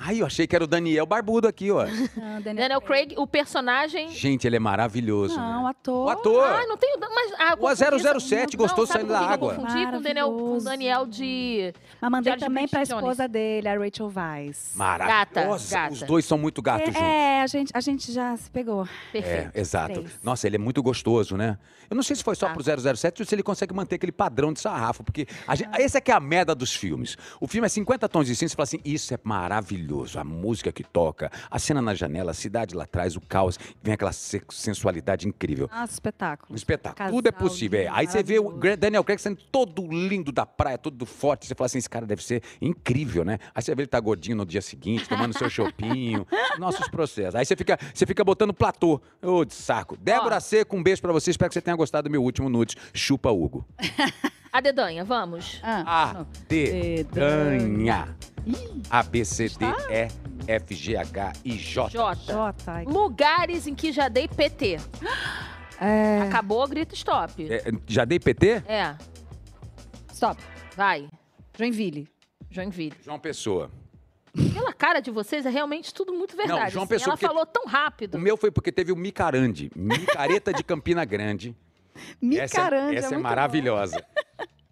Ai, eu achei que era o Daniel Barbudo aqui, ó. Ah, Daniel Craig, o personagem. Gente, ele é maravilhoso. Não, né? ator. O ator. Ah, não tenho. Mas, ah, O confundi- 007 não, gostou sabe saindo da água. Eu confundi com o Daniel, com o. Daniel de. Mas mandei George também pra esposa dele, a Rachel Weisz. Maravilhoso. Gata, Os dois são muito gatos juntos. É, a gente, a gente já se pegou. Perfeito. É, exato. Três. Nossa, ele é muito gostoso, né? Eu não sei se foi só Tá. pro 007 ou se ele consegue manter aquele padrão de sarrafo, porque a gente, esse é que é a merda dos filmes. O filme é 50 tons de cinza, você fala assim, isso é maravilhoso, a música que toca, a cena na janela, a cidade lá atrás, o caos, vem aquela se- sensualidade incrível. Nossa, espetáculo. Um espetáculo. Casal Tudo é possível. é. Aí você vê o maravilhoso. Daniel Craig sendo todo lindo da praia, todo forte. Você fala assim: esse cara deve ser incrível, né? Aí você vê ele tá gordinho no dia seguinte, tomando seu chopinho. Nossos processos. Aí você fica, você fica botando platô. Ô, de saco. Débora Seco, um beijo pra você. Espero que você tenha gostado do meu último nude. Chupa, Hugo. A dedanha, vamos. Ah, A, D, ganha. A, B, C, D, E, F, G, H, I, J. Jota. ai. Lugares em que já dei PT. É, Acabou, grita stop. É, já dei PT? É, stop. vai. Joinville. Joinville. João Pessoa. Pela cara de vocês, é realmente tudo muito verdade. João assim. Pessoa, Ela porque- falou tão rápido. O meu foi porque teve o Micarande. Micareta de Campina Grande. Essa, essa é, muito maravilhosa.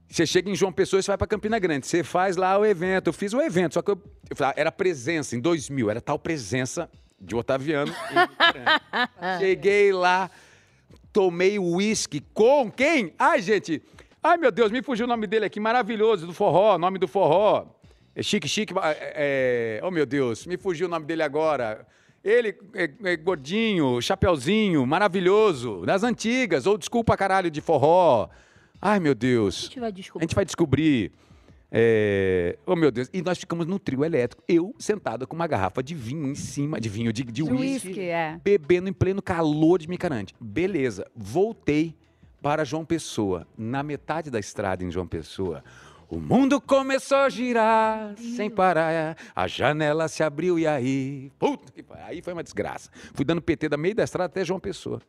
Você chega em João Pessoa e você vai para Campina Grande. Você faz lá o evento. Eu fiz o evento, só que eu, eu ah, era presença em 2000, era tal presença de Otaviano. Cheguei lá, tomei uísque com quem? Ai, gente. Ai, meu Deus, me fugiu o nome dele aqui, maravilhoso, do forró, nome do forró. É chique, chique. É, é, oh, meu Deus, me fugiu o nome dele agora. Ele é, é gordinho, chapeuzinho, maravilhoso, das antigas, ou desculpa caralho de forró. Ai, meu A Deus. gente vai A descobrir. gente vai descobrir. É... Oh, meu Deus. E nós ficamos no trio elétrico. Eu sentada com uma garrafa de vinho em cima, de vinho, de, de De uísque, uísque, é. bebendo em pleno calor de Micarante. Beleza. Voltei para João Pessoa. Na metade da estrada em João Pessoa, o mundo começou a girar sem parar. A janela se abriu e aí. Puta que pariu. Aí foi uma desgraça. Fui dando PT da meio da estrada até João Pessoa.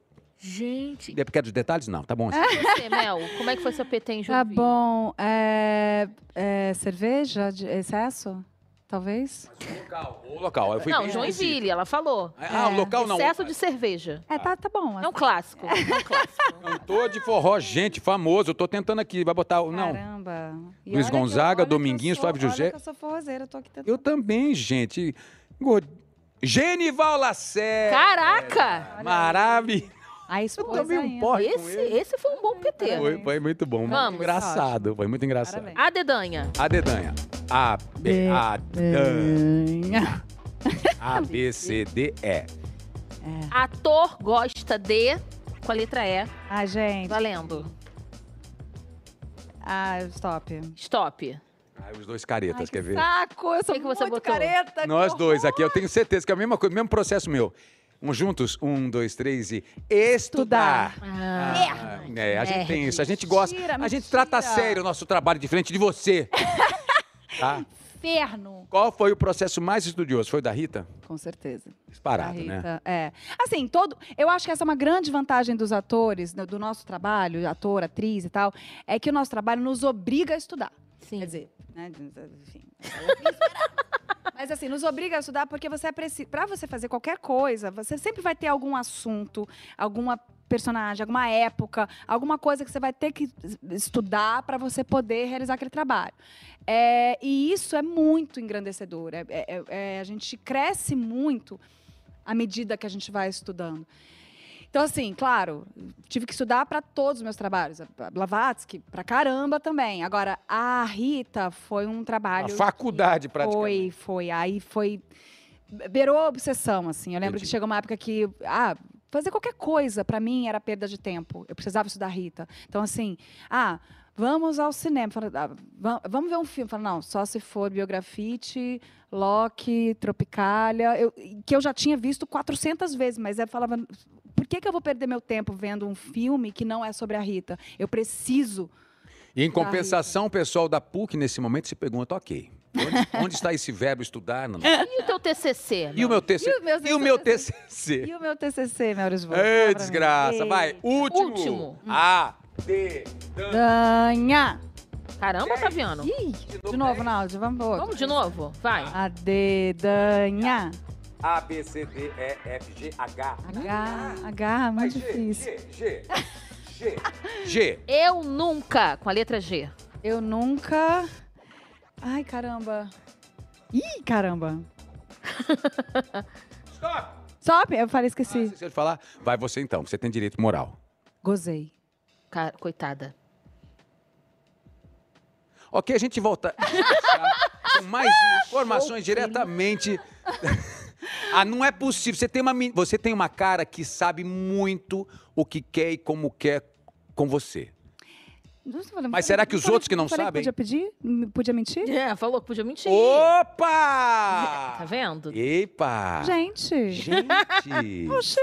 Gente. É porque é dos detalhes? Não, tá bom. assim. Você, Mel, como é que foi seu PT em Tá Joinville? bom. É, é, cerveja de excesso? Talvez? Local. O local. Eu fui Não, Joinville, ela falou. Ah, o local não. Excesso de cerveja. É, tá, tá bom. É um clássico. É um clássico. Cantor de forró, gente, famoso. Eu tô tentando aqui, vai botar o. Não. Caramba. E Luiz Gonzaga, eu Dominguinhos, sou- Flávio José. Eu sou forrozeira, eu tô aqui tentando. Eu também, gente. Genival Lacerda. Caraca! Maravilhoso. A Eu esposa tomei um porre Esse, esse foi um bom PT. Foi, foi muito bom, muito Vamos. engraçado. Foi muito engraçado. Parabéns. A dedanha. A dedanha. A, B, A, D, A, B, C, D, E. Ator gosta de. Com a letra E. Ah, gente. Valendo. Ah, stop. Stop. Ai, os dois caretas, Ai, quer que ver? saco, eu sou que que você muito botou? careta. Nós dois aqui, eu tenho certeza que é a mesma coisa, mesmo processo meu. Um juntos, um, dois, três e estudar. Ah, Ah, é, a gente tem Nerd. isso, a gente gosta, Mentira, a gente mentira. trata a sério o nosso trabalho diferente de você. tá? Inferno. Qual foi o processo mais estudioso? Foi o da Rita? Com certeza. Disparado, né? Rita, É. Assim, todo. Eu acho que essa é uma grande vantagem dos atores, do do nosso trabalho, ator, atriz e tal, é que o nosso trabalho nos obriga a estudar. Sim. Quer dizer, né? Enfim. Mas assim, nos obriga a estudar porque você é preciso. Para você fazer qualquer coisa, você sempre vai ter algum assunto, alguma personagem, alguma época, alguma coisa que você vai ter que es- estudar para você poder realizar aquele trabalho. É, e isso é muito engrandecedor. É- é- é- a gente cresce muito à medida que a gente vai estudando. Então, assim, claro, tive que estudar para todos os meus trabalhos. Blavatsky, pra caramba também. Agora, a Rita foi um trabalho. A faculdade, praticamente. Foi, foi. Aí foi. Beirou a obsessão, assim. Eu lembro Entendi. que chegou uma época que. Ah, fazer qualquer coisa, para mim, era perda de tempo. Eu precisava estudar Rita. Então, assim, ah. Vamos ao cinema. Fala, ah, va- vamos ver um filme. Fala, não, só se for Biografite, Loki, Tropicália, eu- que eu já tinha visto 400 vezes, mas eu falava, por que, que eu vou perder meu tempo vendo um filme que não é sobre a Rita? Eu preciso. E em compensação, o pessoal da PUC nesse momento se pergunta, ok, onde, onde está esse verbo estudar? Não? E o teu TCC? E o meu TCC? E o meu E o meu TCC? E o meu TCC, Maurício? Vô? Ei, desgraça. Vai, último. Último. A, D, Dan. Danha. Caramba, Taviano. Ih, de novo, Náudio, vamos. Vamos de novo? Vai. A dedanha. A, B, C, D, E, F, G, H. H, H, muito G, difícil. G, G, G. G. Eu nunca, com a letra G. Eu nunca. Ai, caramba. Ih, caramba. Stop. Stop, eu falei, Ah, esqueci. se eu falar, vai você então, você tem direito moral. Gozei. Ca- Coitada. Ok, a gente volta com mais informações diretamente. Ah, não é possível. Você tem, uma, você tem uma cara que sabe muito o que quer e como quer com você. Mas será que os falei- outros que não falei sabem? Podia pedir? Podia mentir? É, falou que podia mentir. Opa! Tá vendo? Epa! Gente. Gente! Oxi.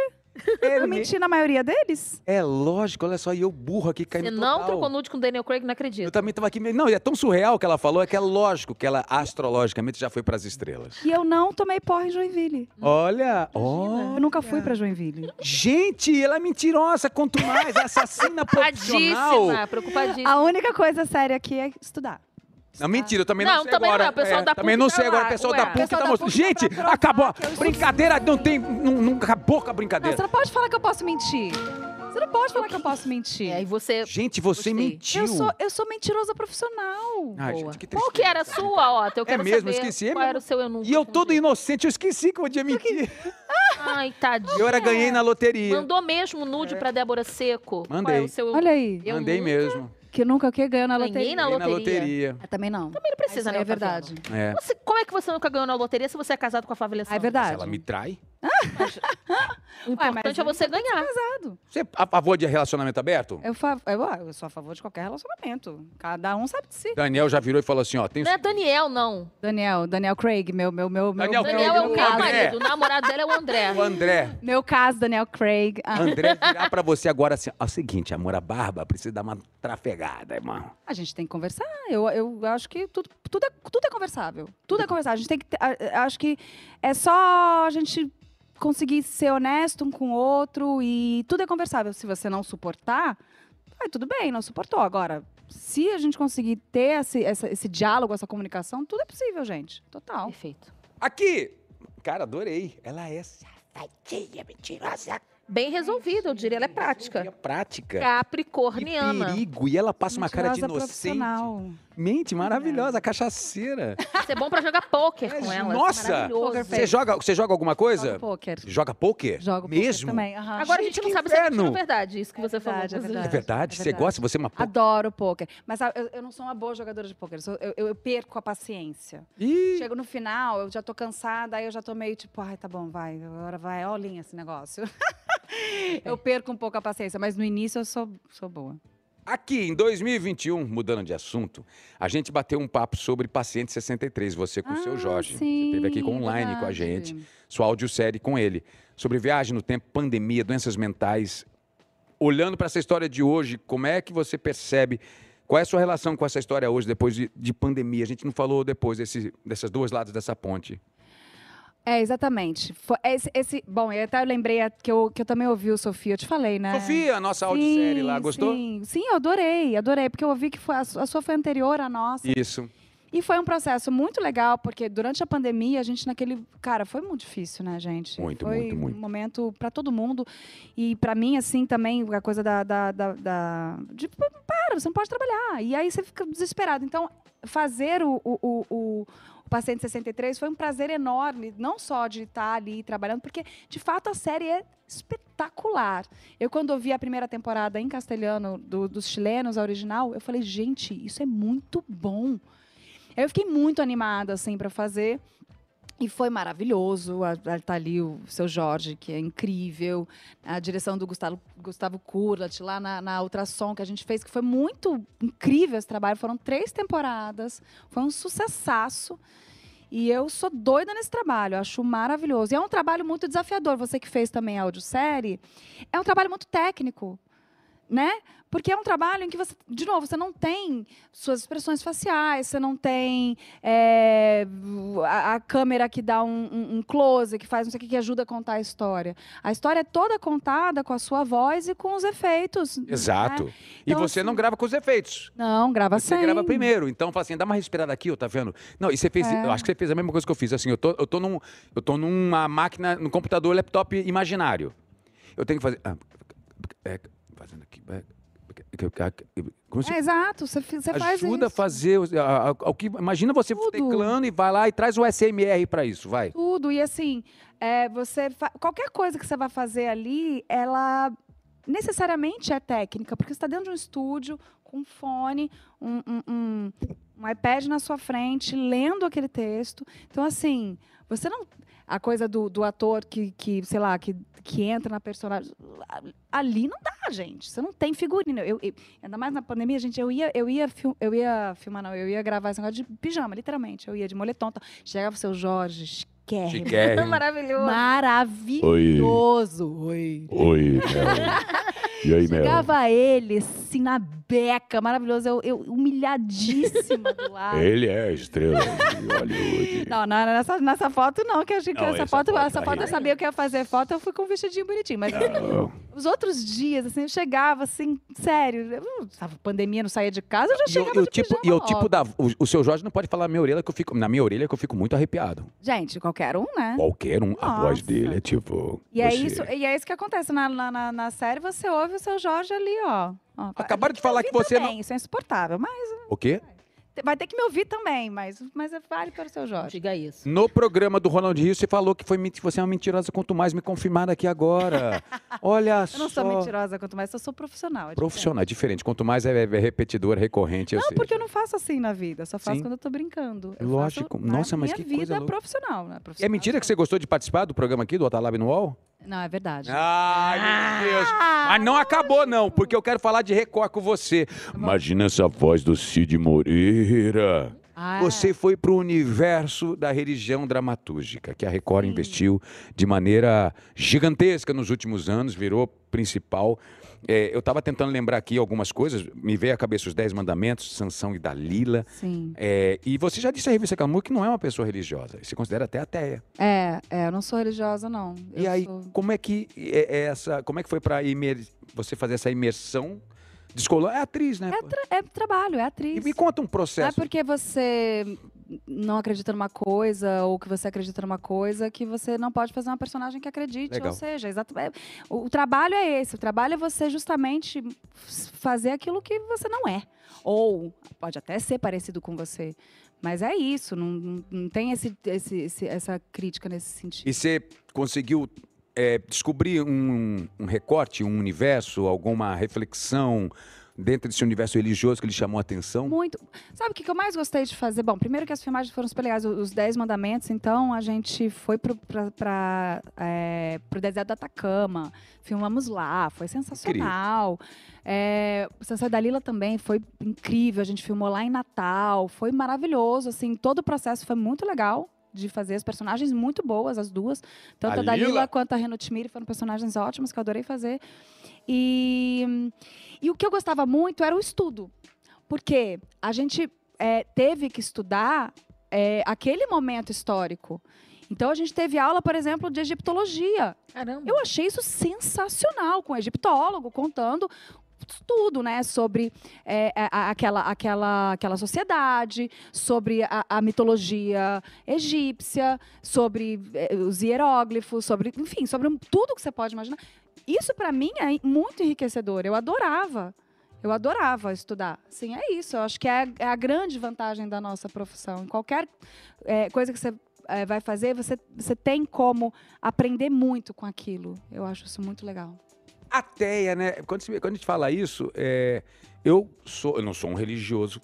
Eu menti na maioria deles? É lógico, olha só, e eu burro aqui caindo Você não total. trocou nude com o Daniel Craig, não Eu acredito. também tava aqui. meio- Não, e é tão surreal que ela falou, é que é lógico que ela astrologicamente já foi pras estrelas. E eu não tomei porra em Joinville. Olha, Eu ó. nunca fui pra Joinville. Gente, ela é mentirosa, quanto mais assassina profissional. Preocupadíssima, preocupadíssima. A única coisa séria aqui é estudar. Não, mentira, eu também não, Não, sei também agora. não, o pessoal É, da também PUC não tá sei agora, lá, o pessoal ué. da PUC pessoal tá mostrando. Tá Gente, provar acabou. Brincadeira, não tem. Não, não acabou com a Não, brincadeira. você não pode falar que eu posso mentir. Você não pode falar que eu posso mentir. É, e você. Gente, você Gostei. mentiu. Eu sou, eu sou mentirosa profissional. Ai, Boa. gente, que Qual tristeza. que era a sua, ó? Eu quero mesmo, saber esqueci, é Qual era o seu eu nunca. E eu todo inocente, eu esqueci que eu podia mentir. Ai, tadinho. Eu era ganhei na loteria. Mandou mesmo nude pra Débora Seco? Qual é Mandei. o seu... Olha aí. Eu Mandei nunca mesmo. Que nunca o que ganhou na loteria. na Ganhei na loteria. loteria. Ah, também não. Também não precisa, né? é verdade. É. Você- como é que você nunca ganhou na loteria se você é casado com a Fábio Ah, é verdade. Se ela me trai. O importante é você ganhar. Casado. Você é a favor de relacionamento aberto? Eu, fa- eu, ah, eu sou a favor de qualquer relacionamento. Cada um sabe de si. Daniel já virou e falou assim, ó, tem Não é Daniel, não. Daniel, Daniel Craig, meu, meu, meu, meu, Daniel meu, Daniel é o meu caso. André. marido. O namorado dela é o André. o André. Meu caso, Daniel Craig. Ah, André virar pra você agora assim, ó, é o seguinte, amor, a barba precisa dar uma trafegada, irmão. a gente tem que conversar. Eu, eu acho que tudo, tudo, é, tudo é conversável. Tudo é conversável. A gente tem que. acho que é só a gente conseguir ser honesto um com o outro e tudo é conversável. Se você não suportar, vai tudo bem, não suportou. Agora, se a gente conseguir ter esse, essa- esse diálogo, essa comunicação, tudo é possível, gente. Total. Perfeito. Aqui! Cara, adorei. Ela é safadinha, mentirosa. Bem resolvido, eu diria. Ela é prática. É prática. Que Capricorniana. perigo. E ela passa uma cara de Mentirosa inocente. profissional. Mente, maravilhosa, cachaceira. Isso é bom pra jogar pôquer É, com ela. nossa! Maravilhoso. Você joga, você joga alguma coisa? Jogo pôquer. Joga pôquer? Jogo pôquer Mesmo? também. aham. Agora a Gente, não que sabe se é mentira inferno. ou verdade, isso que você verdade, falou. é É verdade. verdade? É Você verdade. gosta? Você é uma pô... Adoro pôquer. Mas sabe, eu, eu não sou uma boa jogadora de pôquer. eu sou- Eu, eu- eu perco a paciência. Ih, Chego no final, eu já tô cansada, aí eu já tô meio tipo, ai, tá bom, vai, agora vai, olhinha esse negócio. eu perco um pouco a paciência, mas no início eu sou, sou boa. Aqui, em 2021, mudando de assunto, a gente bateu um papo sobre Paciente 63, você com o seu Ah, Jorge. você sim, esteve aqui com online com a verdade. gente, sua audiosérie com ele, sobre viagem no tempo, pandemia, doenças mentais. Olhando para essa história de hoje, como é que você percebe, qual é a sua relação com essa história hoje, depois de, de pandemia? A gente não falou depois desse, dessas duas lados dessa ponte. É, exatamente. Foi esse, esse- bom, eu até lembrei que eu, que eu também ouvi o Sofia, eu te falei, né? Sofia, a nossa audiosérie lá, gostou? Sim, sim, eu adorei, adorei, porque eu ouvi que foi, a, a sua foi anterior à nossa. Isso. E foi um processo muito legal, porque durante a pandemia, a gente naquele. Cara, foi muito difícil, né, gente? Muito, foi muito, muito. um momento para todo mundo. E para mim, assim, também, a coisa da. da, da, da- de, para, você não pode trabalhar. E aí você fica desesperado. Então, fazer o. o, o, o Paciente 63 foi um prazer enorme, não só de estar ali trabalhando, porque de fato a série é espetacular. Eu, quando ouvi a primeira temporada em castelhano do- dos chilenos, a original, eu falei, gente, isso é muito bom. Eu fiquei muito animada, assim, para fazer. E foi maravilhoso. A- a- Tá ali o seu Jorge, que é incrível. A direção do Gustavo, Gustavo Kurlat, lá na, na Ultrassom, que a gente fez, que foi muito incrível esse trabalho. Foram três temporadas. Foi um sucessaço. E eu sou doida nesse trabalho, acho maravilhoso. E é um trabalho muito desafiador. Você que fez também a audiosérie, é um trabalho muito técnico, né? Porque é um trabalho em que você, de novo, você não tem suas expressões faciais, você não tem é, a, a câmera que dá um, um- um close, que faz não sei o que, que ajuda a contar a história. A história é toda contada com a sua voz e com os efeitos. Exato. né? E Então, você não assim, grava com os efeitos. Não, grava Você sem. grava primeiro. Então, fala assim, dá uma respirada aqui, ó, tá vendo? Não, e você fez. É. Eu acho que você fez a mesma coisa que eu fiz. Assim, eu tô, eu tô, num, eu tô numa máquina, num computador laptop imaginário. Eu tenho que fazer. ah, é, fazendo aqui. é, se É, exato, você, você faz ajuda a fazer o- ao que imagina você Tudo. teclando e vai lá e traz o SMR para isso vai Tudo. E assim, é, você fa- qualquer coisa que você vai fazer ali, ela necessariamente é técnica, porque você está dentro de um estúdio, com um fone, um- um- um iPad na sua frente, lendo aquele texto. Então, assim, você não. A coisa do, do ator que, que, sei lá, que, que entra na personagem. Ali não dá, gente. Você não tem figurino. Eu, eu- ainda mais na pandemia, gente, eu ia, eu ia, fil- eu ia filmar, não, eu ia gravar esse negócio de pijama, literalmente. Eu ia de moletom. Tá. Chegava o seu Jorge, chiquérrimo. Chiquérrimo. Maravilhoso. Maravilhoso. Oi. Oi, Mel. E aí, Mel? Chegava ele, assim, na beca, maravilhoso. Eu, eu humilhadíssima do lado. Ele é a estrela de Hollywood. Não, não, nessa, nessa foto não, que achei que Não, essa, essa foto, foto essa foto eu sabia que ia fazer foto, eu fui com um vestidinho bonitinho. Mas Não. os outros dias, assim, eu chegava assim, sério, eu pandemia, não saía de casa, eu já e, chegava e o de tipo e o tipo da o, o seu Jorge não pode falar na minha orelha que eu fico na minha orelha que eu fico muito arrepiado Gente, qualquer um, né? qualquer um a voz Nossa. dele é tipo E é, isso, e é isso que acontece na, na- na série, você ouve o seu Jorge ali, ó. Ó Acabaram de falar que você não- também, Isso é insuportável, mas o quê vai ter que me ouvir também, mas, mas vale para o seu Jorge. Diga isso. no programa do Ronald Rio você falou que foi você é uma mentirosa quanto mais me confirmar aqui agora olha Eu não só sou mentirosa quanto mais, eu sou profissional. é profissional é diferente quanto mais é, é repetidor recorrente eu Não, sei. porque eu não faço assim na vida, eu só faço Sim. quando eu tô brincando. Eu Lógico. Nossa, mas minha que vida coisa louca. profissional, né? é Profissional. mentira que você gostou de participar do programa aqui do Otalab no UOL Não, é verdade. Ai, meu Deus. Mas não acabou, não, porque eu quero falar de Record com você. Imagina essa voz do Cid Moreira. Ah, Você foi para o universo da religião dramatúrgica, que a Record investiu de maneira gigantesca nos últimos anos, virou principal. É, eu estava tentando lembrar aqui algumas coisas, me veio à cabeça os Dez Mandamentos, Sansão e Dalila. Sim. É, e você já disse à revista Camus que não é uma pessoa religiosa, se considera até ateia. É, é, eu não sou religiosa, não. E Eu aí, sou- como é que é é essa, como é que foi para você fazer essa imersão? Descolou, é atriz, né? É, tra- é trabalho, é E atriz. me conta um Não é processo. porque você não acredita numa coisa ou que você acredita numa coisa que você não pode fazer uma personagem que acredite. Legal. Ou seja, exato, é- o, trabalho é esse. O trabalho é você justamente fazer aquilo que você não é. Ou pode até ser parecido com você. Mas é isso, não, não, não tem esse, esse- esse- essa crítica nesse sentido. E você conseguiu é, descobrir um, um recorte, um universo, alguma reflexão dentro desse universo religioso que lhe chamou a atenção? Muito. Sabe o que eu mais gostei de fazer? Bom, primeiro que as filmagens foram super legais, o- os Dez Mandamentos, então a gente foi pra, é, pro deserto do Atacama, filmamos lá, foi sensacional. É, o Sansão e Dalila também foi incrível, a gente filmou lá em Natal, foi maravilhoso, assim, todo o processo foi muito legal de fazer as personagens muito boas, as duas. Tanto a Dalila? Dalila quanto a Renutmiri foram personagens ótimas que eu adorei fazer. E, e o que eu gostava muito era o estudo. Porque a gente é, teve que estudar é, aquele momento histórico. Então a gente teve aula, por exemplo, de egiptologia. Caramba. Eu achei isso sensacional, com o egiptólogo contando tudo, né, sobre é, a- aquela, aquela, aquela sociedade, sobre a, a mitologia egípcia, sobre é, os hieróglifos, sobre, enfim, sobre um- tudo que você pode imaginar. Isso para mim é muito enriquecedor. Eu adorava. Eu adorava estudar. Sim, é isso. Eu acho que é, a- é a grande vantagem da nossa profissão. Em qualquer é, coisa que você é, vai fazer, você, você tem como aprender muito com aquilo. Eu acho isso muito legal. Ateia, né? Quando, se- quando a gente fala isso, é, eu sou, eu não sou um religioso,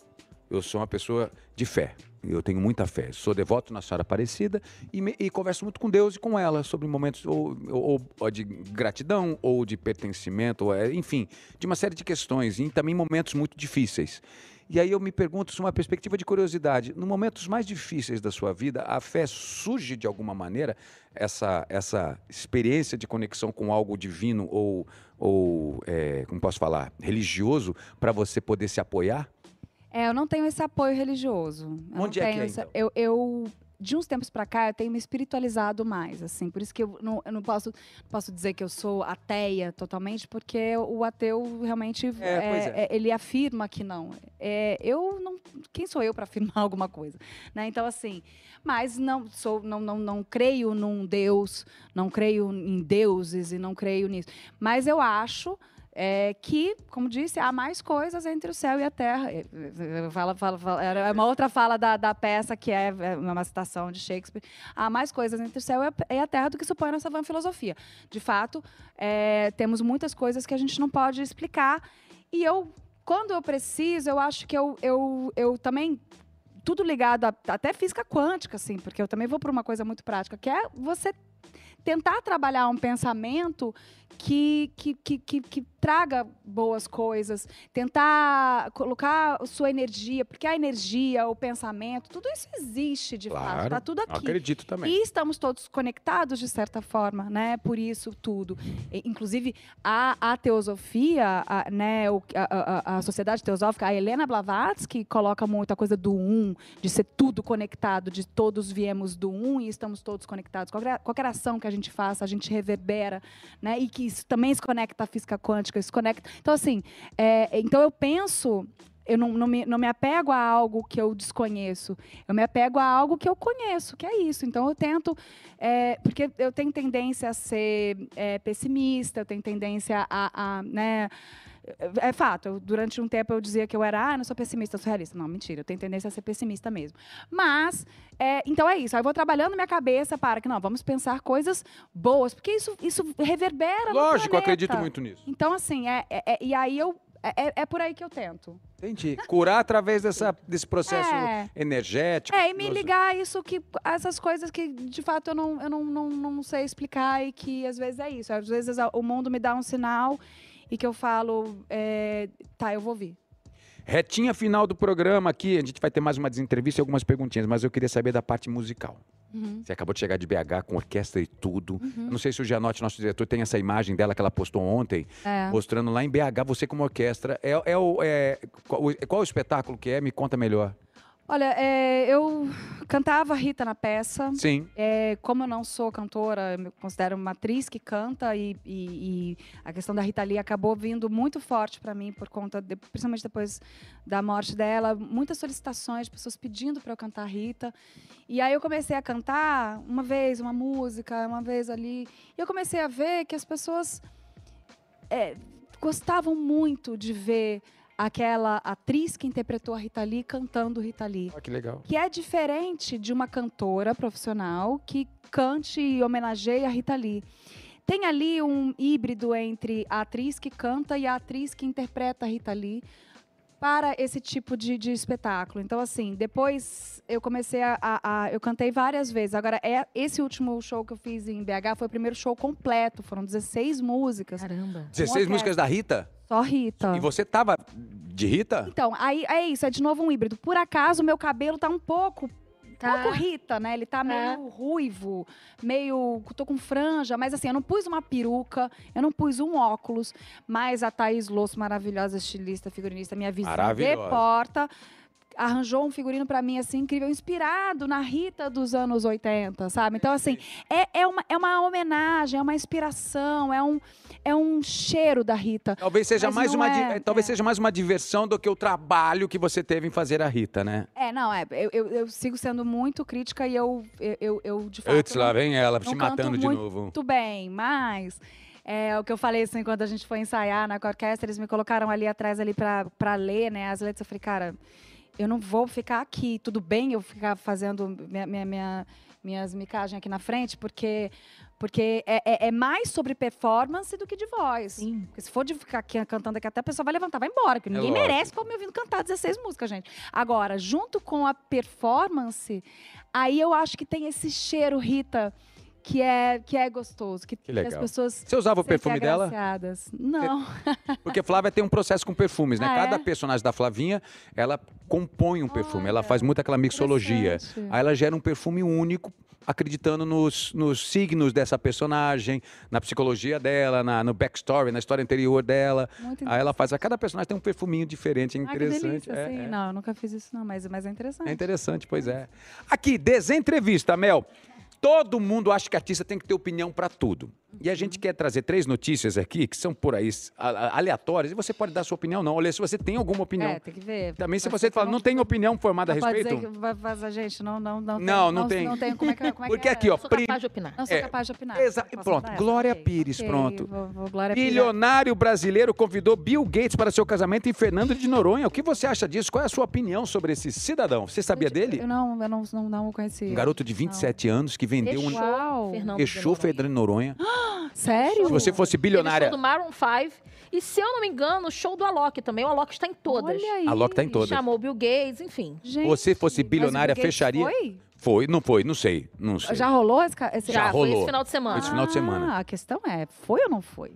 eu sou uma pessoa de fé. Eu tenho muita fé. Sou devoto na Senhora Aparecida e, me- e converso muito com Deus e com ela sobre momentos ou, ou- ou de gratidão ou de pertencimento, ou, é, enfim, de uma série de questões e também momentos muito difíceis. E aí eu me pergunto, sobre uma perspectiva de curiosidade, nos momentos mais difíceis da sua vida, a fé surge de alguma maneira essa, essa experiência de conexão com algo divino ou, ou é, como posso falar, religioso para você poder se apoiar? É, eu não tenho esse apoio religioso. Eu Onde é que é, esse- então? eu, eu, de uns tempos pra cá, eu tenho me espiritualizado mais, assim. Por isso que eu não, eu não posso, não posso dizer que eu sou ateia totalmente, porque o ateu realmente, É, pois é. ele afirma que não. É, eu não... Quem sou eu para afirmar alguma coisa? Né? Então, assim... Mas não, sou, não, não, não creio num Deus, não creio em deuses e não creio nisso. Mas eu acho é, que, como disse, há mais coisas entre o céu e a terra. É, Fala, fala, fala, uma outra fala da, da peça, que é é uma citação de Shakespeare. Há mais coisas entre o céu e a terra do que supõe a nossa vã filosofia. De fato, é, temos muitas coisas que a gente não pode explicar. E eu, quando eu preciso, eu acho que eu, eu, eu também tudo ligado a, até física quântica, assim, porque eu também vou para uma coisa muito prática, que é você tentar trabalhar um pensamento que, que, que, que, que traga boas coisas, tentar colocar sua energia, porque a energia, o pensamento, tudo isso existe de fato, está tudo aqui. Acredito também. E estamos todos conectados de certa forma, né? Por isso tudo. Inclusive a, a teosofia, a, né? A, a, a sociedade teosófica, a Helena Blavatsky coloca muito a coisa do um, de ser tudo conectado, de todos viemos do um e estamos todos conectados. Qualquer, qualquer ação que a gente faça, a gente reverbera, né? E que isso também se conecta à física quântica, se conecta. Então assim, é, então eu penso eu não, não, me, não me apego a algo que eu desconheço. Eu me apego a algo que eu conheço, que é isso. Então eu tento. é, porque eu tenho tendência a ser é, pessimista, eu tenho tendência a. a, né, é é fato, eu, durante um tempo eu dizia que eu era, ah, não sou pessimista, sou realista. Não, mentira, eu tenho tendência a ser pessimista mesmo. Mas, é, então é isso, aí eu vou trabalhando minha cabeça para que, não, vamos pensar coisas boas, porque isso, isso reverbera no Lógico, acredito muito nisso. Então, assim, é, é- é- e aí eu. É, é por aí que eu tento. Entendi. Curar através dessa, desse processo É. energético. É, e me ligar a isso que. essas coisas que, de fato, eu não, eu não, não, não sei explicar e que às vezes é isso. Às vezes o mundo me dá um sinal e que eu falo, é, tá, eu vou vir. Retinha final do programa aqui, a gente vai ter mais uma desentrevista e algumas perguntinhas, mas eu queria saber da parte musical. Você acabou de chegar de BH com orquestra e tudo. Eu não sei se o Gianotti, nosso diretor, tem essa imagem dela que ela postou ontem, É. mostrando lá em BH você como orquestra. É, é o, é, qual, qual o espetáculo que é? Me conta melhor. Olha, é, eu cantava Rita na peça. Sim. É, como eu não sou cantora, eu me considero uma atriz que canta e, e- e a questão da Rita Lee acabou vindo muito forte para mim por conta, de, principalmente depois da morte dela, muitas solicitações de pessoas pedindo para eu cantar Rita. E aí eu comecei a cantar uma vez uma música, uma vez ali, e eu comecei a ver que as pessoas é, gostavam muito de ver aquela atriz que interpretou a Rita Lee cantando Rita Lee Olha que legal. que é diferente de uma cantora profissional que cante e homenageie a Rita Lee. Tem ali um híbrido entre a atriz que canta e a atriz que interpreta a Rita Lee para esse tipo de, de espetáculo. Então, assim, depois eu comecei a, a- a- Eu cantei várias vezes. Agora, é, esse último show que eu fiz em BH foi o primeiro show completo. Foram 16 músicas. Caramba. 16 orquestra. músicas da Rita? Só Rita. E você tava de Rita? Então, aí é isso, é de novo um híbrido. Por acaso, o meu cabelo tá um pouco. Tá. Pouco Rita, né? Ele tá meio ruivo, meio. tô com franja, mas assim, eu não pus uma peruca, eu não pus um óculos, mas a Thaís Losso, maravilhosa estilista, figurinista, minha vizinha de Maravilhosa. porta, arranjou um figurino pra mim, assim, incrível, inspirado na Rita dos anos 80, sabe? Então, assim, é, é, uma, é uma homenagem, é uma inspiração, é um, é um cheiro da Rita. Talvez seja Mas mais uma di- é, talvez é. seja mais uma diversão do que o trabalho que você teve em fazer a Rita, né? É, não, é. Eu, eu, eu sigo sendo muito crítica e eu, eu, eu, eu, de fato. Antes lá vem ela se canto matando de novo. Muito bem, mas. É o que eu falei assim, quando a gente foi ensaiar na orquestra, eles me colocaram ali atrás ali pra ler, né, as letras. Eu falei, cara, eu não vou ficar aqui. Tudo bem eu ficar fazendo minha, minha, minha- minhas micagens aqui na frente, porque Porque é, é- é mais sobre performance do que de voz. Sim. Porque se for de ficar aqui cantando aqui, até a pessoa vai levantar, vai embora. Que ninguém lógico. merece ficar me ouvindo cantar 16 músicas, gente. Agora, junto com a performance, aí eu acho que tem esse cheiro, Rita, que é, que é gostoso. Que, que as legal. pessoas. Você usava o perfume dela? Não. Porque Flávia tem um processo com perfumes, né? Ah, Cada é? personagem da Flavinha, ela compõe um perfume, ela Olha, faz muito aquela mixologia. Aí ela gera um perfume único, acreditando nos, nos signos dessa personagem, na psicologia dela, na, no backstory, na história anterior dela. Muito Aí ela faz, a cada personagem tem um perfuminho diferente, é Ah, que interessante. delícia, é, sim. é. Não, eu nunca fiz isso, não, mas, mas é interessante. É interessante, pois é. Aqui, desentrevista, Mel. Todo mundo acha que artista tem que ter opinião para tudo. E a gente quer trazer três notícias aqui que são por aí a- a- aleatórias e você pode dar sua opinião não. Olha, se você tem alguma opinião. É, tem que ver. Também se você fala, não tem opinião formada a não pode respeito. dizer que vai fazer, gente, não, não, não. Não, tem, não tem. Não tem, como é que, como é que Porque é? aqui, ó, Sou pri- capaz de opinar. Não sou É, capaz de opinar. pronto? Glória Pires, pronto. Vou, vou, Glória Pires. Bilionário brasileiro convidou Bill Gates para seu casamento em Fernando de Noronha. O que você acha disso? Qual é a sua opinião sobre esse cidadão? Você sabia dele? Eu não, eu não, não, não o conheci. Um garoto de 27 anos que vendeu um. Fechou. Fernando de Noronha. Sério? Se você fosse bilionária. show do Maroon 5. E se eu não me engano, o show do Alok também. O Alok está em todas. Olha aí. A Loki tá em todas. Chamou Bill Gates, enfim. Gente, Você fosse bilionária, fecharia? Foi? Foi, não foi, não sei. Não sei. Já rolou esse, esse Já rolou. esse final de semana. Esse final de semana. Ah, a questão é, foi ou não foi?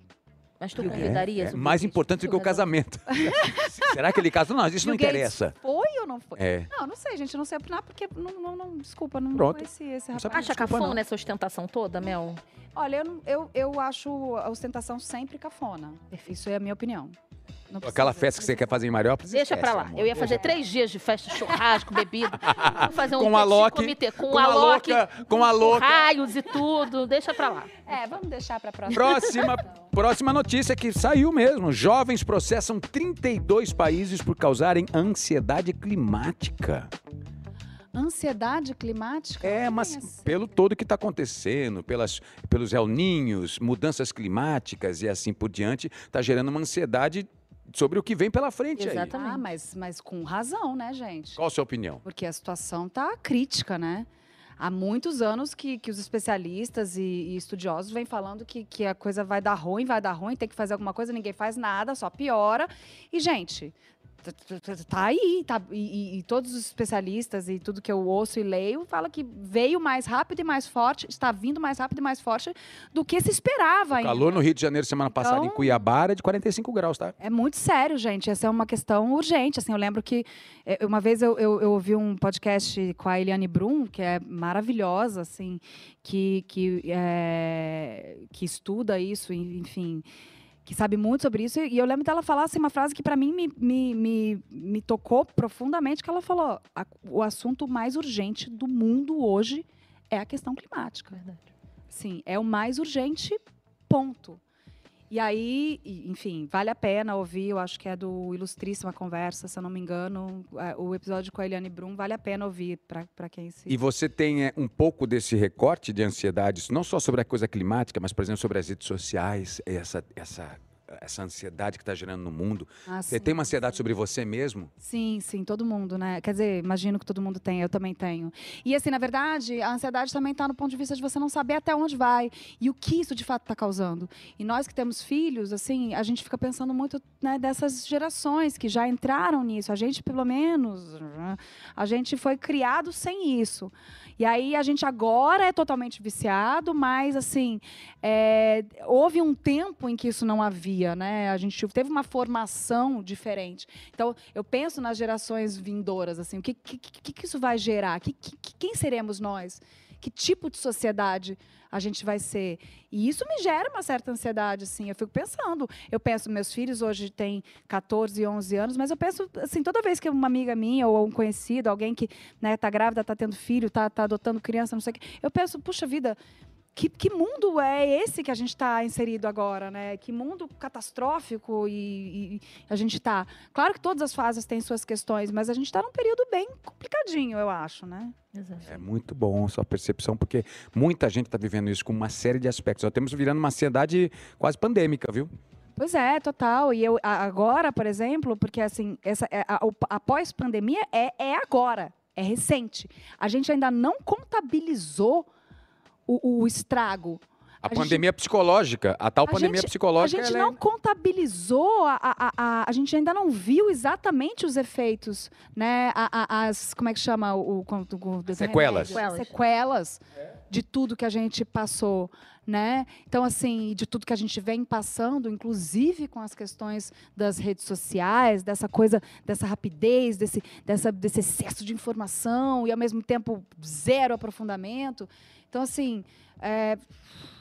Mas tu É, convidarias é Bill mais Gates importante do que o casamento? Será que ele casou? Não, isso não Bill Gates interessa. Foi ou não foi? É. Não, não sei, gente. Não sei opinar porque não, não, não- desculpa, não Pronto. conheci esse Não rapaz. Acha cafona não. essa ostentação toda, Mel? Olha, eu, não- eu, eu acho a ostentação sempre cafona. Isso é a minha opinião. Não Aquela festa que você quer fazer em Mariópolis. Deixa esquece, pra lá. amor. Eu ia fazer três dias de festa, churrasco, bebida. Vou fazer um Com a Loki, comité com, com a Loki, louca, com a louca. raios e tudo. Deixa pra lá. É, vamos deixar pra próxima. Próxima, próxima notícia que saiu mesmo. Jovens processam 32 países por causarem ansiedade climática. Ansiedade climática? É, mas assim? pelo todo que está acontecendo, pelas, pelos El Ninhos, mudanças climáticas e assim por diante, está gerando uma ansiedade sobre o que vem pela frente aí. Exatamente. Ah, mas, mas com razão, né, gente? Qual a sua opinião? Porque a situação tá crítica, né? Há muitos anos que, que os especialistas e, e estudiosos vêm falando que, que a coisa vai dar ruim, vai dar ruim, tem que fazer alguma coisa, ninguém faz nada, só piora. E, gente, tá aí, tá, e, e- todos os especialistas e tudo que eu ouço e leio fala que veio mais rápido e mais forte, está vindo mais rápido e mais forte do que se esperava ainda. Calor no Rio de Janeiro semana passada em Então- Cuiabá era de 45 graus, tá? É muito sério, gente. Essa é uma questão urgente. Assim, eu lembro que eh, uma vez eu, eu, eu ouvi um podcast com a Eliane Brum, que é maravilhosa, assim, que, que, eh, que estuda isso, enfim, que sabe muito sobre isso. E eu lembro dela falar assim, uma frase que para mim me, me, me, me tocou profundamente, que ela falou: "A- o assunto mais urgente do mundo hoje é a questão climática. Verdade. Sim, é o mais urgente, ponto. E aí, enfim, vale a pena ouvir, eu acho que é do Ilustríssima Conversa, se eu não me engano, é, o episódio com a Eliane Brum, vale a pena ouvir para quem se... E você tem é, um pouco desse recorte de ansiedades, não só sobre a coisa climática, mas, por exemplo, sobre as redes sociais, essa, essa, essa ansiedade que está gerando no mundo. Ah, Você sim. tem uma ansiedade sobre você mesmo? Sim, sim, todo mundo, né? Quer dizer, imagino que todo mundo tem, eu também tenho. E assim, na verdade, a ansiedade também está no ponto de vista de você não saber até onde vai e o que isso de fato está causando. E nós que temos filhos, assim, a gente fica pensando muito né, dessas gerações que já entraram nisso. A gente, pelo menos, a gente foi criado sem isso. E aí a gente agora é totalmente viciado, mas assim, é, houve um tempo em que isso não havia, né? A gente teve uma formação diferente. Então, eu penso nas gerações vindouras, assim, o que, que, que, que isso vai gerar? Que, que, que- quem seremos nós? Que tipo de sociedade a gente vai ser? E isso me gera uma certa ansiedade, assim. Eu fico pensando. Eu penso, meus filhos hoje têm 14 e 11 anos, mas eu penso, assim, toda vez que uma amiga minha ou um conhecido, alguém que né, tá grávida, tá tendo filho, tá, tá adotando criança, não sei o quê, eu penso, puxa vida, que, que mundo é esse que a gente está inserido agora, né? Que mundo catastrófico e, e a gente está. Claro que todas as fases têm suas questões, mas a gente está num período bem complicadinho, eu acho, né? Exato. É muito bom sua percepção, porque muita gente está vivendo isso com uma série de aspectos. Nós temos virando uma ansiedade quase pandêmica, viu? Pois é, total. E eu agora, por exemplo, porque assim, essa, é, a, o- a pós-pandemia é, é agora, é recente. A gente ainda não contabilizou o, o estrago. A, A gente- pandemia psicológica, a tal A pandemia gente- psicológica, A gente é- não contabilizou, a, a, a, a gente ainda não viu exatamente os efeitos, né? A- a- as, como é que chama o, o, o, o Sequelas. Sequelas. Sequelas de tudo que a gente passou, né? Então, assim, de tudo que a gente vem passando, inclusive com as questões das redes sociais, dessa coisa, dessa rapidez, desse, dessa, desse excesso de informação e, ao mesmo tempo, zero aprofundamento. Então, assim, é,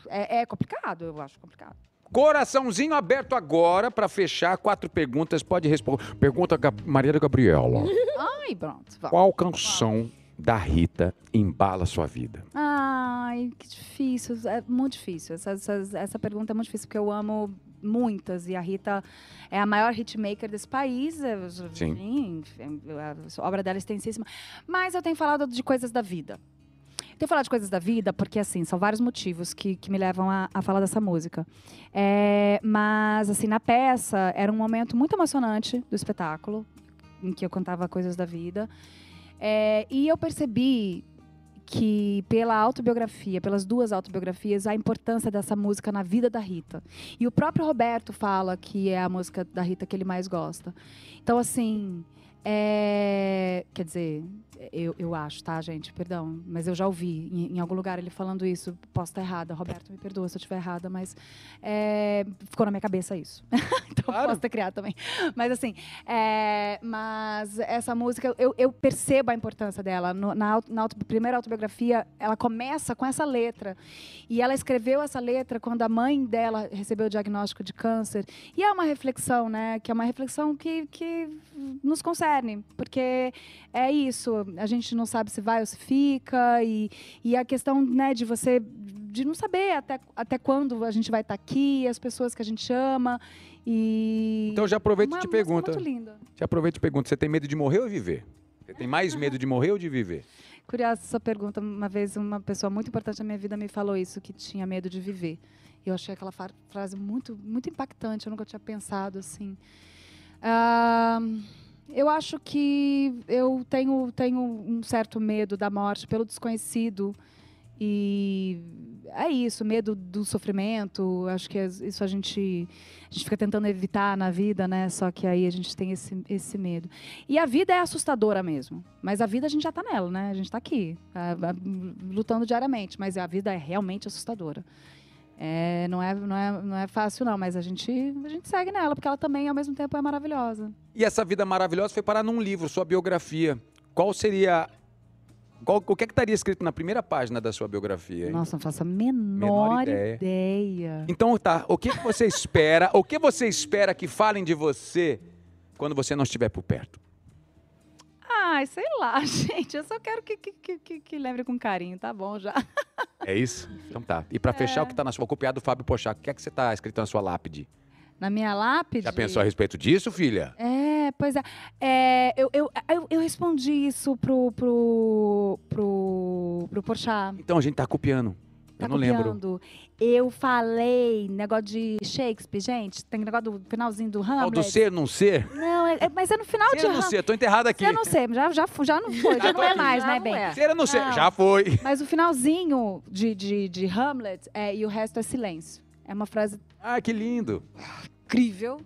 é, é complicado, eu acho complicado. Coraçãozinho aberto agora para fechar quatro perguntas. Pode responder. Pergunta Gab- Maria Gabriela. Ai, pronto. vamos. Qual canção da Rita embala sua vida? Ai, que difícil. É muito difícil. Essa, essa, essa pergunta é muito difícil, porque eu amo muitas. E a Rita é a maior hitmaker desse país. é, Sim. enfim, a obra dela é extensíssima. Mas eu tenho falado de coisas da vida. Tenho falado de coisas da vida porque, assim, são vários motivos que, que me levam a, a falar dessa música. É, mas, assim, na peça, era um momento muito emocionante do espetáculo, em que eu cantava coisas da vida. É, e eu percebi que pela autobiografia, pelas duas autobiografias, a importância dessa música na vida da Rita. E o próprio Roberto fala que é a música da Rita que ele mais gosta. Então, assim, é, quer dizer, eu, eu acho, tá, gente? Perdão, mas eu já ouvi em, em algum lugar ele falando isso. Posso estar errada, Roberto, me perdoa se eu estiver errada, mas é, ficou na minha cabeça isso. então Claro. posso ter criado também. Mas assim, é, mas essa música, eu, eu percebo a importância dela. No- na na auto- primeira autobiografia, ela começa com essa letra. E ela escreveu essa letra quando a mãe dela recebeu o diagnóstico de câncer. E é uma reflexão, né? Que é uma reflexão que, que nos concerne. Porque é isso, a gente não sabe se vai ou se fica. E, e a questão né, de você de não saber até, até quando a gente vai estar aqui, as pessoas que a gente ama. E Então já aproveita e te pergunta. muito linda. Já aproveita e pergunta. Você tem medo de morrer ou viver? Você tem mais medo de morrer ou de viver? Curiosa essa pergunta. Uma vez uma pessoa muito importante na minha vida me falou isso, que tinha medo de viver. E eu achei aquela frase muito, muito impactante. Eu nunca tinha pensado assim. Ah, eu acho que eu tenho, tenho um certo medo da morte pelo desconhecido. E é isso, medo do sofrimento. Acho que es- isso a gente, a gente fica tentando evitar na vida, né? Só que aí a gente tem esse, esse medo. E a vida é assustadora mesmo. Mas a vida a gente já está nela, né? A gente está aqui, a- a- lutando diariamente. Mas a vida é realmente assustadora. É, não, é, não, é, não é fácil, não, mas a gente, a gente segue nela, porque ela também, ao mesmo tempo, é maravilhosa. E essa vida maravilhosa foi parar num livro, sua biografia. Qual seria. Qual, o que é que estaria escrito na primeira página da sua biografia? hein? Nossa, não faço a menor, ideia. ideia. Então tá, o que, que você espera? O que você espera que falem de você quando você não estiver por perto? Ai, sei lá, gente. Eu só quero que, que, que, que, lembre com carinho, tá bom já. É isso? Então tá. E pra fechar, o que tá na sua copiada do Fábio Pochá, o que é que você tá escrito na sua lápide? Na minha lápide. Já pensou a respeito disso, filha? É, pois é. É, eu, eu, eu, eu respondi isso pro, pro, pro, pro Porchat. Então a gente tá copiando. Tá Eu não lembro. copiando. Eu falei negócio de Shakespeare, gente. Tem negócio do finalzinho do Ao Hamlet. do ser, não ser? Não, é- é- mas é no final Ser de ou não Hamlet. ser? Tô enterrado aqui. Eu não sei, já, já, já não foi, já Já não é aqui. mais, Já né, não bem? é. Ser ou não ser? Não. Já foi. Mas o finalzinho de, de, de Hamlet é, e o resto é silêncio. É uma frase Ah, que lindo. incrível.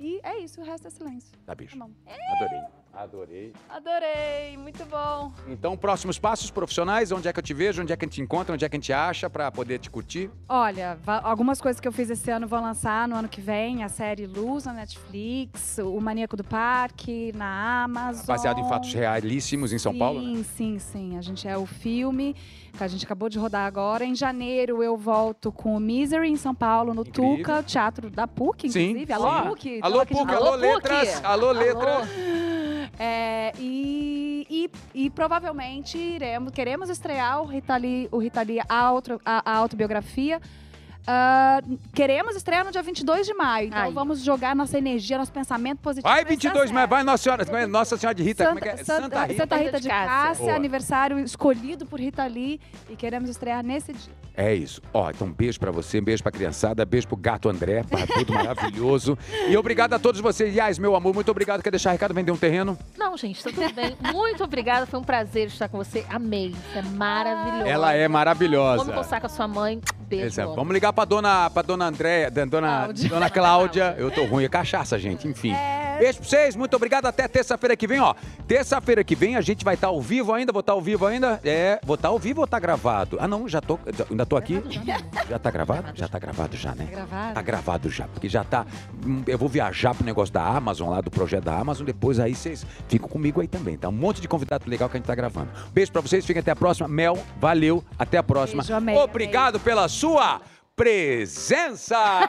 E é isso, o resto é silêncio. Tá, bicho. Tá bom. Adorei. Adorei. Adorei, muito bom. Então, próximos passos profissionais, onde é que eu te vejo, onde é que a gente te encontra, onde é que a gente acha pra poder te curtir? Olha, algumas coisas que eu fiz esse ano vão lançar no ano que vem. A série Luz na Netflix, O Maníaco do Parque na Amazon. Baseado em fatos realíssimos em São sim, Paulo, né? Sim, sim, sim. A gente é o filme que a gente acabou de rodar agora. Em janeiro eu volto com o Misery em São Paulo, no Incrível. Tuca, Teatro da PUC, Sim, inclusive. Alô, sim. PUC. Alô, PUC, alô, Alô, PUC. letras, alô, letras. É, e, e, e provavelmente iremos, queremos estrear o Rita Lee, o Rita Lee a, auto, a, a autobiografia. Ah, queremos estrear no dia 22 de maio. Então Aí. vamos jogar nossa energia, nosso pensamento positivo. Vai, nesse 22, mas acerto. vai Nossa Senhora, como é? Nossa Senhora de Rita, como é que é? Santa, Rita. Santa Rita de Cássia, Boa. aniversário escolhido por Rita Lee e queremos estrear nesse dia. É isso. Ó, então beijo pra você, beijo pra criançada, beijo pro gato André, para tudo maravilhoso. E obrigado a todos vocês. Yas, meu amor, muito obrigado. Quer deixar recado, vender um terreno? Não, gente, tá tudo bem. Muito obrigada, foi um prazer estar com você. Amei, você é maravilhosa. Ela é Vamos maravilhosa. conversar com a sua mãe. Beijo, é-. Vamos ligar pra dona, pra dona Andréia, dona, Cláudia. dona Cláudia. Eu tô ruim, é cachaça, gente, enfim. É. Beijo pra vocês, muito obrigado. Até terça-feira que vem, ó. Terça-feira que vem a gente vai estar ao vivo ainda, vou estar ao vivo ainda. É, vou estar ao vivo ou tá gravado? Ah, não, já tô, ainda tô aqui. Já tá gravado? Já tá gravado já, né? Tá gravado? Tá gravado já, porque já tá. hum, Eu vou viajar pro negócio da Amazon, lá do projeto da Amazon. Depois aí vocês ficam comigo aí também, tá? Um monte de convidado legal que a gente tá gravando. Beijo pra vocês, fiquem até a próxima. Mel, valeu, até a próxima. Beijo, amei, Obrigado pela sua presença!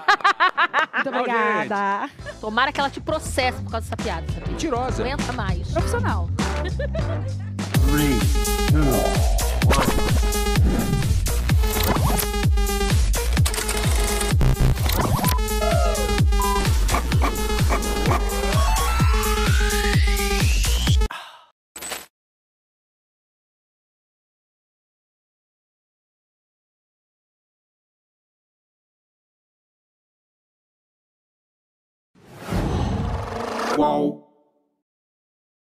Muito obrigada. Tomara que ela te processe por causa dessa piada, sabia? Mentirosa. Não aguenta mais. Profissional. Qual?